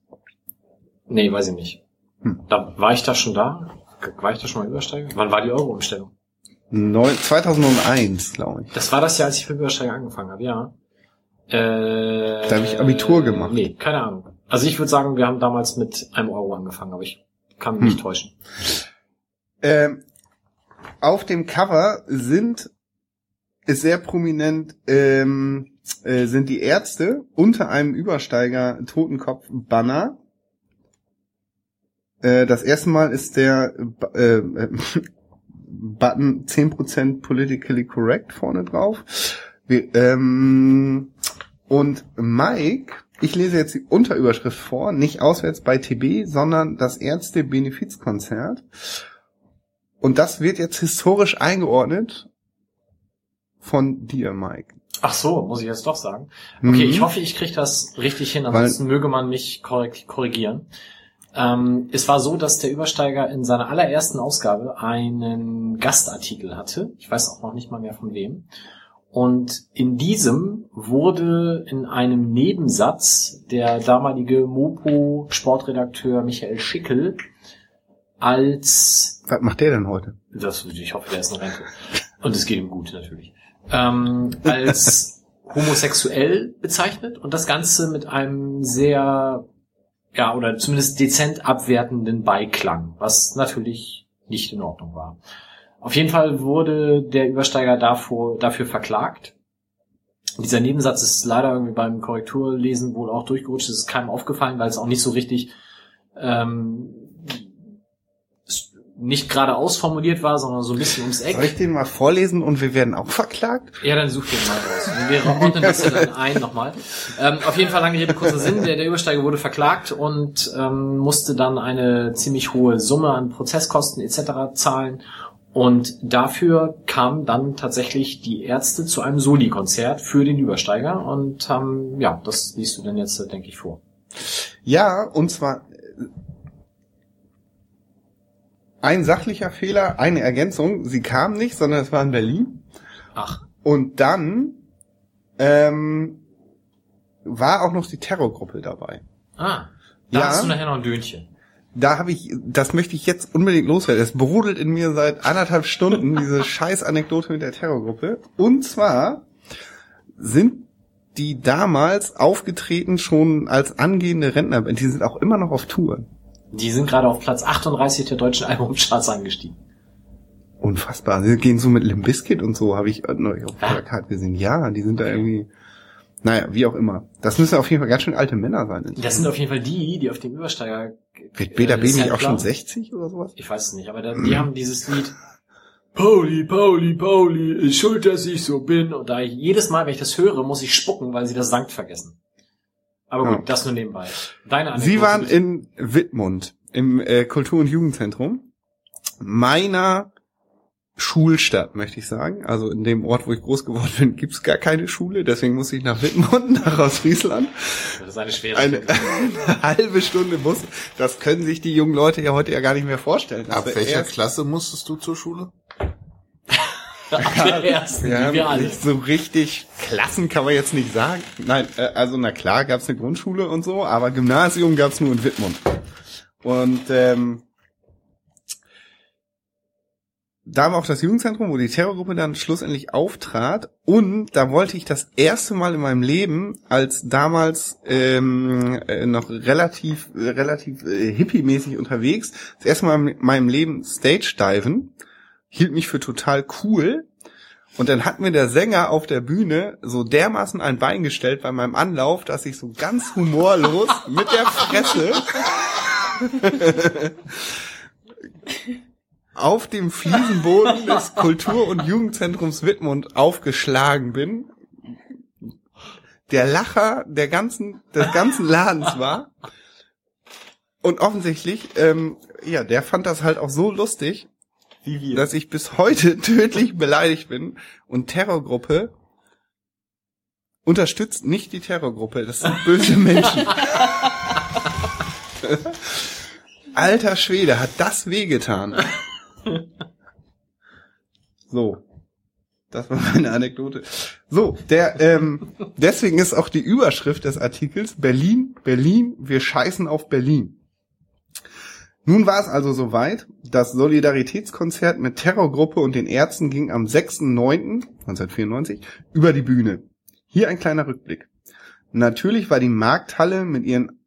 Nee, weiß ich nicht. Hm. Da war ich da schon da? War ich da schon mal Übersteiger? Wann war die Euro-Umstellung? Neun, 2001, glaube ich. Das war das Jahr, als ich mit Übersteiger angefangen habe, ja. Äh, Da habe ich Abitur gemacht. Nee, keine Ahnung. Also ich würde sagen, wir haben damals mit einem Euro angefangen, aber ich kann mich nicht Hm. täuschen. Ähm, auf dem Cover sind ist sehr prominent ähm, äh, sind die Ärzte unter einem Übersteiger Totenkopf Banner. Äh, das erste Mal ist der äh, äh, Button 10% politically correct vorne drauf. Wir, ähm, und Mike, ich lese jetzt die Unterüberschrift vor, nicht auswärts bei TB, sondern das Ärzte-Benefizkonzert. Und das wird jetzt historisch eingeordnet von dir, Mike. Ach so, muss ich jetzt doch sagen. Okay, Mhm. ich hoffe, ich kriege das richtig hin, Weil- ansonsten möge man mich korrigieren. Ähm, es war so, dass der Übersteiger in seiner allerersten Ausgabe einen Gastartikel hatte. Ich weiß auch noch nicht mal mehr von wem. Und in diesem wurde in einem Nebensatz der damalige Mopo-Sportredakteur Michael Schickel als Was macht der denn heute? das, ich hoffe, der ist in Rente. Und es geht ihm gut, natürlich. Ähm, als homosexuell bezeichnet und das Ganze mit einem sehr, ja, oder zumindest dezent abwertenden Beiklang, was natürlich nicht in Ordnung war. Auf jeden Fall wurde der Übersteiger davor, dafür verklagt. Dieser Nebensatz ist leider irgendwie beim Korrekturlesen wohl auch durchgerutscht. Es ist keinem aufgefallen, weil es auch nicht so richtig ähm, nicht gerade ausformuliert war, sondern so ein bisschen ums Eck. Soll ich den mal vorlesen und wir werden auch verklagt? Ja, dann such den mal raus. Wir ordnen das ja dann ein nochmal. Ähm, auf jeden Fall lange Rede, kurzer Sinn. Der, der Übersteiger wurde verklagt und ähm, musste dann eine ziemlich hohe Summe an Prozesskosten etc. zahlen. Und dafür kamen dann tatsächlich die Ärzte zu einem Soli-Konzert für den Übersteiger und haben, ja, das liest du dann jetzt, äh, denke ich, vor. Ja, und zwar äh, ein sachlicher Fehler, eine Ergänzung. Sie kam nicht, sondern es war in Berlin. Ach. Und dann ähm, war auch noch die Terrorgruppe dabei. Ah, da Ja. hast du nachher noch ein Dönchen. Da habe ich, das möchte ich jetzt unbedingt loswerden. Es brodelt in mir seit anderthalb Stunden diese scheiß Anekdote mit der Terrorgruppe. Und zwar sind die damals aufgetreten schon als angehende Rentnerband. Die sind auch immer noch auf Tour. Die sind gerade auf Platz 38 der deutschen Albumcharts angestiegen. Unfassbar. Sie gehen so mit Limp Bizkit und so, habe ich neulich auf dem Plakat gesehen. Ja, die sind da irgendwie, naja, wie auch immer. Das müssen auf jeden Fall ganz schön alte Männer sein. Das sind auf jeden Fall die, die auf dem Übersteiger Wird Beta äh, B nicht auch schon 60 oder sowas? Ich weiß es nicht, aber da, die haben dieses Lied Pauli, Pauli, Pauli, ist schuld, dass ich so bin. Und da ich jedes Mal, wenn ich das höre, muss ich spucken, weil sie das Sankt vergessen. Aber gut, Ja. das nur nebenbei. Deine Anekdote, Sie waren in Wittmund im äh, Kultur- und Jugendzentrum meiner Schulstadt, möchte ich sagen. Also in dem Ort, wo ich groß geworden bin, gibt's gar keine Schule. Deswegen muss ich nach Wittmund, nach Ostfriesland. Das ist eine schwere Eine, Stelle. eine halbe Stunde Bus. Das können sich die jungen Leute ja heute ja gar nicht mehr vorstellen. Ab welcher erst- Klasse musstest du zur Schule? Der ersten, Ja, wir alle. so richtig Klassen kann man jetzt nicht sagen. Nein, äh, also na klar gab's eine Grundschule und so, aber Gymnasium gab's nur in Wittmund. Und ähm, da war auch das Jugendzentrum, wo die Terrorgruppe dann schlussendlich auftrat. Und da wollte ich das erste Mal in meinem Leben, als damals ähm, äh, noch relativ, relativ äh, hippie-mäßig unterwegs, das erste Mal in meinem Leben Stage diven, hielt mich für total cool. Und dann hat mir der Sänger auf der Bühne so dermaßen ein Bein gestellt bei meinem Anlauf, dass ich so ganz humorlos mit der Fresse auf dem Fliesenboden des Kultur- und Jugendzentrums Wittmund aufgeschlagen bin. Der Lacher der ganzen, des ganzen Ladens war. Und offensichtlich, ähm, ja, der fand das halt auch so lustig, dass ich bis heute tödlich beleidigt bin und Terrorgruppe Unterstützt nicht die Terrorgruppe, das sind böse Menschen. Alter Schwede, hat das wehgetan. So. Das war meine Anekdote. So, der, ähm, deswegen ist auch die Überschrift des Artikels Berlin, Berlin, wir scheißen auf Berlin. Nun war es also soweit, das Solidaritätskonzert mit Terrorgruppe und den Ärzten ging am 6.9.1994 über die Bühne. Hier ein kleiner Rückblick. Natürlich war die Markthalle mit ihren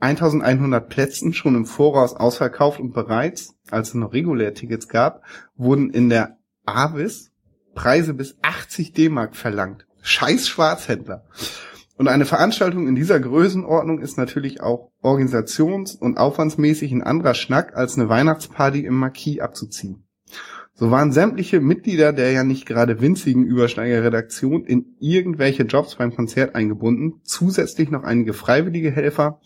1100 Plätzen schon im Voraus ausverkauft und bereits, als es noch regulär Tickets gab, wurden in der Avis Preise bis 80 D-Mark verlangt. Scheiß Schwarzhändler. Und eine Veranstaltung in dieser Größenordnung ist natürlich auch organisations- und aufwandsmäßig ein anderer Schnack, als eine Weihnachtsparty im Marquis abzuziehen. So waren sämtliche Mitglieder der ja nicht gerade winzigen Übersteigerredaktion in irgendwelche Jobs beim Konzert eingebunden, zusätzlich noch einige freiwillige Helfer,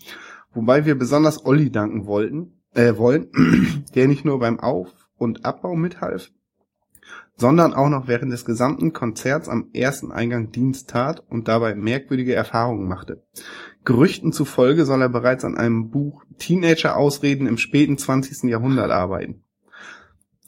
wobei wir besonders Olli danken wollten, äh, wollen, der nicht nur beim Auf- und Abbau mithalf, sondern auch noch während des gesamten Konzerts am ersten Eingang Dienst tat und dabei merkwürdige Erfahrungen machte. Gerüchten zufolge soll er bereits an einem Buch Teenager-Ausreden im späten 20. Jahrhundert arbeiten.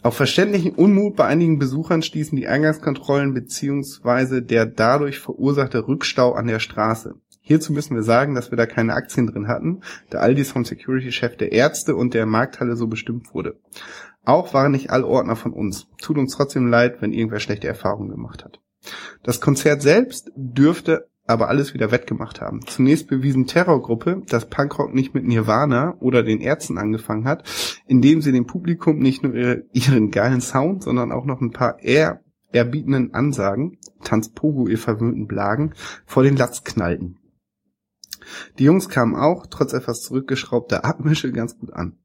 Auf verständlichen Unmut bei einigen Besuchern stießen die Eingangskontrollen beziehungsweise der dadurch verursachte Rückstau an der Straße. Hierzu müssen wir sagen, dass wir da keine Aktien drin hatten, da all dies vom Security-Chef der Ärzte und der Markthalle so bestimmt wurde. Auch waren nicht alle Ordner von uns. Tut uns trotzdem leid, wenn irgendwer schlechte Erfahrungen gemacht hat. Das Konzert selbst dürfte aber alles wieder wettgemacht haben. Zunächst bewiesen Terrorgruppe, dass Punkrock nicht mit Nirvana oder den Ärzten angefangen hat, indem sie dem Publikum nicht nur ihre, ihren geilen Sound, sondern auch noch ein paar eher erbietenden Ansagen, Tanz Pogo, ihr verwöhnten Blagen, vor den Latz knallten. Die Jungs kamen auch, trotz etwas zurückgeschraubter Abmische, ganz gut an.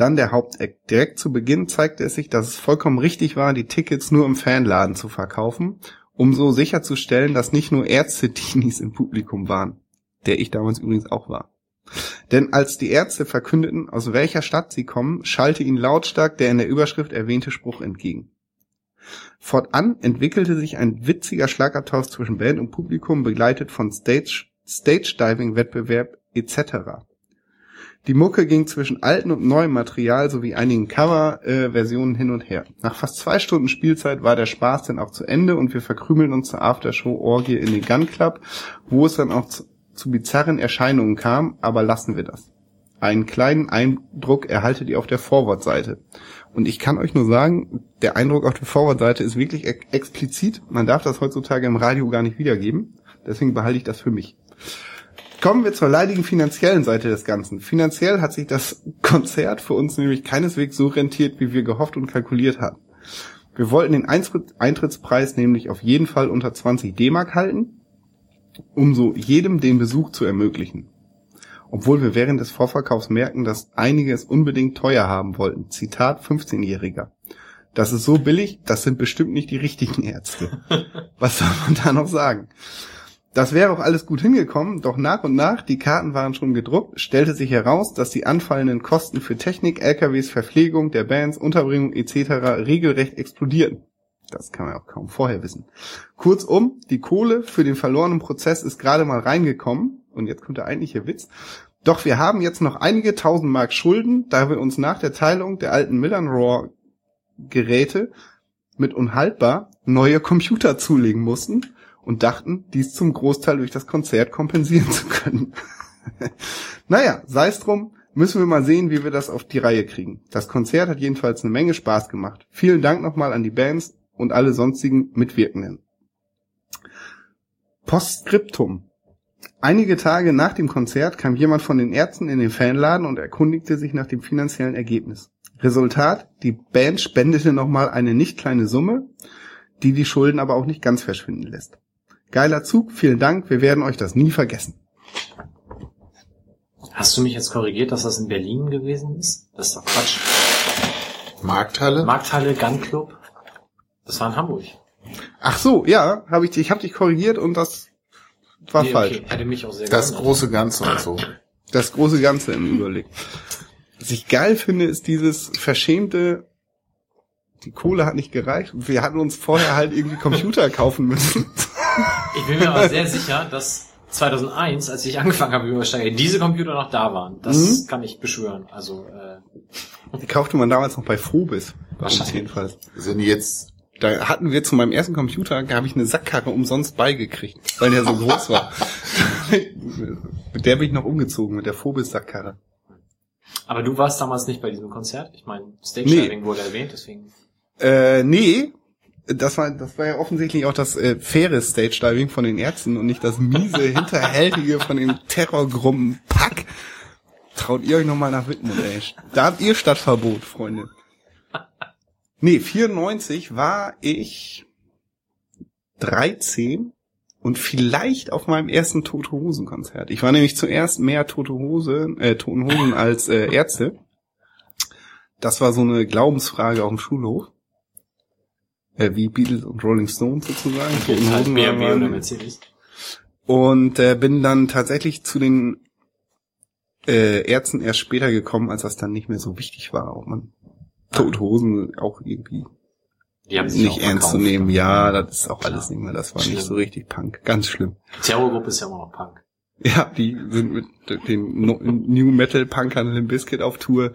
Dann der Haupteck. Direkt zu Beginn zeigte es sich, dass es vollkommen richtig war, die Tickets nur im Fanladen zu verkaufen, um so sicherzustellen, dass nicht nur Ärzte-Teenies im Publikum waren, der ich damals übrigens auch war. Denn als die Ärzte verkündeten, aus welcher Stadt sie kommen, schallte ihnen lautstark der in der Überschrift erwähnte Spruch entgegen. Fortan entwickelte sich ein witziger Schlagabtausch zwischen Band und Publikum, begleitet von Stage, Stage-Diving-Wettbewerb etc. Die Mucke ging zwischen altem und neuem Material sowie einigen Cover-Versionen hin und her. Nach fast zwei Stunden Spielzeit war der Spaß dann auch zu Ende und wir verkrümeln uns zur Aftershow-Orgie in den Gun Club, wo es dann auch zu, zu bizarren Erscheinungen kam, aber lassen wir das. Einen kleinen Eindruck erhaltet ihr auf der Forward-Seite. Und ich kann euch nur sagen, der Eindruck auf der Forward-Seite ist wirklich ex explizit. Man darf das heutzutage im Radio gar nicht wiedergeben. Deswegen behalte ich das für mich. Kommen wir zur leidigen finanziellen Seite des Ganzen. Finanziell hat sich das Konzert für uns nämlich keineswegs so rentiert, wie wir gehofft und kalkuliert hatten. Wir wollten den Eintrittspreis nämlich auf jeden Fall unter 20 D-Mark halten, um so jedem den Besuch zu ermöglichen. Obwohl wir während des Vorverkaufs merken, dass einige es unbedingt teuer haben wollten. Zitat 15-Jähriger. Das ist so billig, das sind bestimmt nicht die richtigen Ärzte. Was soll man da noch sagen? Das wäre auch alles gut hingekommen, doch nach und nach, die Karten waren schon gedruckt, stellte sich heraus, dass die anfallenden Kosten für Technik, LKWs, Verpflegung der Bands, Unterbringung etc. regelrecht explodierten. Das kann man auch kaum vorher wissen. Kurzum, die Kohle für den verlorenen Prozess ist gerade mal reingekommen, und jetzt kommt der eigentliche Witz, doch wir haben jetzt noch einige tausend Mark Schulden, da wir uns nach der Teilung der alten Millern Raw Geräte mit unhaltbar neue Computer zulegen mussten und dachten, dies zum Großteil durch das Konzert kompensieren zu können. naja, sei es drum, müssen wir mal sehen, wie wir das auf die Reihe kriegen. Das Konzert hat jedenfalls eine Menge Spaß gemacht. Vielen Dank nochmal an die Bands und alle sonstigen Mitwirkenden. Postskriptum. Einige Tage nach dem Konzert kam jemand von den Ärzten in den Fanladen und erkundigte sich nach dem finanziellen Ergebnis. Resultat, die Band spendete nochmal eine nicht kleine Summe, die die Schulden aber auch nicht ganz verschwinden lässt. Geiler Zug, vielen Dank, wir werden euch das nie vergessen. Hast du mich jetzt korrigiert, dass das in Berlin gewesen ist? Das ist doch Quatsch. Markthalle? Markthalle, Gun Club. Das war in Hamburg. Ach so, ja, habe ich, ich habe dich korrigiert und das war Nee, falsch. okay, Hätte mich auch sehr Das gewundert. große Ganze und so. Das große Ganze im Überblick. Was ich geil finde, ist dieses verschämte, die Kohle hat nicht gereicht und wir hatten uns vorher halt irgendwie Computer kaufen müssen. Ich bin mir aber sehr sicher, dass 2001, als ich angefangen habe mit Übersteiger, diese Computer noch da waren. Das Mhm. kann ich beschwören. Also äh, Die kaufte man damals noch bei Phobis. Wahrscheinlich. jedenfalls. Sind die jetzt, Da hatten wir zu meinem ersten Computer, da habe ich eine Sackkarre umsonst beigekriegt, weil der so groß war. mit der bin ich noch umgezogen, mit der Phobis-Sackkarre. Aber du warst damals nicht bei diesem Konzert. Ich meine, Stage Nee. Diving wurde erwähnt, deswegen. Äh, nee, das war, das war ja offensichtlich auch das äh, faire Stage-Diving von den Ärzten und nicht das miese, hinterhältige von dem Terrorgruppen Pack. Traut ihr euch nochmal nach Wittmund, ey. Da habt ihr Stadtverbot, Freunde. Nee, 94 war ich 13 und vielleicht auf meinem ersten Tote Hosen Konzert. Ich war nämlich zuerst mehr Tote Hose, äh, Toten Hosen als äh, Ärzte. Das war so eine Glaubensfrage auf dem Schulhof. Äh, wie Beatles und Rolling Stones sozusagen. Toten Halt BMW oder Mercedes. und äh, bin dann tatsächlich zu den äh, Ärzten erst später gekommen, als das dann nicht mehr so wichtig war, ob man Tote Hosen auch irgendwie nicht ernst zu nehmen. Ja, das ist auch Klar. alles nicht mehr. Das war Schlimm. nicht so richtig Punk. Ganz schlimm. Terrorgruppe ist ja immer noch Punk. Ja, die sind mit den New Metal Punkern Limp Bizkit auf Tour.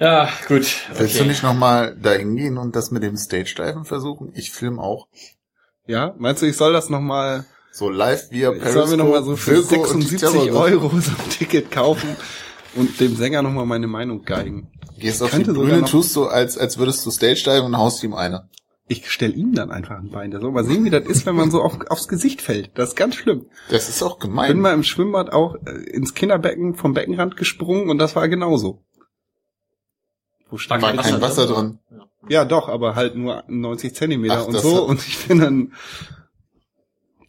Ja, gut. willst du nicht nochmal da hingehen und das mit dem Stage-Diven versuchen? Ich film auch. Ja, meinst du, ich soll das nochmal, So live via ich soll mir nochmal so für Wilco und die 76 Terrorgruppe. Euro so ein Ticket kaufen und dem Sänger nochmal meine Meinung geigen? Gehst auf die Bühne, tust so, als, als würdest du Stage-Diven und haust ihm eine. Ich stell ihm dann einfach ein Bein. Der soll mal sehen, wie das ist, wenn man so auf, aufs Gesicht fällt. Das ist ganz schlimm. Das ist auch Ich bin gemein. mal im Schwimmbad auch äh, ins Kinderbecken vom Beckenrand gesprungen und das war genauso. Wo stand War ich? kein Wasser drin. Ja, doch, aber halt nur 90 Zentimeter Ach, und so hat- und ich bin dann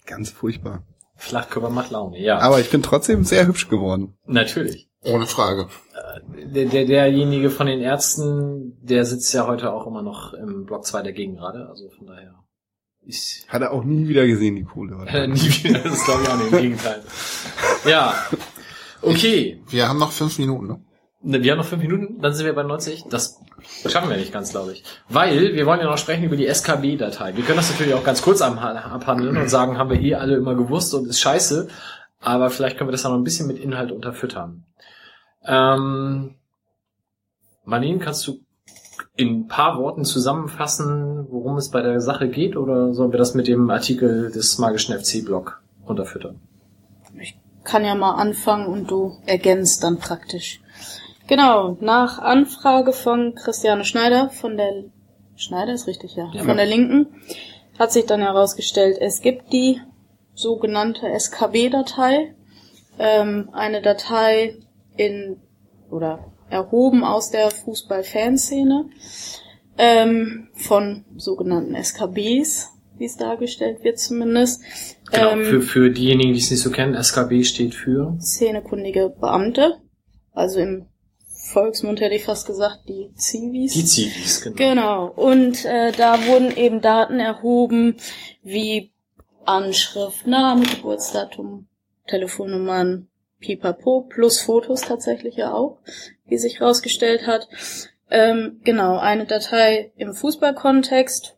ganz furchtbar. Flachkörper macht Laune, ja. Aber ich bin trotzdem sehr hübsch geworden. Natürlich. Ohne Frage. Der, der, derjenige von den Ärzten, der sitzt ja heute auch immer noch im Block 2 der Gegengrade, also von daher. Ich Hat er auch nie wieder gesehen, die Kohle. äh, nie wieder, das ist glaube ich auch nicht, im Gegenteil. Ja. Okay. Wir haben noch fünf Minuten, ne? Ne, Wir haben noch fünf Minuten, dann sind wir bei 90. Das schaffen wir nicht ganz, glaube ich. Weil wir wollen ja noch sprechen über die SKB-Datei. Wir können das natürlich auch ganz kurz abhandeln und sagen, haben wir eh alle immer gewusst und ist scheiße. Aber vielleicht können wir das ja noch ein bisschen mit Inhalt unterfüttern. Ähm, Marlene, kannst du in ein paar Worten zusammenfassen, worum es bei der Sache geht? Oder sollen wir das mit dem Artikel des magischen FC-Blog unterfüttern? kann ja mal anfangen und du ergänzt dann praktisch. Genau, nach Anfrage von Christiane Schneider von der Schneider ist richtig, ja, Ja. von der Linken, hat sich dann herausgestellt, es gibt die sogenannte SKB-Datei, ähm, eine Datei in oder erhoben aus der Fußball-Fanszene ähm, von sogenannten SKBs, wie es dargestellt wird zumindest. Genau, Ähm, für, für diejenigen, die es nicht so kennen, SKB steht für szenekundige Beamte. Also im Volksmund hätte ich fast gesagt, die Zivis. die Zivis. Genau. Genau. Und äh, da wurden eben Daten erhoben wie Anschrift, Name, Geburtsdatum, Telefonnummern, Pipapo, plus Fotos tatsächlich ja auch, wie sich herausgestellt hat. Ähm, genau, eine Datei im Fußballkontext,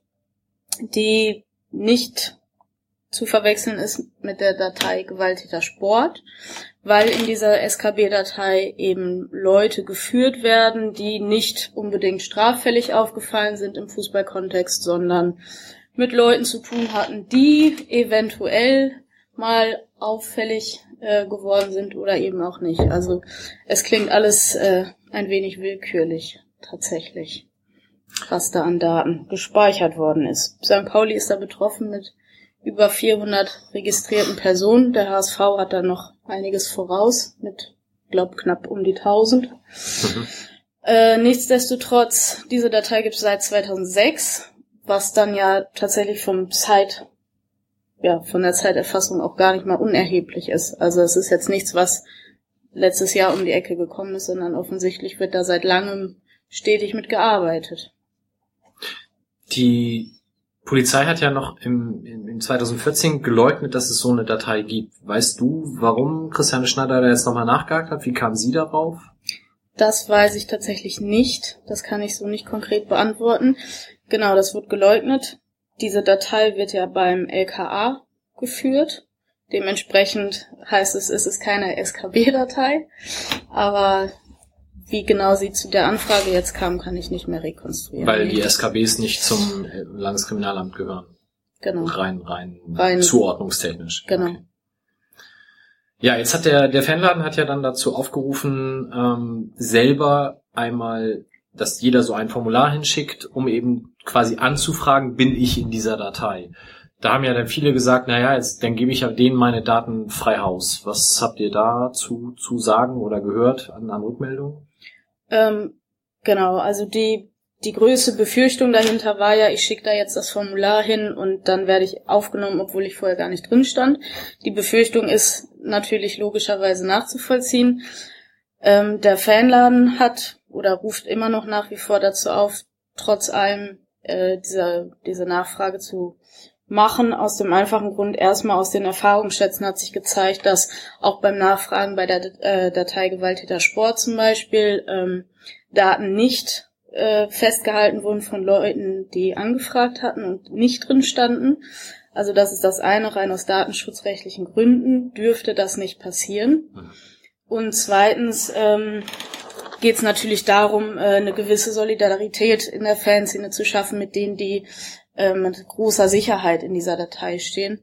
die nicht zu verwechseln ist mit der Datei gewaltiger Sport, weil in dieser SKB-Datei eben Leute geführt werden, die nicht unbedingt straffällig aufgefallen sind im Fußballkontext, sondern mit Leuten zu tun hatten, die eventuell mal auffällig äh, geworden sind oder eben auch nicht. Also es klingt alles äh, ein wenig willkürlich tatsächlich, was da an Daten gespeichert worden ist. St. Pauli ist da betroffen mit über 400 registrierten Personen. Der HSV hat da noch einiges voraus mit, glaub, knapp um die 1000. Äh, nichtsdestotrotz, diese Datei gibt es seit 2006, was dann ja tatsächlich vom Zeit, ja, von der Zeiterfassung auch gar nicht mal unerheblich ist. Also es ist jetzt nichts, was letztes Jahr um die Ecke gekommen ist, sondern offensichtlich wird da seit langem stetig mit gearbeitet. Die Polizei hat ja noch im, im, im 2014 geleugnet, dass es so eine Datei gibt. Weißt du, warum Christiane Schneider da jetzt nochmal nachgehakt hat? Wie kam sie darauf? Das weiß ich tatsächlich nicht. Das kann ich so nicht konkret beantworten. Genau, das wird geleugnet. diese Datei wird ja beim LKA geführt. Dementsprechend heißt es, es ist keine SKB-Datei. Aber wie genau sie zu der Anfrage jetzt kam, kann ich nicht mehr rekonstruieren. Weil die SKBs nicht zum Landeskriminalamt gehören. Genau. Rein, rein, Rein- zuordnungstechnisch. Genau. Ja, jetzt hat der, der Fanladen hat ja dann dazu aufgerufen, ähm, selber einmal, dass jeder so ein Formular hinschickt, um eben quasi anzufragen, bin ich in dieser Datei. Da haben ja dann viele gesagt, naja, jetzt, dann gebe ich ja denen meine Daten frei Haus. Was habt ihr dazu zu sagen oder gehört an, an Rückmeldungen? Ähm, genau, also die, die größte Befürchtung dahinter war ja, ich schicke da jetzt das Formular hin und dann werde ich aufgenommen, obwohl ich vorher gar nicht drin stand. Die Befürchtung ist natürlich logischerweise nachzuvollziehen. Ähm, der Fanladen hat oder ruft immer noch nach wie vor dazu auf, trotz allem äh, dieser, diese Nachfrage zu machen, aus dem einfachen Grund, erstmal aus den Erfahrungsschätzen hat sich gezeigt, dass auch beim Nachfragen bei der äh, Datei Gewalttäter Sport zum Beispiel ähm, Daten nicht äh, festgehalten wurden von Leuten, die angefragt hatten und nicht drin standen. Also das ist das eine, rein aus datenschutzrechtlichen Gründen dürfte das nicht passieren. Und zweitens ähm, geht es natürlich darum, äh, eine gewisse Solidarität in der Fanszene zu schaffen mit denen, die äh, mit großer Sicherheit in dieser Datei stehen.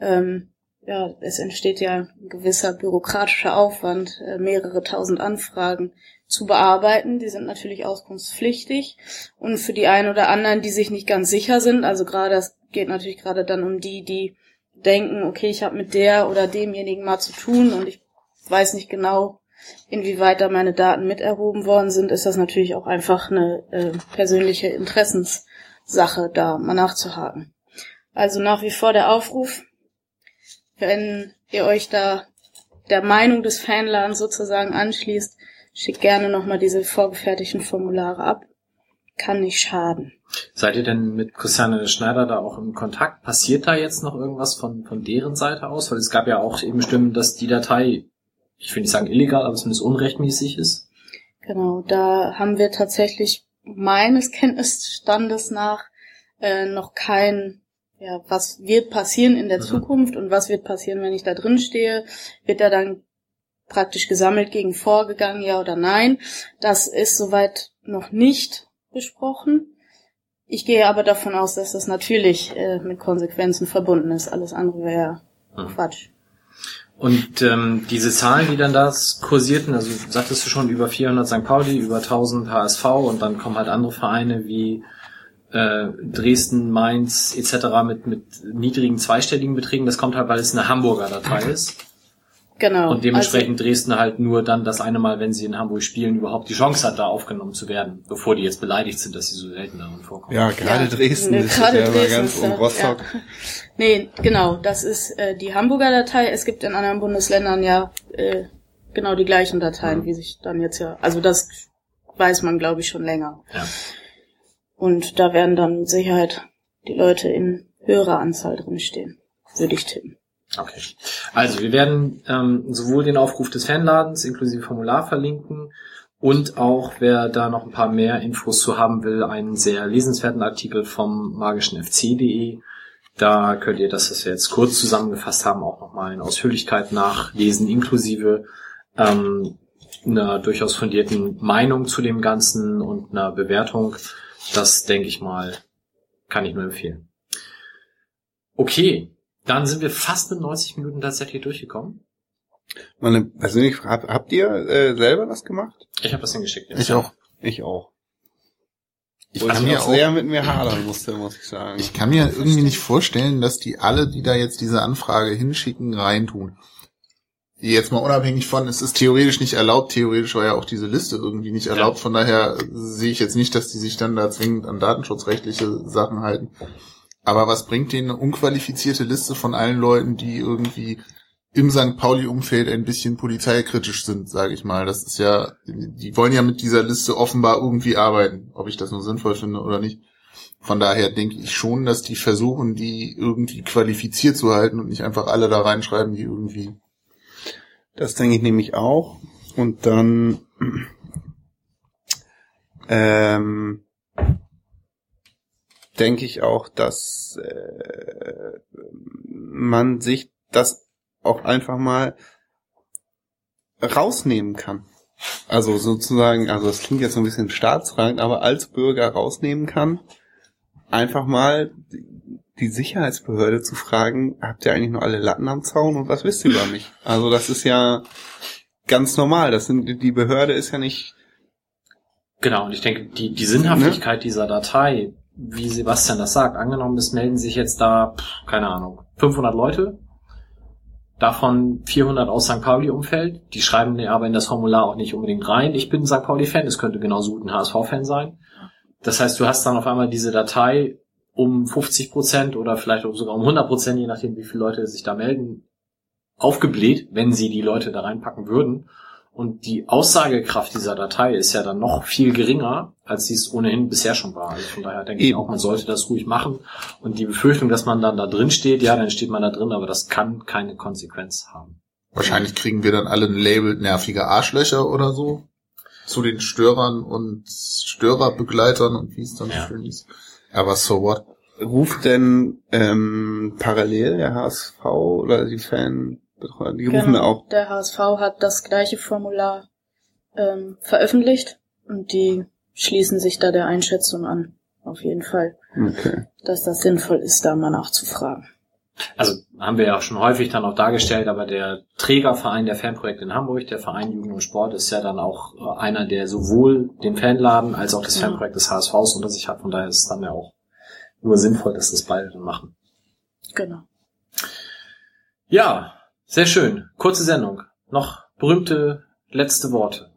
Ähm, ja, es entsteht ja ein gewisser bürokratischer Aufwand, äh, mehrere tausend Anfragen zu bearbeiten. Die sind natürlich auskunftspflichtig. Und für die einen oder anderen, die sich nicht ganz sicher sind, also gerade, es geht natürlich gerade dann um die, die denken, okay, ich habe mit der oder demjenigen mal zu tun und ich weiß nicht genau, inwieweit da meine Daten mit erhoben worden sind, ist das natürlich auch einfach eine äh, persönliche Interessenssache, da mal nachzuhaken. Also nach wie vor der Aufruf, wenn ihr euch da der Meinung des Fanladens sozusagen anschließt, schickt gerne nochmal diese vorgefertigten Formulare ab. Kann nicht schaden. Seid ihr denn mit Christiane Schneider da auch im Kontakt? Passiert da jetzt noch irgendwas von, von deren Seite aus? Weil es gab ja auch eben Stimmen, dass die Datei, ich will nicht sagen illegal, aber zumindest unrechtmäßig ist. Genau, da haben wir tatsächlich meines Kenntnisstandes nach äh, noch kein, ja, was wird passieren in der Zukunft und was wird passieren, wenn ich da drin stehe, wird da dann praktisch gesammelt gegen vorgegangen, ja oder nein. Das ist soweit noch nicht besprochen. Ich gehe aber davon aus, dass das natürlich äh, mit Konsequenzen verbunden ist. Alles andere wäre Hm. Quatsch. Und ähm, diese Zahlen, die dann da kursierten, also sagtest du schon über 400 St. Pauli, über 1000 HSV und dann kommen halt andere Vereine wie äh, Dresden, Mainz etc. mit mit niedrigen zweistelligen Beträgen. Das kommt halt, weil es eine Hamburger Datei ist. Genau. Und dementsprechend Dresden halt nur dann das eine Mal, wenn sie in Hamburg spielen, überhaupt die Chance hat, da aufgenommen zu werden, bevor die jetzt beleidigt sind, dass sie so selten darin vorkommen. Ja, gerade Ja, Dresden ne, ist gerade ja Dresden ganz um Rostock. Ja. Nee, genau, das ist äh, die Hamburger Datei. Es gibt in anderen Bundesländern ja äh, genau die gleichen Dateien, wie sich dann jetzt ja, also das weiß man, glaube ich, schon länger. Ja. Und da werden dann mit Sicherheit die Leute in höherer Anzahl drinstehen, würde ich tippen. Okay. Also wir werden ähm, sowohl den Aufruf des Fanladens inklusive Formular verlinken und auch, wer da noch ein paar mehr Infos zu haben will, einen sehr lesenswerten Artikel vom magischen FC.de. Da könnt ihr das, was wir jetzt kurz zusammengefasst haben, auch nochmal in Ausführlichkeit nachlesen, inklusive ähm, einer durchaus fundierten Meinung zu dem Ganzen und einer Bewertung. Das denke ich mal, kann ich nur empfehlen. Okay, dann sind wir fast mit 90 Minuten tatsächlich durchgekommen. Meine persönliche Frage, habt ihr äh, selber das gemacht? Ich habe das hingeschickt. Ich auch. Ich auch. Ich kann ich mir auch sehr mit mir hadern musste, muss ich sagen. ich kann mir irgendwie nicht vorstellen, dass die alle, die da jetzt diese Anfrage hinschicken, reintun. Jetzt mal unabhängig von, es ist theoretisch nicht erlaubt, theoretisch war ja auch diese Liste irgendwie nicht erlaubt, von daher sehe ich jetzt nicht, dass die sich dann da zwingend an datenschutzrechtliche Sachen halten. Aber was bringt denen eine unqualifizierte Liste von allen Leuten, die irgendwie im St. Pauli-Umfeld ein bisschen polizeikritisch sind, sage ich mal. Das ist ja, die wollen ja mit dieser Liste offenbar irgendwie arbeiten, ob ich das nur sinnvoll finde oder nicht. Von daher denke ich schon, dass die versuchen, die irgendwie qualifiziert zu halten und nicht einfach alle da reinschreiben, die irgendwie. Das denke ich nämlich auch. Und dann ähm, denke ich auch, dass äh, man sich das auch einfach mal rausnehmen kann. Also sozusagen, also das klingt jetzt so ein bisschen staatsrang, aber als Bürger rausnehmen kann, einfach mal die Sicherheitsbehörde zu fragen, habt ihr eigentlich nur alle Latten am Zaun und was wisst ihr über mich? Also das ist ja ganz normal. Das sind die Behörde ist ja nicht Genau, und ich denke, die, die Sinnhaftigkeit dieser Datei, wie Sebastian das sagt, angenommen, es melden sich jetzt da, keine Ahnung, 500 Leute, davon 400 aus St. Pauli-Umfeld, die schreiben mir aber in das Formular auch nicht unbedingt rein, ich bin St. Pauli-Fan, es könnte genauso gut ein HSV-Fan sein. Das heißt, du hast dann auf einmal diese Datei um 50 Prozent oder vielleicht sogar um 100 Prozent, je nachdem, wie viele Leute sich da melden, aufgebläht, wenn sie die Leute da reinpacken würden. Und die Aussagekraft dieser Datei ist ja dann noch viel geringer, als sie es ohnehin bisher schon war. Also von daher denke ich Eben. auch, man sollte das ruhig machen. Und die Befürchtung, dass man dann da drin steht, ja, dann steht man da drin, aber das kann keine Konsequenz haben. Wahrscheinlich kriegen wir dann alle ein Label nervige Arschlöcher oder so. Zu den Störern und Störerbegleitern und wie es dann so schön ist. Aber so what? ruft denn ähm, parallel der HSV oder die Fan die rufen Genau, auch Der HSV hat das gleiche Formular ähm, veröffentlicht und die schließen sich da der Einschätzung an. Auf jeden Fall, okay. dass das sinnvoll ist, da mal nachzufragen. Also haben wir ja auch schon häufig dann auch dargestellt, aber der Trägerverein der Fanprojekte in Hamburg, der Verein Jugend und Sport, ist ja dann auch äh, einer, der sowohl den Fanladen als auch das Ja. Fanprojekt des HSVs unter sich hat. Von daher ist es dann ja auch nur sinnvoll, dass das beide dann machen. Genau. Ja, sehr schön. Kurze Sendung. Noch berühmte letzte Worte.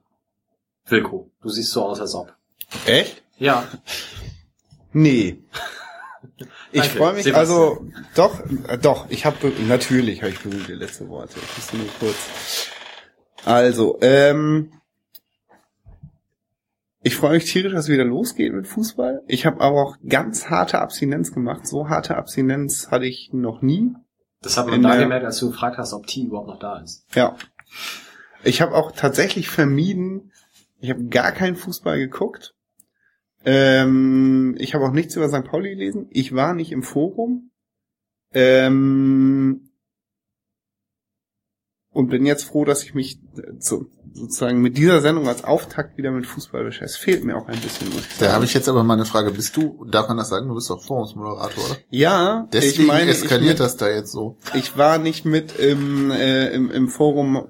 Wilko, du siehst so aus, als ob. Echt? Ja. Nee. Ich freue mich, Sebastian. also doch, äh, doch, ich habe natürlich habe ich berühmte letzte Worte. Ich muss nur kurz. Also, ähm, ich freue mich tierisch, dass es wieder losgeht mit Fußball. Ich habe aber auch ganz harte Abstinenz gemacht. So harte Abstinenz hatte ich noch nie. Das hat man da gemerkt, als du gefragt hast, ob T überhaupt noch da ist. Ja. Ich habe auch tatsächlich vermieden, ich habe gar keinen Fußball geguckt. Ähm, ich habe auch nichts über St. Pauli gelesen. Ich war nicht im Forum. Ähm, und bin jetzt froh, dass ich mich so, sozusagen mit dieser Sendung als Auftakt wieder mit Fußball beschäftige. Es fehlt mir auch ein bisschen, muss ich Da sagen. habe ich jetzt aber mal eine Frage. Bist du, darf man das sagen, du bist doch Forumsmoderator, oder? Ja, Deswegen ich meine, eskaliert ich, das da jetzt so. Ich war nicht mit im, äh, im, im Forum.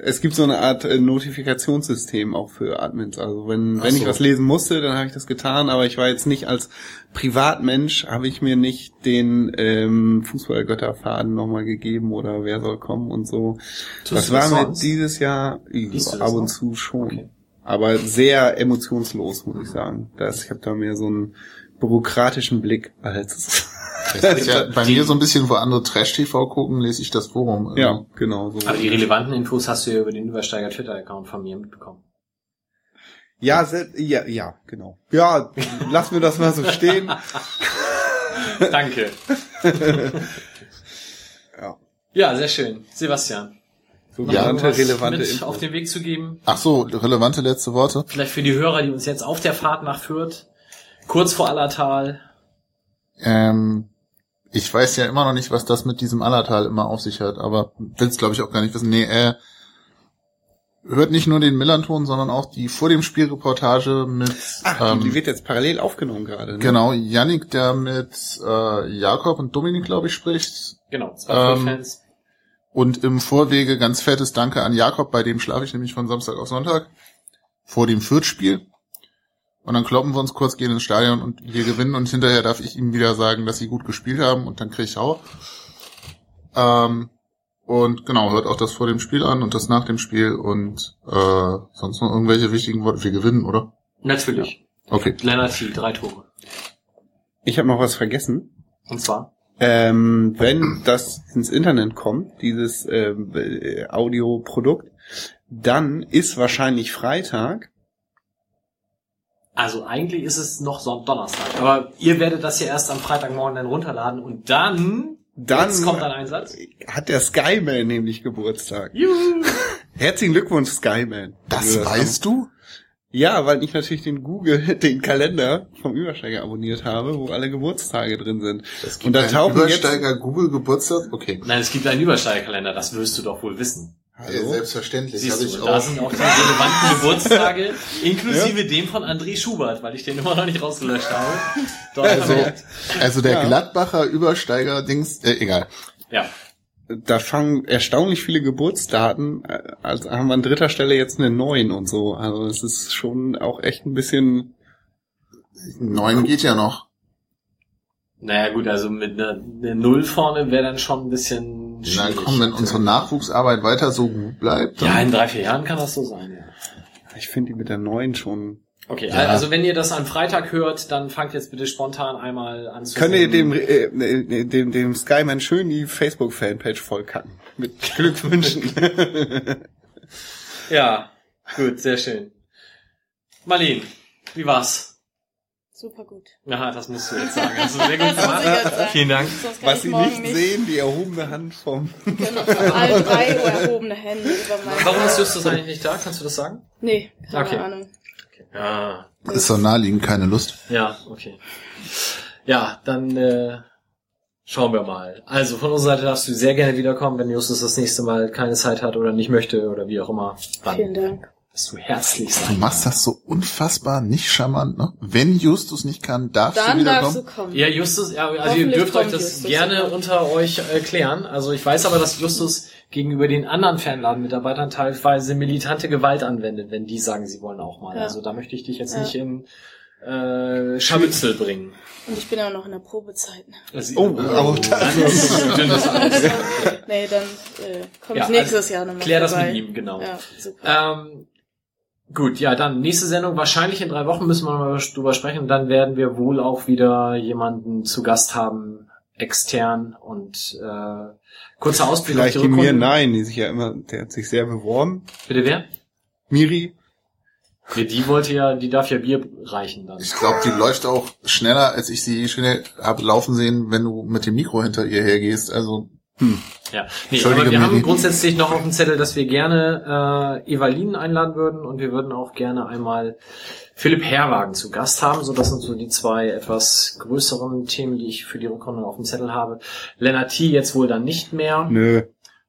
Es gibt so eine Art äh, Notifikationssystem auch für Admins. Also wenn, Ach wenn ich was lesen musste, dann habe ich das getan, aber ich war jetzt nicht als Privatmensch, habe ich mir nicht den ähm, Fußballgötterfaden nochmal gegeben oder wer soll kommen und so. Tust das war mir dieses Jahr ab und zu schon. Okay. Aber sehr emotionslos, muss ich sagen. Das, ich habe da mehr so einen bürokratischen Blick als Das ist ja bei mir so ein bisschen, wo andere Trash-TV gucken, lese ich das Forum. ja, genau so. Aber die relevanten Infos hast du ja über den Übersteiger Twitter-Account von mir mitbekommen. Ja, ja, ja, genau. Ja, lass mir das mal so stehen. Danke. Ja. Ja, sehr schön. Sebastian. So noch relevante, mit Infos. auf den Weg zu geben? Ach so, relevante letzte Worte. Vielleicht für die Hörer, die uns jetzt auf der Fahrt nach Fürth, kurz vor Allertal. Ähm, ich weiß ja immer noch nicht, was das mit diesem Allertal immer auf sich hat, aber will's glaube ich auch gar nicht wissen. Nee, äh, hört nicht nur den Millanton, sondern auch die vor dem Spielreportage mit Ach, ähm, die wird jetzt parallel aufgenommen gerade. Ne? genau Yannick, der mit äh, Jakob und Dominik, glaube ich, spricht. Genau, zwei Ähm, Fans. Und im Vorwege ganz fettes Danke an Jakob, bei dem schlafe ich nämlich von Samstag auf Sonntag vor dem Fürth-Spiel. Und dann kloppen wir uns kurz, gehen ins Stadion und wir gewinnen und hinterher darf ich ihm wieder sagen, dass sie gut gespielt haben und dann kriege ich auch. Ähm, und genau, hört auch das vor dem Spiel an und das nach dem Spiel und äh, sonst noch irgendwelche wichtigen Worte. Wir gewinnen, oder? Natürlich. Okay. Lennart T, drei Tore. Ich habe noch was vergessen. Und zwar? Ähm, wenn das ins Internet kommt, dieses äh, Audioprodukt, dann ist wahrscheinlich Freitag. Also eigentlich ist es noch Donnerstag. Aber ihr werdet das ja erst am Freitagmorgen dann runterladen und dann, Dann jetzt kommt ein Einsatz. hat der Skyman nämlich Geburtstag. Juhu. Herzlichen Glückwunsch, Skyman. Das du weißt du? Ja, weil ich natürlich den Google, den Kalender vom Übersteiger abonniert habe, wo alle Geburtstage drin sind. Und da tauchen jetzt Übersteiger Google Geburtstag? Okay. Nein, es gibt einen Übersteigerkalender, das wirst du doch wohl wissen. Ja, selbstverständlich. Siehst du, ich da auch. sind auch die relevanten Geburtstage, inklusive dem von André Schubert, weil ich den immer noch nicht rausgelöscht habe. Also, also der Ja. Gladbacher Übersteiger Dings, äh, egal. ja. da fangen erstaunlich viele Geburtsdaten, äh, also haben wir an dritter Stelle jetzt eine 9 und so. Also es ist schon auch echt ein bisschen. Neun geht ja noch. Naja gut, also mit einer, einer Null vorne wäre dann schon ein bisschen Na komm, wenn unsere Nachwuchsarbeit weiter so gut bleibt, dann ja, in drei, vier Jahren kann das so sein, ja. Ich finde die mit der 9 schon. Okay, Ja. also wenn ihr das am Freitag hört, dann fangt jetzt bitte spontan einmal an zu Könnt ihr dem, äh, dem, dem Skyman schön die Facebook-Fanpage vollkacken. Mit Glückwünschen. Ja, gut, sehr schön. Marlene, wie war's? Super gut. Aha, das musst du jetzt sagen. Also sehr gut Das muss ich jetzt gemacht. Vielen Dank. Was Sie nicht sehen, die erhobene Hand vom. Genau, all drei erhobene Hände über meinen Warum ist Justus eigentlich nicht da? Kannst du das sagen? Nee, keine Okay. Ahnung. Ja, ist doch naheliegend keine Lust. ja, okay. Ja, dann äh, schauen wir mal. Also von unserer Seite darfst du sehr gerne wiederkommen, wenn Justus das nächste Mal keine Zeit hat oder nicht möchte oder wie auch immer. Vielen Dann Dank. Bist du herzlichst Du machst das so unfassbar nicht charmant, ne? Wenn Justus nicht kann, darfst Dann du darfst du wiederkommen. kommen. Ja, Justus, ja, also ihr dürft euch kommt das Justus gerne irgendwann. unter euch äh, klären. Also ich weiß aber, dass Justus gegenüber den anderen Fanladen-Mitarbeitern teilweise militante Gewalt anwendet, wenn die sagen, sie wollen auch mal. Ja. Also da möchte ich dich jetzt Ja. nicht in äh, Scharmützel bringen. Und ich bin ja auch noch in der Probezeit. Also, Oh, oh, das ist dünnes Eis. Nee, dann äh, komme Ja, ich nächstes also Jahr nochmal Klär das vorbei. mit ihm, genau. Ja, super. Ähm, gut, ja, dann nächste Sendung, wahrscheinlich in drei Wochen müssen wir mal drüber sprechen. Dann werden wir wohl auch wieder jemanden zu Gast haben, extern und äh, kurzer Ausblick Vielleicht auf die die mir nein, die sich ja immer, der hat sich sehr beworben. Bitte wer? Miri. Ja, die wollte ja, die darf ja Bier reichen dann. Ich glaube, die läuft auch schneller, als ich sie schnell habe laufen sehen, wenn du mit dem Mikro hinter ihr hergehst. Also Ja, nee, aber wir haben grundsätzlich noch auf dem Zettel, dass wir gerne äh, Evalinen einladen würden und wir würden auch gerne einmal Philipp Herwagen zu Gast haben. So, das sind so die zwei etwas größeren Themen, die ich für die Rückrunde auf dem Zettel habe. Lennart T. jetzt wohl dann nicht mehr Nö.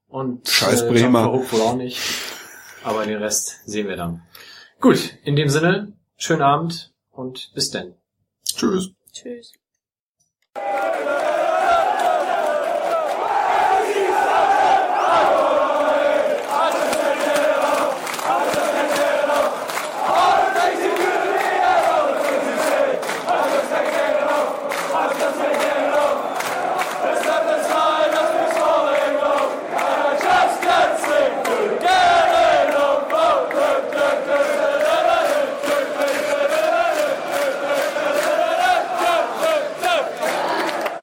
und Scheiß äh, Bremer. Wohl auch nicht. Aber den Rest sehen wir dann. Gut, in dem Sinne, schönen Abend und bis denn. tschüss. Tschüss.